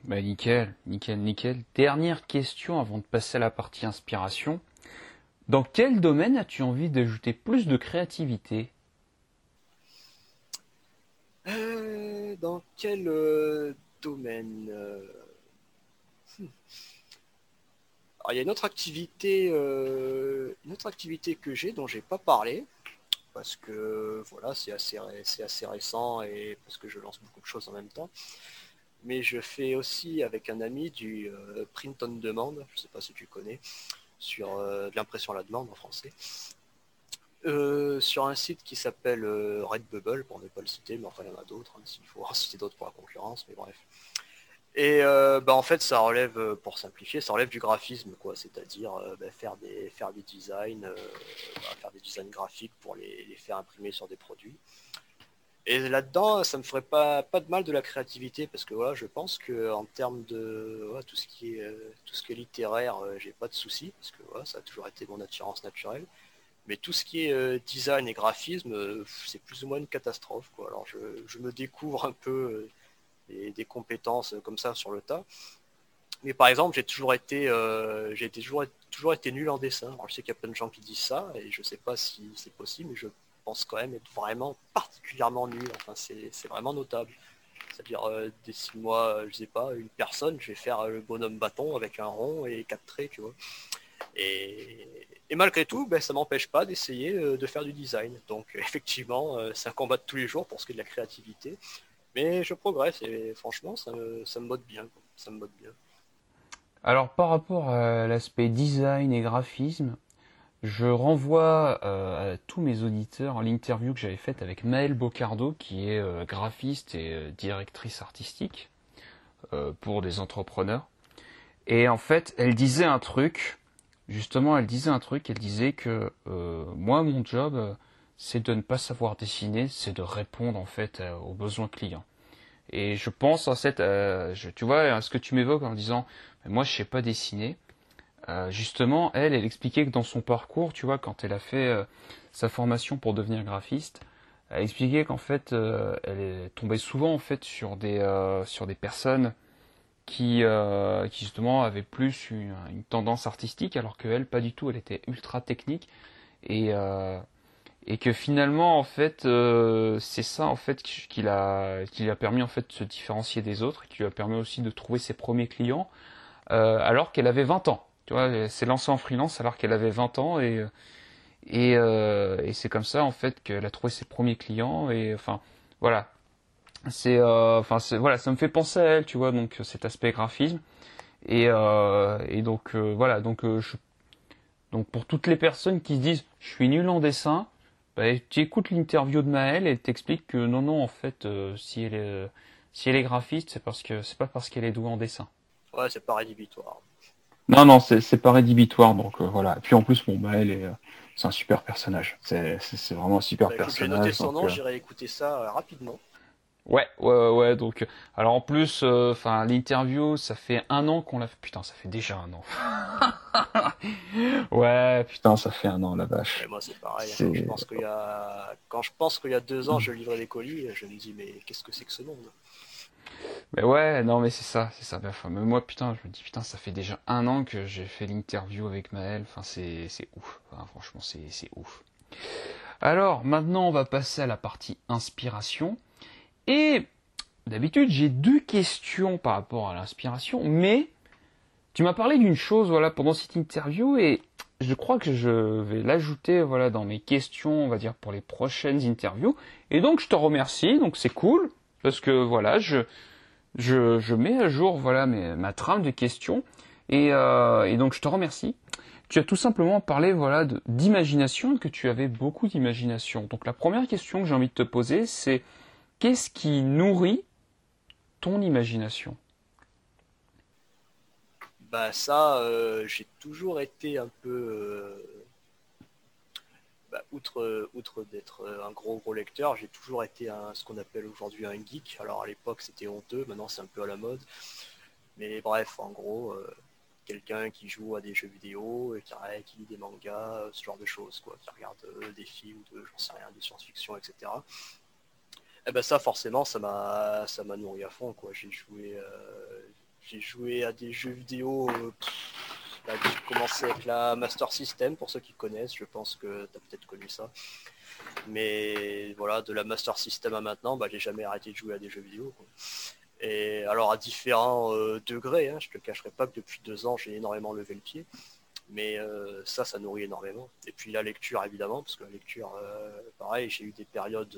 Bah nickel, nickel, nickel. Dernière question avant de passer à la partie inspiration. Dans quel domaine as-tu envie d'ajouter plus de créativité? Euh, Dans quel euh, domaine euh... hmm. Alors, il y a une autre activité, euh, une autre activité que j'ai dont j'ai pas parlé parce que voilà, c'est assez, c'est assez récent et parce que je lance beaucoup de choses en même temps. Mais je fais aussi avec un ami du print on demande, je sais pas si tu connais, sur de l'impression à la demande en français. Euh, sur un site qui s'appelle euh, Redbubble, pour ne pas le citer, mais enfin il y en a d'autres, hein, s'il faut en citer d'autres pour la concurrence, mais bref. Et euh, bah, en fait ça relève, pour simplifier, ça relève du graphisme, quoi, c'est-à-dire bah, faire, des, designs, faire des designs graphiques pour les, faire imprimer sur des produits. Et là-dedans, ça me ferait pas, de mal de la créativité parce que voilà, je pense que en termes de tout ce qui est tout ce qui littéraire, j'ai pas de soucis parce que ça a toujours été mon attirance naturelle. Mais tout ce qui est design et graphisme, c'est plus ou moins une catastrophe. Quoi. Alors je, me découvre un peu des, compétences comme ça sur le tas. Mais par exemple, j'ai toujours été, j'ai toujours, toujours été nul en dessin. Alors, je sais qu'il y a plein de gens qui disent ça, et je sais pas si c'est possible, mais je pense quand même être vraiment particulièrement nul. Enfin, c'est vraiment notable. C'est-à-dire, euh, dessine-moi, euh, je sais pas, une personne, je vais faire le bonhomme bâton avec un rond et quatre traits, tu vois. Et, malgré tout, ben, ça m'empêche pas d'essayer euh, de faire du design. Donc effectivement, c'est un combat de tous les jours pour ce qui est de la créativité. Mais je progresse et franchement, ça me, ça mode bien. Ça me mode bien. Alors par rapport à l'aspect design et graphisme, je renvoie euh, à tous mes auditeurs à l'interview que j'avais faite avec Maëlle Bocardo, qui est euh, graphiste et euh, directrice artistique pour des entrepreneurs. Et en fait, elle disait un truc, justement, elle disait un truc, elle disait que moi, mon job, c'est de ne pas savoir dessiner, c'est de répondre en fait aux besoins clients. Et je pense en fait, tu vois, à ce que tu m'évoques en disant, moi je sais pas dessiner, euh, justement, elle, elle expliquait que dans son parcours, tu vois, quand elle a fait euh, sa formation pour devenir graphiste, elle expliquait qu'en fait, euh, elle tombée souvent en fait sur des sur des personnes qui qui justement avaient plus une, tendance artistique, alors qu'elle pas du tout. Elle était ultra technique et et que finalement en fait c'est ça en fait qui l'a qui lui a permis en fait de se différencier des autres, qui lui a permis aussi de trouver ses premiers clients alors qu'elle avait 20 ans. Tu vois, elle s'est lancée en freelance alors qu'elle avait 20 ans et et, euh, et c'est comme ça en fait qu'elle a trouvé ses premiers clients et enfin voilà. C'est euh, enfin voilà, ça me fait penser à elle, tu vois, donc cet aspect graphisme et euh, et donc voilà, donc je donc pour toutes les personnes qui se disent je suis nul en dessin, bah, tu écoutes l'interview de Maëlle et t'explique que non non en fait si elle est si elle est graphiste, c'est parce que c'est pas parce qu'elle est douée en dessin. Ouais, c'est pas rédhibitoire. Non, non, c'est pas rédhibitoire, donc euh, voilà. Et puis en plus, bon, Maël est, euh, c'est un super personnage. C'est vraiment un super bah, personnage. J'ai noté son nom, euh, j'irai écouter ça rapidement. Ouais, ouais, ouais. Donc, alors en plus, enfin, l'interview, ça fait un an qu'on l'a fait. Putain, ça fait déjà un an. ouais, putain, ça fait un an, la vache. moi, c'est pareil. Quand je pense qu'il y a, quand je pense qu'il y a deux ans, je livrais les colis, je me dis, mais qu'est-ce que c'est que ce monde? Mais ouais, non, mais c'est ça, c'est ça. Enfin, mais moi, putain, je me dis, putain, ça fait déjà un an que j'ai fait l'interview avec Maël. Enfin, c'est, c'est ouf. franchement, c'est, c'est ouf. Alors, maintenant, on va passer à la partie inspiration. Et d'habitude, j'ai deux questions par rapport à l'inspiration, mais tu m'as parlé d'une chose, voilà, pendant cette interview, et je crois que je vais l'ajouter, voilà, dans mes questions, on va dire, pour les prochaines interviews. Et donc, je te remercie. Donc, c'est cool parce que voilà, je je, mets à jour voilà ma trame de questions euh, et, donc je te remercie. Tu as tout simplement parlé voilà d'imagination que tu avais beaucoup d'imagination. Donc la première question que j'ai envie de te poser c'est qu'est-ce qui nourrit ton imagination? Bah ça, euh, j'ai toujours été un peu euh, bah, outre, outre d'être euh, un gros gros lecteur, j'ai toujours été ce qu'on appelle aujourd'hui un geek. Alors à l'époque c'était honteux, maintenant c'est un peu à la mode. Mais bref, en gros, euh, quelqu'un qui joue à des jeux vidéo, qui, lit des mangas, euh, ce genre de choses, quoi, qui regarde des films j'en sais rien, de science-fiction, etc. Eh ben ça forcément ça m'a ça m'a nourri à fond quoi. J'ai joué j'ai joué à des jeux vidéo bah, j'ai commencé avec la Master System, pour ceux qui connaissent, je pense que tu as peut-être connu ça. Mais voilà, de la Master System à maintenant, bah, j'ai jamais arrêté de jouer à des jeux vidéo. Et alors à différents euh, degrés, hein, je te cacherai pas que depuis deux ans j'ai énormément levé le pied. Mais euh, ça, ça nourrit énormément. Et puis la lecture évidemment, parce que la lecture, euh, pareil, j'ai eu des périodes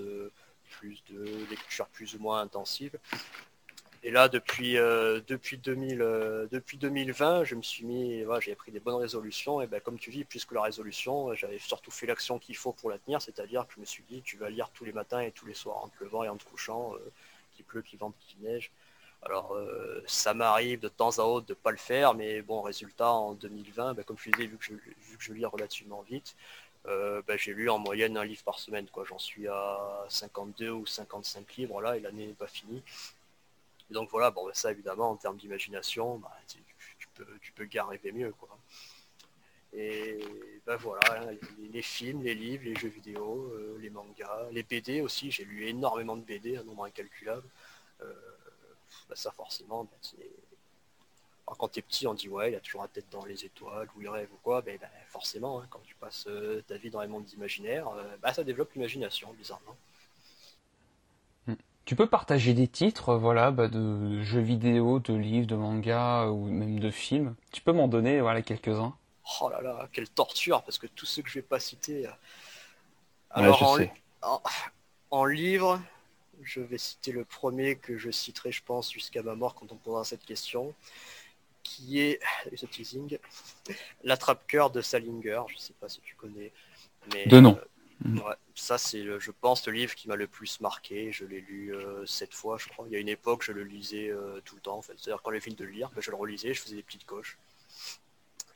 plus de lecture plus ou moins intensive. Et là, depuis, euh, depuis, 2000, euh, 2020, je me suis mis, voilà, j'ai pris des bonnes résolutions. Et ben, comme tu dis, plus que la résolution, j'avais surtout fait l'action qu'il faut pour la tenir. C'est-à-dire que je me suis dit, tu vas lire tous les matins et tous les soirs, en te et en te couchant, euh, qu'il pleut, qu'il vente, qu'il neige. Alors, ça m'arrive de temps à autre de ne pas le faire, mais bon, résultat, en 2020, ben, comme je disais, vu vu que je lis relativement vite, bah, j'ai lu en moyenne un livre par semaine. Quoi. J'en suis à 52 ou 55 livres là et l'année n'est pas finie. donc voilà, bon, ça évidemment en termes d'imagination, bah, tu, peux, tu peux mieux. Quoi. Et ben voilà, les, films, les livres, les jeux vidéo, euh, les mangas, les BD aussi, j'ai lu énormément de BD, un nombre incalculable. Euh, bah ça forcément, bah, quand t'es petit, on dit ouais, il a toujours la tête dans les étoiles, ou il rêve ou quoi, ben, ben forcément, hein, quand tu passes euh, ta vie dans les mondes imaginaires, bah, ça développe l'imagination, bizarrement. Hmm. Tu peux partager des titres, voilà, de jeux vidéo, de livres, de mangas ou même de films. Tu peux m'en donner, voilà, quelques-uns. Oh là là, quelle torture, parce que tous ceux que je vais pas citer. Euh, alors en, livre, je vais citer le premier que je citerai, je pense, jusqu'à ma mort quand on posera cette question, qui est ce teasing, l'attrape-cœur de Salinger. Je sais pas si tu connais. Mais, de nom. Euh, ça c'est, je pense, le livre qui m'a le plus marqué. Je l'ai lu euh, sept fois, je crois. Il y a une époque, je le lisais tout le temps. En fait. C'est-à-dire quand les films de le lire, ben, je le relisais, je faisais des petites coches.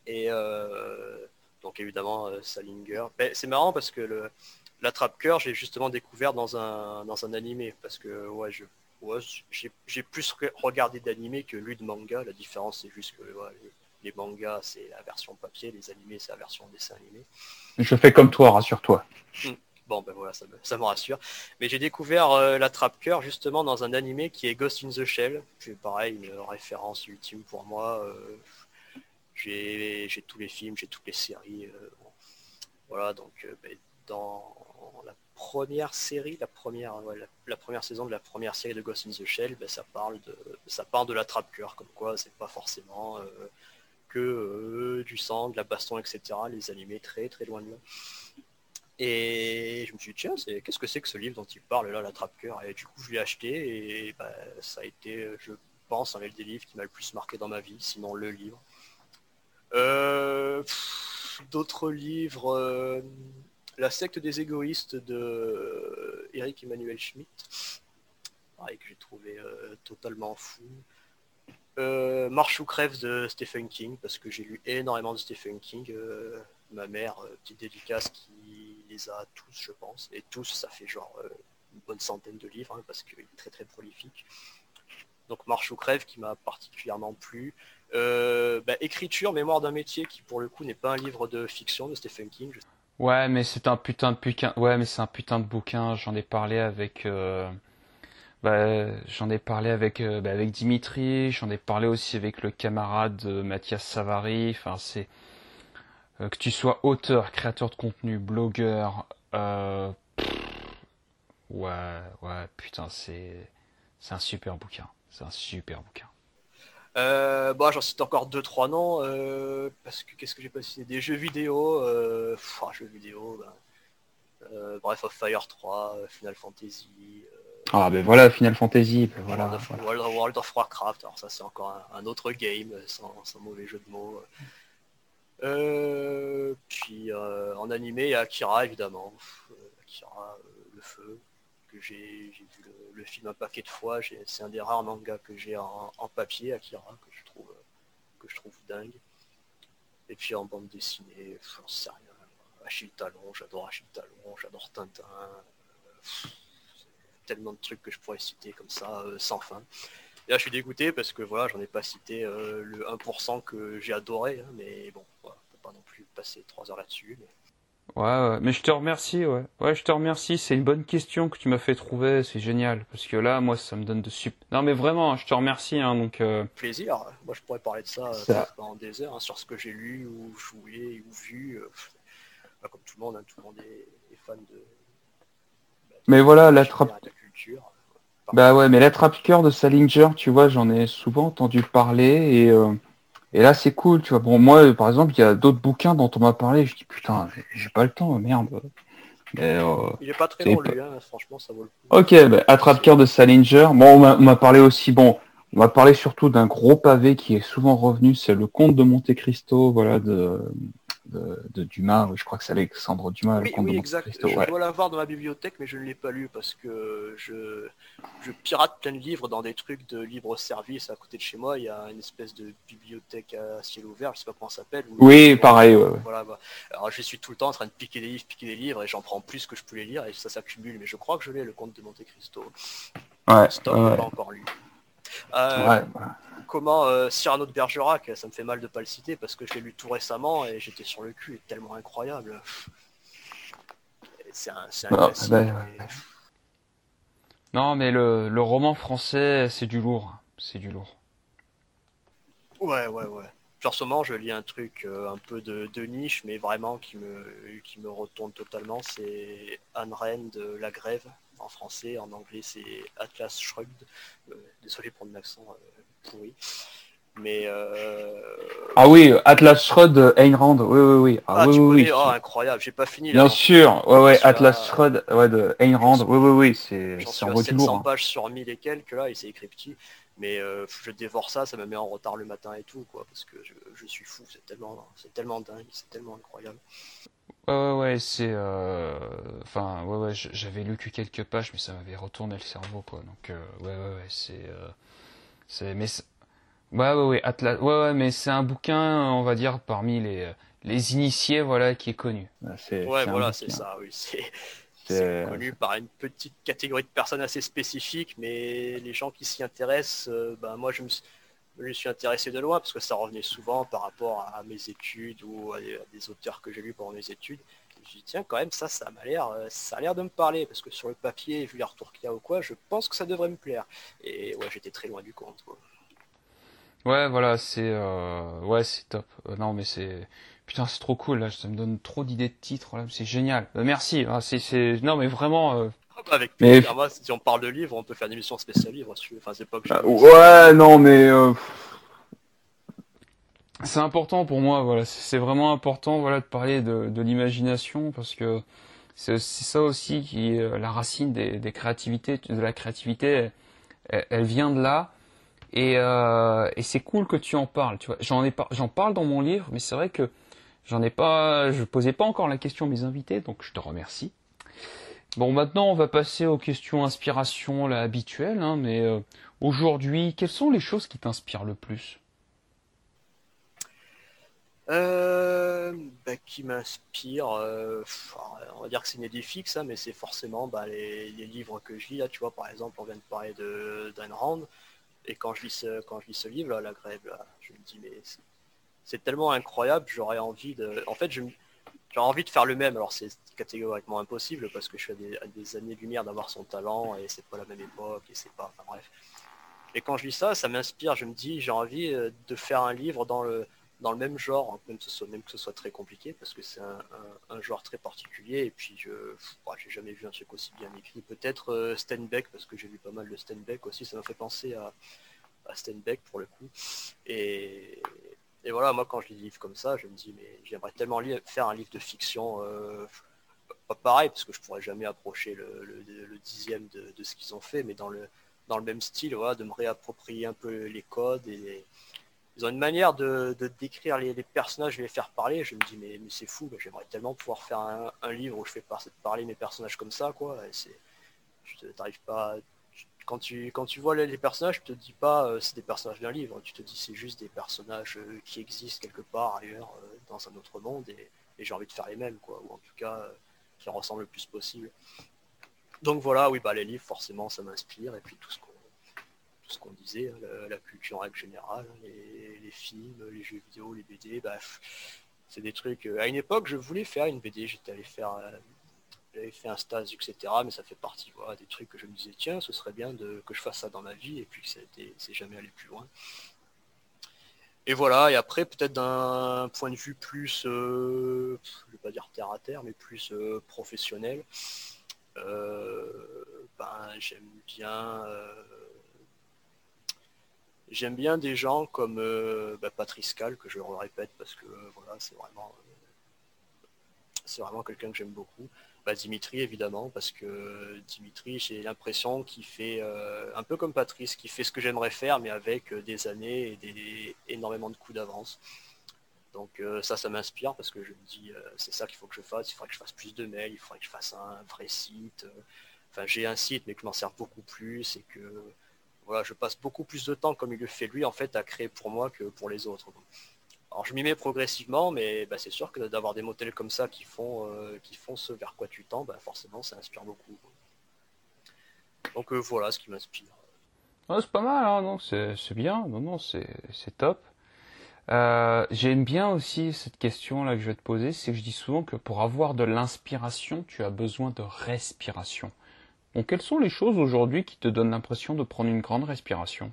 Et euh, donc évidemment, euh, Salinger. Mais c'est marrant parce que le, l'attrape-cœur, j'ai justement découvert dans un, dans un animé. Parce que ouais, je, j'ai, plus regardé d'animé que lu de manga. La différence, c'est juste que les, mangas, c'est la version papier, les animés, c'est la version dessin animé. Je fais comme toi, rassure-toi. Hmm. Bon, ben voilà, ça me, ça me rassure. Mais j'ai découvert euh, l'attrape-cœur justement dans un animé qui est Ghost in the Shell. C'est pareil, une référence ultime pour moi. J'ai tous les films, j'ai toutes les séries. Euh, voilà, donc euh, ben, dans la première série, la première, la, première saison de la première série de Ghost in the Shell, ben, ça parle de ça parle de la trappe cœur, comme quoi c'est pas forcément euh, que du sang, de la baston, etc. Les animés très très loin de là. Et je me suis dit, tiens, qu'est-ce que c'est que ce livre dont il parle là, la trappe cœur Et du coup, je l'ai acheté et ben, ça a été, je pense, un des livres qui m'a le plus marqué dans ma vie, sinon le livre. Euh, d'autres livres, euh, La secte des égoïstes de euh, Eric Emmanuel Schmitt, pareil que j'ai trouvé totalement fou. Marche ou crève de Stephen King, parce que j'ai lu énormément de Stephen King. ma mère, petite dédicace, qui les a tous, je pense. Et tous, ça fait genre une bonne centaine de livres, hein, parce qu'il est très très prolifique. Donc Marche ou crève qui m'a particulièrement plu. Euh, bah, écriture, mémoire d'un métier, qui pour le coup n'est pas un livre de fiction de Stephen King. Ouais, mais c'est un putain de bouquin. Ouais, mais c'est un putain de bouquin. J'en ai parlé avec. Euh, bah, j'en ai parlé avec euh, bah, avec Dimitri. J'en ai parlé aussi avec le camarade Mathias Savary. Enfin, c'est que tu sois auteur, créateur de contenu, blogueur. Ouais, ouais, putain, c'est c'est un super bouquin. C'est un super bouquin. Euh, bon, j'en cite encore deux trois noms euh, parce que qu'est-ce que j'ai pas cité? Des jeux vidéo, euh, ah, jeux vidéo, ben, euh, Breath of Fire 3, Final Fantasy. ah ben voilà, Final Fantasy, ben voilà, World, of, Warcraft. Alors ça c'est encore un, autre game sans, mauvais jeu de mots. puis en animé, il y a Akira évidemment, Akira, le feu j'ai vu le, film un paquet de fois. C'est un des rares mangas que j'ai en, papier, Akira, que je trouve que je trouve dingue. Et puis en bande dessinée, j'en sais rien. Achille Talon, j'adore Achille Talon, j'adore Tintin. tellement de trucs que je pourrais citer comme ça euh, sans fin. Et là je suis dégoûté parce que voilà, j'en ai pas cité euh, le 1% que j'ai adoré, hein, mais bon, voilà, peut pas non plus passer 3 heures là-dessus. Mais... Ouais, mais je te remercie, ouais. Ouais, je te remercie. C'est une bonne question que tu m'as fait trouver. C'est génial. Parce que là, moi, ça me donne de super. Non, mais vraiment, je te remercie, hein, donc. Euh... Plaisir. Moi, je pourrais parler de ça, euh, pendant des heures, hein, sur ce que j'ai lu, ou joué, ou vu. Euh, bah, comme tout le monde, hein, tout le monde est, fan de. Bah, mais voilà, l'attrape. Bah ouais, mais l'attrape-cœur de Salinger, tu vois, j'en ai souvent entendu parler et. Euh, et là, c'est cool, tu vois. Bon, moi, par exemple, il y a d'autres bouquins dont on m'a parlé. Je dis, putain, j'ai pas le temps, merde. Euh, il est pas très long, lui, hein, franchement, ça vaut le coup. Ok, bah, attrape-cœur de Salinger. Bon, on m'a parlé aussi, bon, on m'a parlé surtout d'un gros pavé qui est souvent revenu, c'est le comte de Monte Cristo, voilà, de, de, Dumas. Je crois que c'est Alexandre Dumas. Oui, oui exact. je dois l'avoir dans ma bibliothèque, mais je ne l'ai pas lu parce que je, je pirate plein de livres dans des trucs de libre-service à côté de chez moi. Il y a une espèce de bibliothèque à ciel ouvert, je sais pas comment ça s'appelle. Oui, pareil. Voilà, bah. Alors je suis tout le temps en train de piquer des livres, piquer des livres, et j'en prends plus que je peux les lire, et ça s'accumule. Mais je crois que je l'ai, le conte de Monte Cristo. Ouais. Stop, pas encore lu. Euh, comment euh, Cyrano de Bergerac, ça me fait mal de pas le citer parce que je l'ai lu tout récemment et j'étais sur le cul, est tellement incroyable. C'est un, ah, ben, Non, mais le, le roman français, c'est du lourd. C'est du lourd. Ouais, ouais, ouais. Genre, ce moment, je lis un truc euh, un peu de, de, niche, mais vraiment qui me, qui me retourne totalement. C'est Anne Rand de La Grève en français. En anglais, c'est Atlas Shrugged. Euh, désolé pour mon accent euh, pourri. Mais euh, ah oui, Atlas Shrugged, Ayn Rand, oui oui oui. Ah, ah oui, oui, oui. Oh, incroyable, j'ai pas fini. Bien sûr, ouais ouais, Atlas Shrugged, ouais de Ayn Rand, oui oui oui, c'est c'est en 700 hein. pages sur 1000 et quelques là, et c'est écrit petit. Mais je dévore ça, ça me met en retard le matin et tout, quoi, parce que je, je suis fou, c'est tellement, c'est tellement dingue, c'est tellement incroyable. Ouais, ouais, c'est. Euh... Enfin, ouais, ouais, j'avais lu que quelques pages, mais ça m'avait retourné le cerveau, quoi. Donc, euh, ouais, ouais, ouais, c'est. Euh... C'est. Mais. Ouais, ouais, ouais, Atlas. Ouais, ouais, mais c'est un bouquin, on va dire, parmi les, les initiés, voilà, qui est connu. Ouais, voilà, c'est ça, oui. C'est. connu par une petite catégorie de personnes assez spécifiques, mais les gens qui s'y intéressent, euh, bah, moi je me suis je me suis intéressé de loin parce que ça revenait souvent par rapport à mes études ou à des, auteurs que j'ai lus pendant mes études. Je me dit tiens quand même ça ça m'a l'air euh, ça a l'air de me parler parce que sur le papier vu les retours qu'il y a ou quoi je pense que ça devrait me plaire. Et ouais j'étais très loin du compte. Ouais voilà c'est euh, ouais c'est top. Euh, non mais c'est putain c'est trop cool là ça me donne trop d'idées de titres là c'est génial. merci hein, c'est non mais vraiment avec plaisir. Mais... si on parle de livres, on peut faire une émission spéciale livre. Enfin, c'est pas que bah, ouais, non, mais. C'est important pour moi, voilà. C'est vraiment important, voilà, de parler de, de l'imagination parce que c'est ça aussi qui est euh, la racine des, des créativités, de la créativité. Elle, vient de là. Et, euh, et c'est cool que tu en parles. Tu vois, j'en ai pas, j'en parle dans mon livre, mais c'est vrai que j'en ai pas, je posais pas encore la question à mes invités, donc je te remercie. Bon, maintenant, on va passer aux questions inspiration là, habituelles, hein, mais euh, aujourd'hui, quelles sont les choses qui t'inspirent le plus? Euh, bah, Qui m'inspire, euh, on va dire que c'est une idée fixe, hein, mais c'est forcément bah, les, livres que je lis. Là, tu vois, par exemple, on vient de parler de d'Ayn Rand, et quand je lis ce, quand je lis ce livre, là, La Grève, je me dis, mais c'est tellement incroyable, j'aurais envie de... En fait, j'ai envie de faire le même. Alors c'est catégoriquement impossible parce que je suis à des, années-lumière d'avoir son talent et c'est pas la même époque et c'est pas. Enfin bref. Et quand je lis ça, ça m'inspire. Je me dis, j'ai envie euh, de faire un livre dans le dans le même genre, soit, même que ce soit très compliqué, parce que c'est un, genre très particulier, et puis je j'ai jamais vu un truc aussi bien écrit. Peut-être euh, Steinbeck, parce que j'ai lu pas mal de Steinbeck aussi, ça m'a fait penser à, à pour le coup. Et, et voilà, moi quand je lis des livres comme ça, je me dis mais j'aimerais tellement faire un livre de fiction euh, pas pareil parce que je pourrais jamais approcher le, dixième de, ce qu'ils ont fait, mais dans le dans le même style, voilà, de me réapproprier un peu les codes et ils ont une manière de, décrire les, personnages et les faire parler. Je me dis mais, c'est fou, j'aimerais tellement pouvoir faire un, livre où je fais parler mes personnages comme ça, quoi. C'est, pas, quand tu, quand tu vois les, personnages, tu te dis pas euh, c'est des personnages d'un livre, tu te dis c'est juste des personnages euh, qui existent quelque part ailleurs euh, dans un autre monde et, j'ai envie de faire les mêmes, quoi, ou en tout cas qui ressemblent le plus possible. Donc voilà, oui, bah les livres, forcément, ça m'inspire, et puis tout ce tout ce qu'on disait, hein, la, culture en règle générale, hein, les, films, les jeux vidéo, les BD, bah, c'est des trucs. à une époque, je voulais faire une BD, j'étais allé faire j'avais fait un stage, etc. Mais ça fait partie des trucs que je me disais, tiens, ce serait bien de, que je fasse ça dans ma vie, et puis que c'est jamais allé plus loin. Et voilà, et après, peut-être d'un point de vue plus, euh, je vais pas dire terre à terre, mais plus euh, professionnel, euh, ben, j'aime bien, j'aime bien des gens comme ben, Patrice Cal, que je le répète parce que voilà, c'est vraiment, c'est vraiment quelqu'un que j'aime beaucoup. Bah, Dimitri évidemment parce que Dimitri j'ai l'impression qu'il fait euh, un peu comme Patrice qui fait ce que j'aimerais faire mais avec euh, des années et des, énormément de coups d'avance Donc ça, ça m'inspire parce que je me dis, c'est ça qu'il faut que je fasse, il faudrait que je fasse plus de mails, il faudrait que je fasse un vrai site. Enfin, j'ai un site, mais que je m'en sers beaucoup plus et que voilà, je passe beaucoup plus de temps, comme il le fait lui, en fait, à créer pour moi que pour les autres. Alors je m'y mets progressivement, mais bah, c'est sûr que d'avoir des modèles comme ça qui font, euh, qui font ce vers quoi tu tends, bah, forcément ça inspire beaucoup. Donc euh, voilà ce qui m'inspire. c'est pas mal, hein, c'est bien, non, non, c'est top. Euh, j'aime bien aussi cette question là que je vais te poser, c'est que je dis souvent que pour avoir de l'inspiration, tu as besoin de respiration. Quelles sont les choses aujourd'hui qui te donnent l'impression de prendre une grande respiration?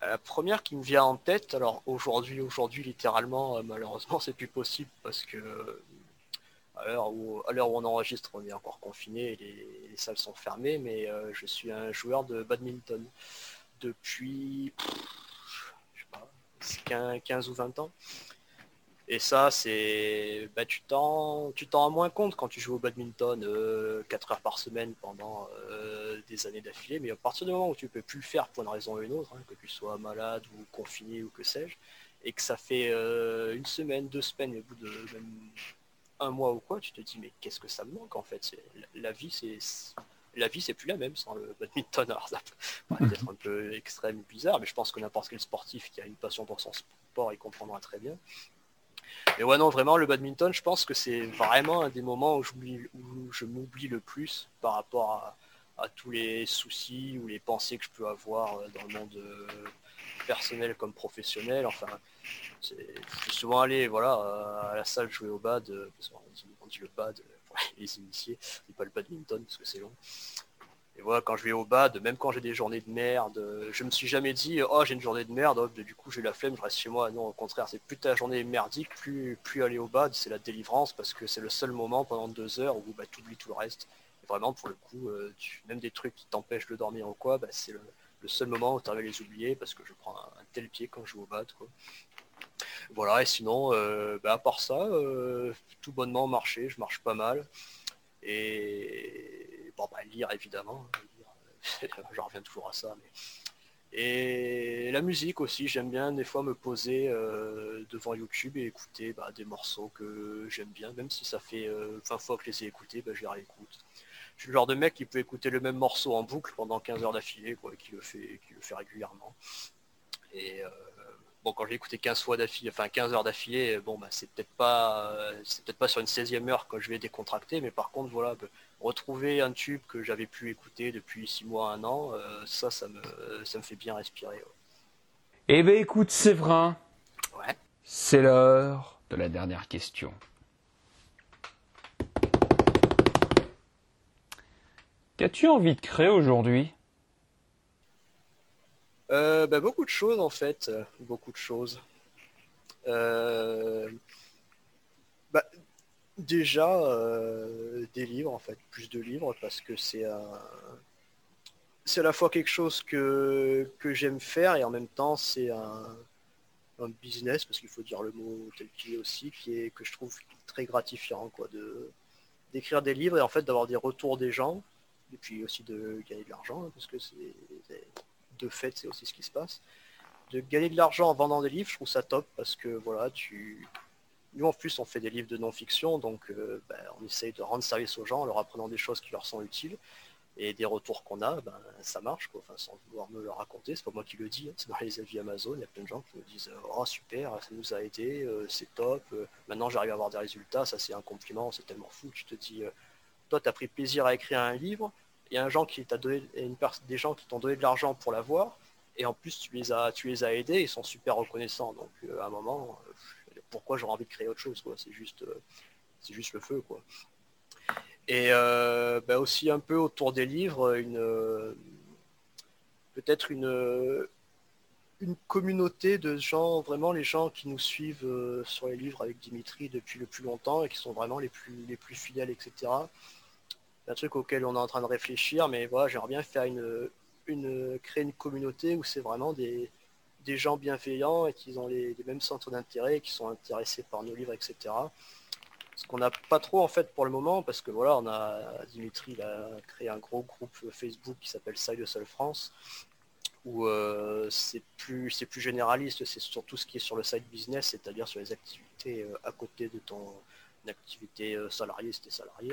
La première qui me vient en tête, alors aujourd'hui, aujourd'hui littéralement, euh, malheureusement, c'est plus possible parce que à l'heure où, on enregistre, on est encore confiné, les, les salles sont fermées, mais euh, je suis un joueur de badminton depuis, je sais pas, 15 ou 20 ans. Et ça, c'est. Bah, tu t'en tu t'en rends moins compte quand tu joues au badminton 4 euh, heures par semaine pendant euh, des années d'affilée. Mais à partir du moment où tu peux plus le faire pour une raison ou une autre, hein, que tu sois malade ou confiné ou que sais-je, et que ça fait euh, une semaine, deux semaines, et au bout de même un mois ou quoi, tu te dis mais qu'est-ce que ça me manque en fait? La vie, c'est la vie c'est plus la même sans le badminton. Alors ça peut être un peu extrême bizarre, mais je pense que n'importe quel sportif qui a une passion pour son sport, il comprendra très bien. Mais ouais, non, vraiment, le badminton, je pense que c'est vraiment un des moments où, je m'oublie le plus par rapport à, tous les soucis ou les pensées que je peux avoir euh, dans le monde euh, personnel comme professionnel. Enfin, je souvent allé voilà, à la salle jouer au bad, parce qu'on dit, on dit le bad pour les initiés, et pas le badminton parce que c'est long. Et voilà, quand je vais au bad, même quand j'ai des journées de merde, je me suis jamais dit oh j'ai une journée de merde, du coup j'ai la flemme, je reste chez moi. Non, au contraire, c'est plus ta journée merdique, plus, plus aller au bad, c'est la délivrance parce que c'est le seul moment pendant deux heures où bah, tu oublies tout le reste. Vraiment pour le coup, euh, même des trucs qui t'empêchent de dormir ou quoi, bah, c'est le, seul moment où tu arrives à les oublier parce que je prends un, tel pied quand je joue au bad. Voilà, et sinon, euh, bah, à part ça, euh, tout bonnement marcher, je marche pas mal. Et bah, lire évidemment, j'en reviens toujours à ça. Mais... Et la musique aussi, j'aime bien des fois me poser euh, devant YouTube et écouter bah, des morceaux que j'aime bien, même si ça fait 20 euh, fois que je les ai écoutés, bah, je les réécoute. Je suis le genre de mec qui peut écouter le même morceau en boucle pendant 15 heures d'affilée, quoi, qui le fait, qui le fait régulièrement. Et euh, bon, quand j'ai écouté 15 fois d'affilée, enfin 15 heures d'affilée, bon, bah, c'est peut-être pas, c'est peut-être pas sur une 16e heure quand je vais décontracter, mais par contre, voilà, retrouver un tube que j'avais pu écouter depuis 6 mois, un an, euh, ça, ça me, ça me fait bien respirer. Eh bien, écoute, Séverin, ouais. c'est l'heure de la dernière question. Qu'as-tu envie de créer aujourd'hui? Euh, bah, Beaucoup de choses, en fait. Beaucoup de choses. Euh, bah, Déjà euh, des livres en fait, plus de livres parce que c'est à la fois quelque chose que, que j'aime faire et en même temps c'est un, business parce qu'il faut dire le mot tel qu'il est aussi qui est que je trouve très gratifiant quoi de d'écrire des livres et en fait d'avoir des retours des gens et puis aussi de gagner de l'argent hein, parce que c'est de fait c'est aussi ce qui se passe. De gagner de l'argent en vendant des livres je trouve ça top parce que voilà tu nous, en plus, on fait des livres de non-fiction, donc euh, ben, on essaye de rendre service aux gens en leur apprenant des choses qui leur sont utiles. Et des retours qu'on a, ben, ça marche. Enfin, sans vouloir me le raconter, c'est pas moi qui le dis, hein. c'est dans les avis Amazon, il y a plein de gens qui me disent Oh super, ça nous a aidé, euh, c'est top, euh, maintenant j'arrive à avoir des résultats, ça c'est un compliment, c'est tellement fou, tu te dis Toi, tu as pris plaisir à écrire un livre, il y a un gens qui donné des gens qui t'ont donné de l'argent pour l'avoir, et en plus tu les as tu les as aidés, ils sont super reconnaissants. Donc à un moment, pourquoi j'aurais envie de créer autre chose, quoi. C'est juste, euh, c'est juste le feu, quoi. Et euh, bah, aussi un peu autour des livres, une peut-être une une communauté de gens, vraiment les gens qui nous suivent euh, sur les livres avec Dimitri depuis le plus longtemps et qui sont vraiment les plus les plus fidèles, etc. un truc auquel on est en train de réfléchir, mais voilà, j'aimerais bien faire une, une créer une communauté où c'est vraiment des, des gens bienveillants et qui ont les, mêmes centres d'intérêt, qui sont intéressés par nos livres, etc. Ce qu'on n'a pas trop en fait pour le moment, parce que voilà, on a Dimitri a créé un gros groupe Facebook qui s'appelle Side Seul France, où euh, c'est plus c'est plus généraliste, c'est sur tout ce qui est sur le side business, c'est-à-dire sur les activités euh, à côté de ton activité euh, salariée, si salarié.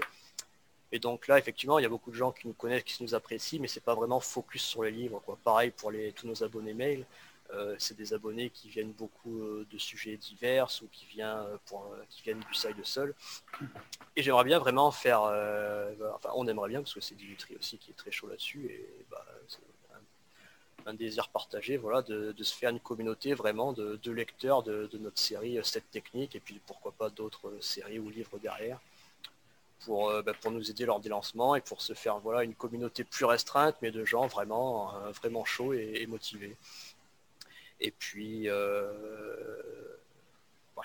Et donc là, effectivement, il y a beaucoup de gens qui nous connaissent, qui nous apprécient, mais c'est pas vraiment focus sur les livres. Quoi. Pareil pour les, tous nos abonnés mail. C'est des abonnés qui viennent beaucoup de sujets divers ou qui, viennent, pour, qui viennent du side seul. Et j'aimerais bien vraiment faire, enfin on aimerait bien parce que c'est Dimitri aussi qui est très chaud là-dessus et bah, un désir partagé, voilà, de, se faire une communauté vraiment de, lecteurs de, notre série 7 euh, techniques et puis pourquoi pas d'autres euh, séries ou livres derrière pour, euh, bah, pour nous aider lors des lancements et pour se faire voilà une communauté plus restreinte mais de gens vraiment vraiment chauds et, motivés. Et puis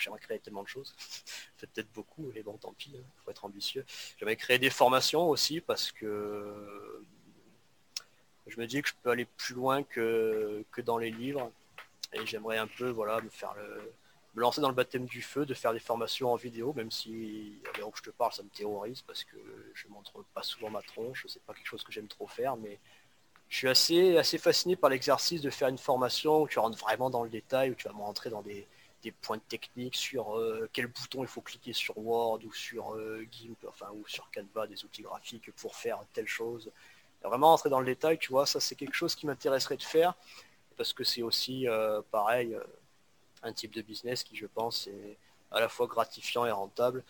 j'aimerais créer tellement de choses, peut-être beaucoup, mais bon tant pis, il hein, faut être ambitieux. J'aimerais créer des formations aussi parce que je me dis que je peux aller plus loin que, que dans les livres. Et j'aimerais un peu voilà, me faire le, me lancer dans le baptême du feu, de faire des formations en vidéo, même si à l'heure où je te parle, ça me terrorise parce que je montre pas souvent ma tronche, c'est pas quelque chose que j'aime trop faire, mais je suis assez, fasciné par l'exercice de faire une formation où tu rentres vraiment dans le détail, où tu vas me rentrer dans des, points techniques sur euh, quel bouton il faut cliquer sur Word ou sur euh, GIMP, enfin ou sur Canva, des outils graphiques pour faire telle chose, vraiment entrer dans le détail, tu vois, ça c'est quelque chose qui m'intéresserait de faire, parce que c'est aussi euh, pareil, un type de business qui je pense est à la fois gratifiant et rentable.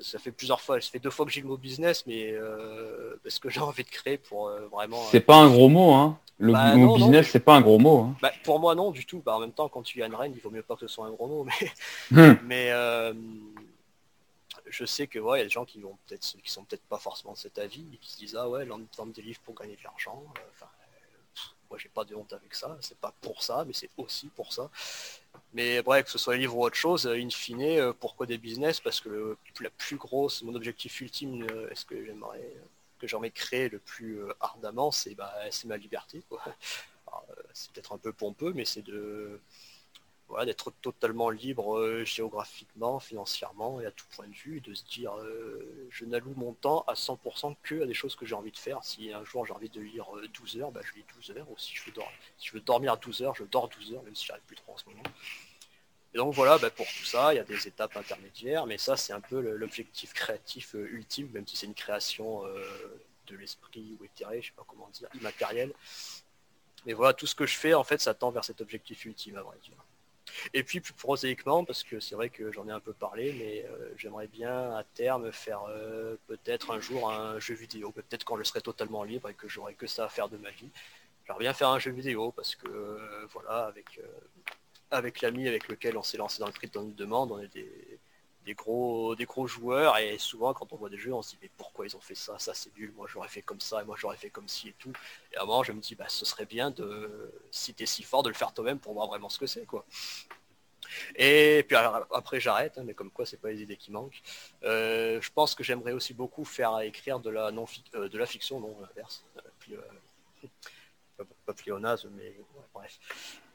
Ça fait plusieurs fois, ça fait deux fois que j'ai le mot business, mais euh, parce que j'ai envie de créer pour vraiment. C'est pas un gros mot, hein. Le bah, mot business, c'est pas un gros mot. Hein. Bah, pour moi, non, du tout. Bah, en même temps, quand tu as une reine, il vaut mieux pas que ce soit un gros mot. Mais, hmm. mais je sais que ouais, il y a des gens qui vont peut-être qui sont peut-être pas forcément de cet avis et qui se disent ah ouais vendre des livres pour gagner de l'argent euh, enfin moi j'ai pas de honte avec ça. C'est pas pour ça mais c'est aussi pour ça. Mais bref que ce soit les livres ou autre chose in fine euh, pourquoi des business? Parce que la plus grosse mon objectif ultime euh, est-ce que j'aimerais que j'aimerais créer le plus ardemment? C'est bah, c'est ma liberté c'est peut-être un peu pompeux mais c'est de d'être totalement libre euh, géographiquement, financièrement et à tout point de vue, de se dire euh, je n'alloue mon temps à 100% que à des choses que j'ai envie de faire. Si un jour j'ai envie de lire 12 euh, heures, bah, je lis 12 heures, ou si je, veux dormir, si je veux dormir à 12 heures, je dors 12 heures, même si j'arrive plus trop en ce moment. Et donc voilà, bah, pour tout ça, il y a des étapes intermédiaires, mais ça c'est un peu l'objectif créatif ultime, même si c'est une création de l'esprit ou éthéré, je sais pas comment dire, immatériel. Mais voilà, tout ce que je fais, en fait, ça tend vers cet objectif ultime, à vrai dire. Et puis plus prosaïquement, parce que c'est vrai que j'en ai un peu parlé, mais euh, j'aimerais bien à terme faire euh, peut-être un jour un jeu vidéo, peut-être quand je serai totalement libre et que j'aurai que ça à faire de ma vie. J'aimerais bien faire un jeu vidéo parce que euh, voilà, avec, l'ami avec lequel on s'est lancé dans le prix de demande, on est des, des gros, des gros joueurs et souvent quand on voit des jeux on se dit mais pourquoi ils ont fait ça, ça c'est nul, moi j'aurais fait comme ça et moi j'aurais fait comme ci et tout. Et à je me dis bah ce serait bien de si t'es si fort de le faire toi-même pour voir vraiment ce que c'est quoi. Et puis après j'arrête, hein, mais comme quoi c'est pas les idées qui manquent. Euh, je pense que j'aimerais aussi beaucoup faire écrire de la non euh, de la fiction, non l'inverse, euh, pas, pléonasme, mais bref,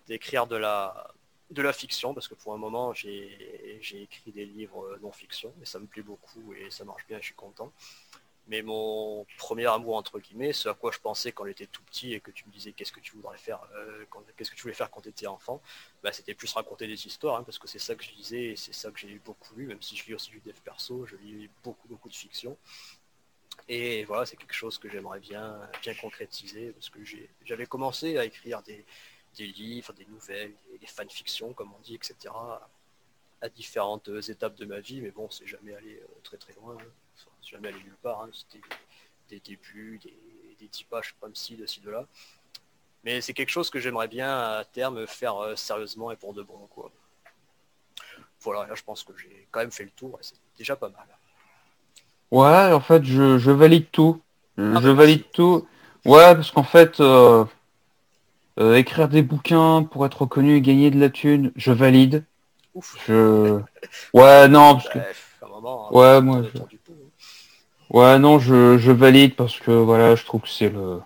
d'écrire de la de la fiction, parce que pour un moment, j'ai écrit des livres euh, non-fiction, et ça me plaît beaucoup, et ça marche bien, je suis content. Mais mon premier amour, entre guillemets, ce à quoi je pensais quand j'étais tout petit, et que tu me disais qu'est-ce que tu voudrais faire, euh, qu'est-ce que tu voulais faire quand tu étais enfant, bah, c'était plus raconter des histoires, hein, parce que c'est ça que je lisais, et c'est ça que j'ai beaucoup lu, même si je lis aussi du dev perso, je lis beaucoup, beaucoup de fiction. Et voilà, c'est quelque chose que j'aimerais bien, bien concrétiser, parce que j'avais commencé à écrire des, des livres, des nouvelles, des, fanfictions, comme on dit, etc., à différentes étapes de ma vie, mais bon, c'est jamais allé euh, très très loin, hein. jamais allé nulle part, hein. c'était des débuts, des, des typages comme ci, de ci, de là. Mais c'est quelque chose que j'aimerais bien à terme faire euh, sérieusement et pour de bon, quoi. Voilà, là je pense que j'ai quand même fait le tour, et c'est déjà pas mal. Ouais, en fait, je, valide tout. Je, ah, bah, valide tout. Ouais, parce qu'en fait, euh, euh, écrire des bouquins pour être reconnu et gagner de la thune, je valide. Ouf. Je... Ouais, non, parce que... ouais, moi... Hein. Ouais, non, je, je valide parce que, voilà, je trouve que c'est le...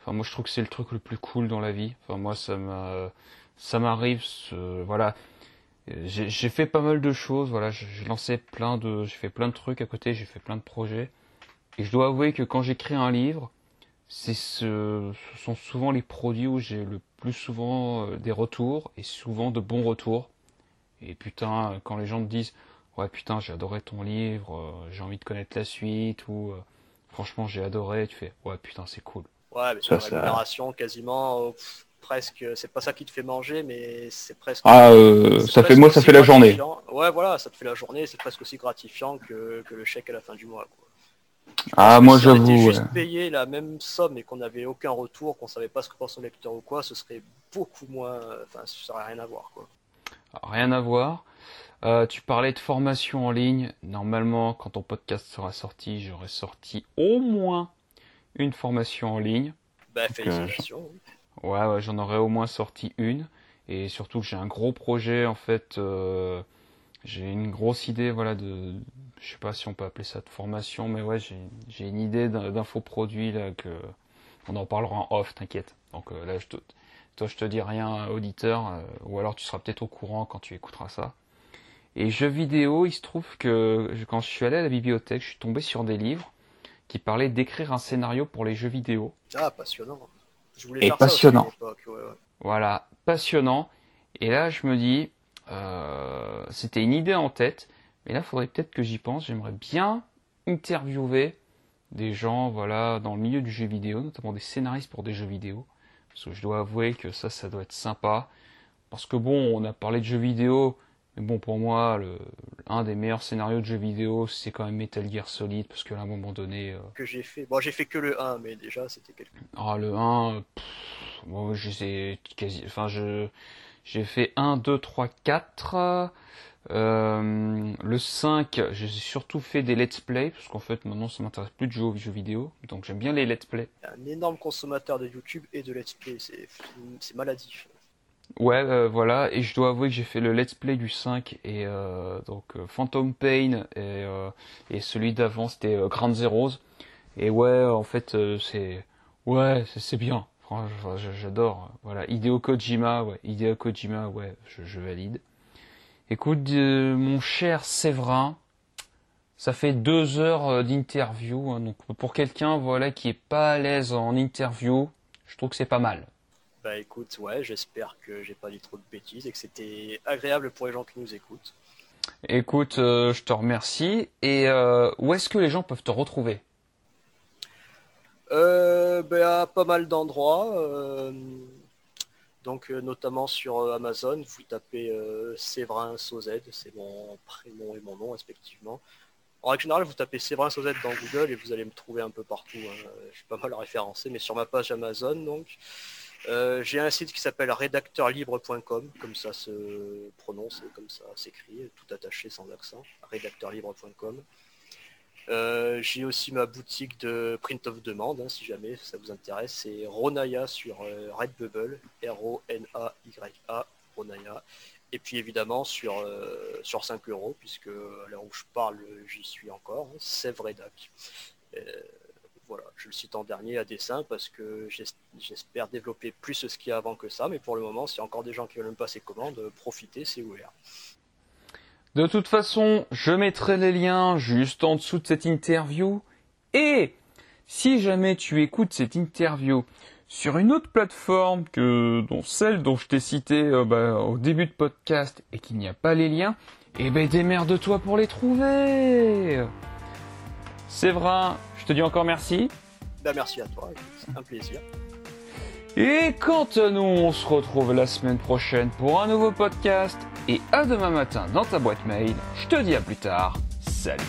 Enfin, moi, je trouve que c'est le truc le plus cool dans la vie. Enfin, moi, ça m'a... Ça m'arrive, ce... voilà. J'ai fait pas mal de choses, voilà, j'ai lancé plein de... J'ai fait plein de trucs à côté, j'ai fait plein de projets. Et je dois avouer que quand j'écris un livre, c'est ce, ce sont souvent les produits où j'ai le plus souvent euh, des retours et souvent de bons retours. Et putain, quand les gens me disent ouais putain j'ai adoré ton livre, euh, j'ai envie de connaître la suite ou euh, franchement j'ai adoré, tu fais ouais putain c'est cool. Ouais, mais Ça, c'est ça- une rémunération quasiment euh, pff, presque. C'est pas ça qui te fait manger, mais c'est presque. Ah, euh, ça fait moi, ça aussi fait la journée. gratifiant. Ouais, voilà, ça te fait la journée. C'est presque aussi gratifiant que, que le chèque à la fin du mois. Quoi. Ah, moi, que si on était j'avoue, juste payé la même somme et qu'on n'avait aucun retour, qu'on savait pas ce que pense son lecteur ou quoi, ce serait beaucoup moins. Enfin, ça aurait rien à voir. Quoi. Rien à voir. Euh, tu parlais de formation en ligne. Normalement, quand ton podcast sera sorti, j'aurai sorti au moins une formation en ligne. Bah, félicitations. Ouais, ouais, j'en aurais au moins sorti une. Et surtout que j'ai un gros projet, en fait. euh, j'ai une grosse idée, voilà, de. Je sais pas si on peut appeler ça de formation, mais ouais, j'ai une idée d'infoproduit, là, que. On en parlera en off, t'inquiète. Donc euh, là, je te, toi, je te dis rien, auditeur, euh, ou alors tu seras peut-être au courant quand tu écouteras ça. Et jeux vidéo, il se trouve que je- quand je suis allé à la bibliothèque, je suis tombé sur des livres qui parlaient d'écrire un scénario pour les jeux vidéo. Ah, passionnant. Je voulais Et faire ça aussi passionnant. l'époque, ouais, ouais. Voilà, passionnant. Et là, je me dis, euh, c'était une idée en tête, mais là, il faudrait peut-être que j'y pense. J'aimerais bien interviewer des gens, voilà, dans le milieu du jeu vidéo, notamment des scénaristes pour des jeux vidéo. Parce que je dois avouer que ça, ça doit être sympa. Parce que bon, on a parlé de jeux vidéo, mais bon, pour moi, le, un des meilleurs scénarios de jeux vidéo, c'est quand même Metal Gear Solid, parce qu'à un moment donné, euh, Que j'ai fait. Bon, j'ai fait que le 1, mais déjà, c'était quelque ah, le 1, euh, pff, bon, je sais quasi, enfin, je, j'ai fait 1, 2, 3, 4. Euh, le 5, j'ai surtout fait des let's play, parce qu'en fait, maintenant, ça m'intéresse plus de jouer aux jeux vidéo. Donc, j'aime bien les let's play. un énorme consommateur de YouTube et de Let's Play. C'est maladif. Ouais, euh, voilà, et je dois avouer que j'ai fait le let's play du 5 et euh, donc Phantom Pain et, et celui d'avant c'était Grand Zeroes. Et ouais, en fait, c'est ouais, c'est bien. J'adore. Voilà, Hideo Kojima, ouais, Hideo Kojima, ouais, je, je valide. Écoute, euh, mon cher Séverin, ça fait deux heures euh, d'interview, hein, donc pour quelqu'un voilà qui est pas à l'aise en interview, je trouve que c'est pas mal. Bah écoute, ouais, j'espère que j'ai pas dit trop de bêtises et que c'était agréable pour les gens qui nous écoutent. Écoute, euh, je te remercie. Et euh, où est-ce que les gens peuvent te retrouver? Euh, bah, à pas mal d'endroits, euh, donc euh, notamment sur euh, Amazon, vous tapez euh, Séverin c'est mon prénom et mon nom respectivement. En règle générale, vous tapez Séverin Sauzet dans Google et vous allez me trouver un peu partout. hein. Je suis pas mal référencé, mais sur ma page Amazon, donc j'ai un site qui s'appelle rédacteurlibre.com, comme ça se prononce et comme ça s'écrit, tout attaché sans accent, rédacteurlibre.com. Euh, j'ai aussi ma boutique de print of demande, hein, si jamais ça vous intéresse. C'est Ronaya sur euh, Redbubble, R-O-N-A-Y-A, Ronaya. Et puis évidemment sur, euh, sur 5 euros, puisque à l'heure où je parle, j'y suis encore, hein, Sèvres Redac. Euh, voilà, je le cite en dernier à dessein parce que j'es- j'espère développer plus ce qu'il y a avant que ça, mais pour le moment, s'il y a encore des gens qui veulent me passer commande, profitez, c'est ouvert. De toute façon, je mettrai les liens juste en dessous de cette interview. Et si jamais tu écoutes cette interview sur une autre plateforme que dont celle dont je t'ai cité euh, bah, au début de podcast et qu'il n'y a pas les liens, eh ben démerde-toi pour les trouver. Séverin, je te dis encore merci. Ben, merci à toi, c'est un plaisir. Et quant à nous, on se retrouve la semaine prochaine pour un nouveau podcast. Et à demain matin dans ta boîte mail. Je te dis à plus tard. Salut.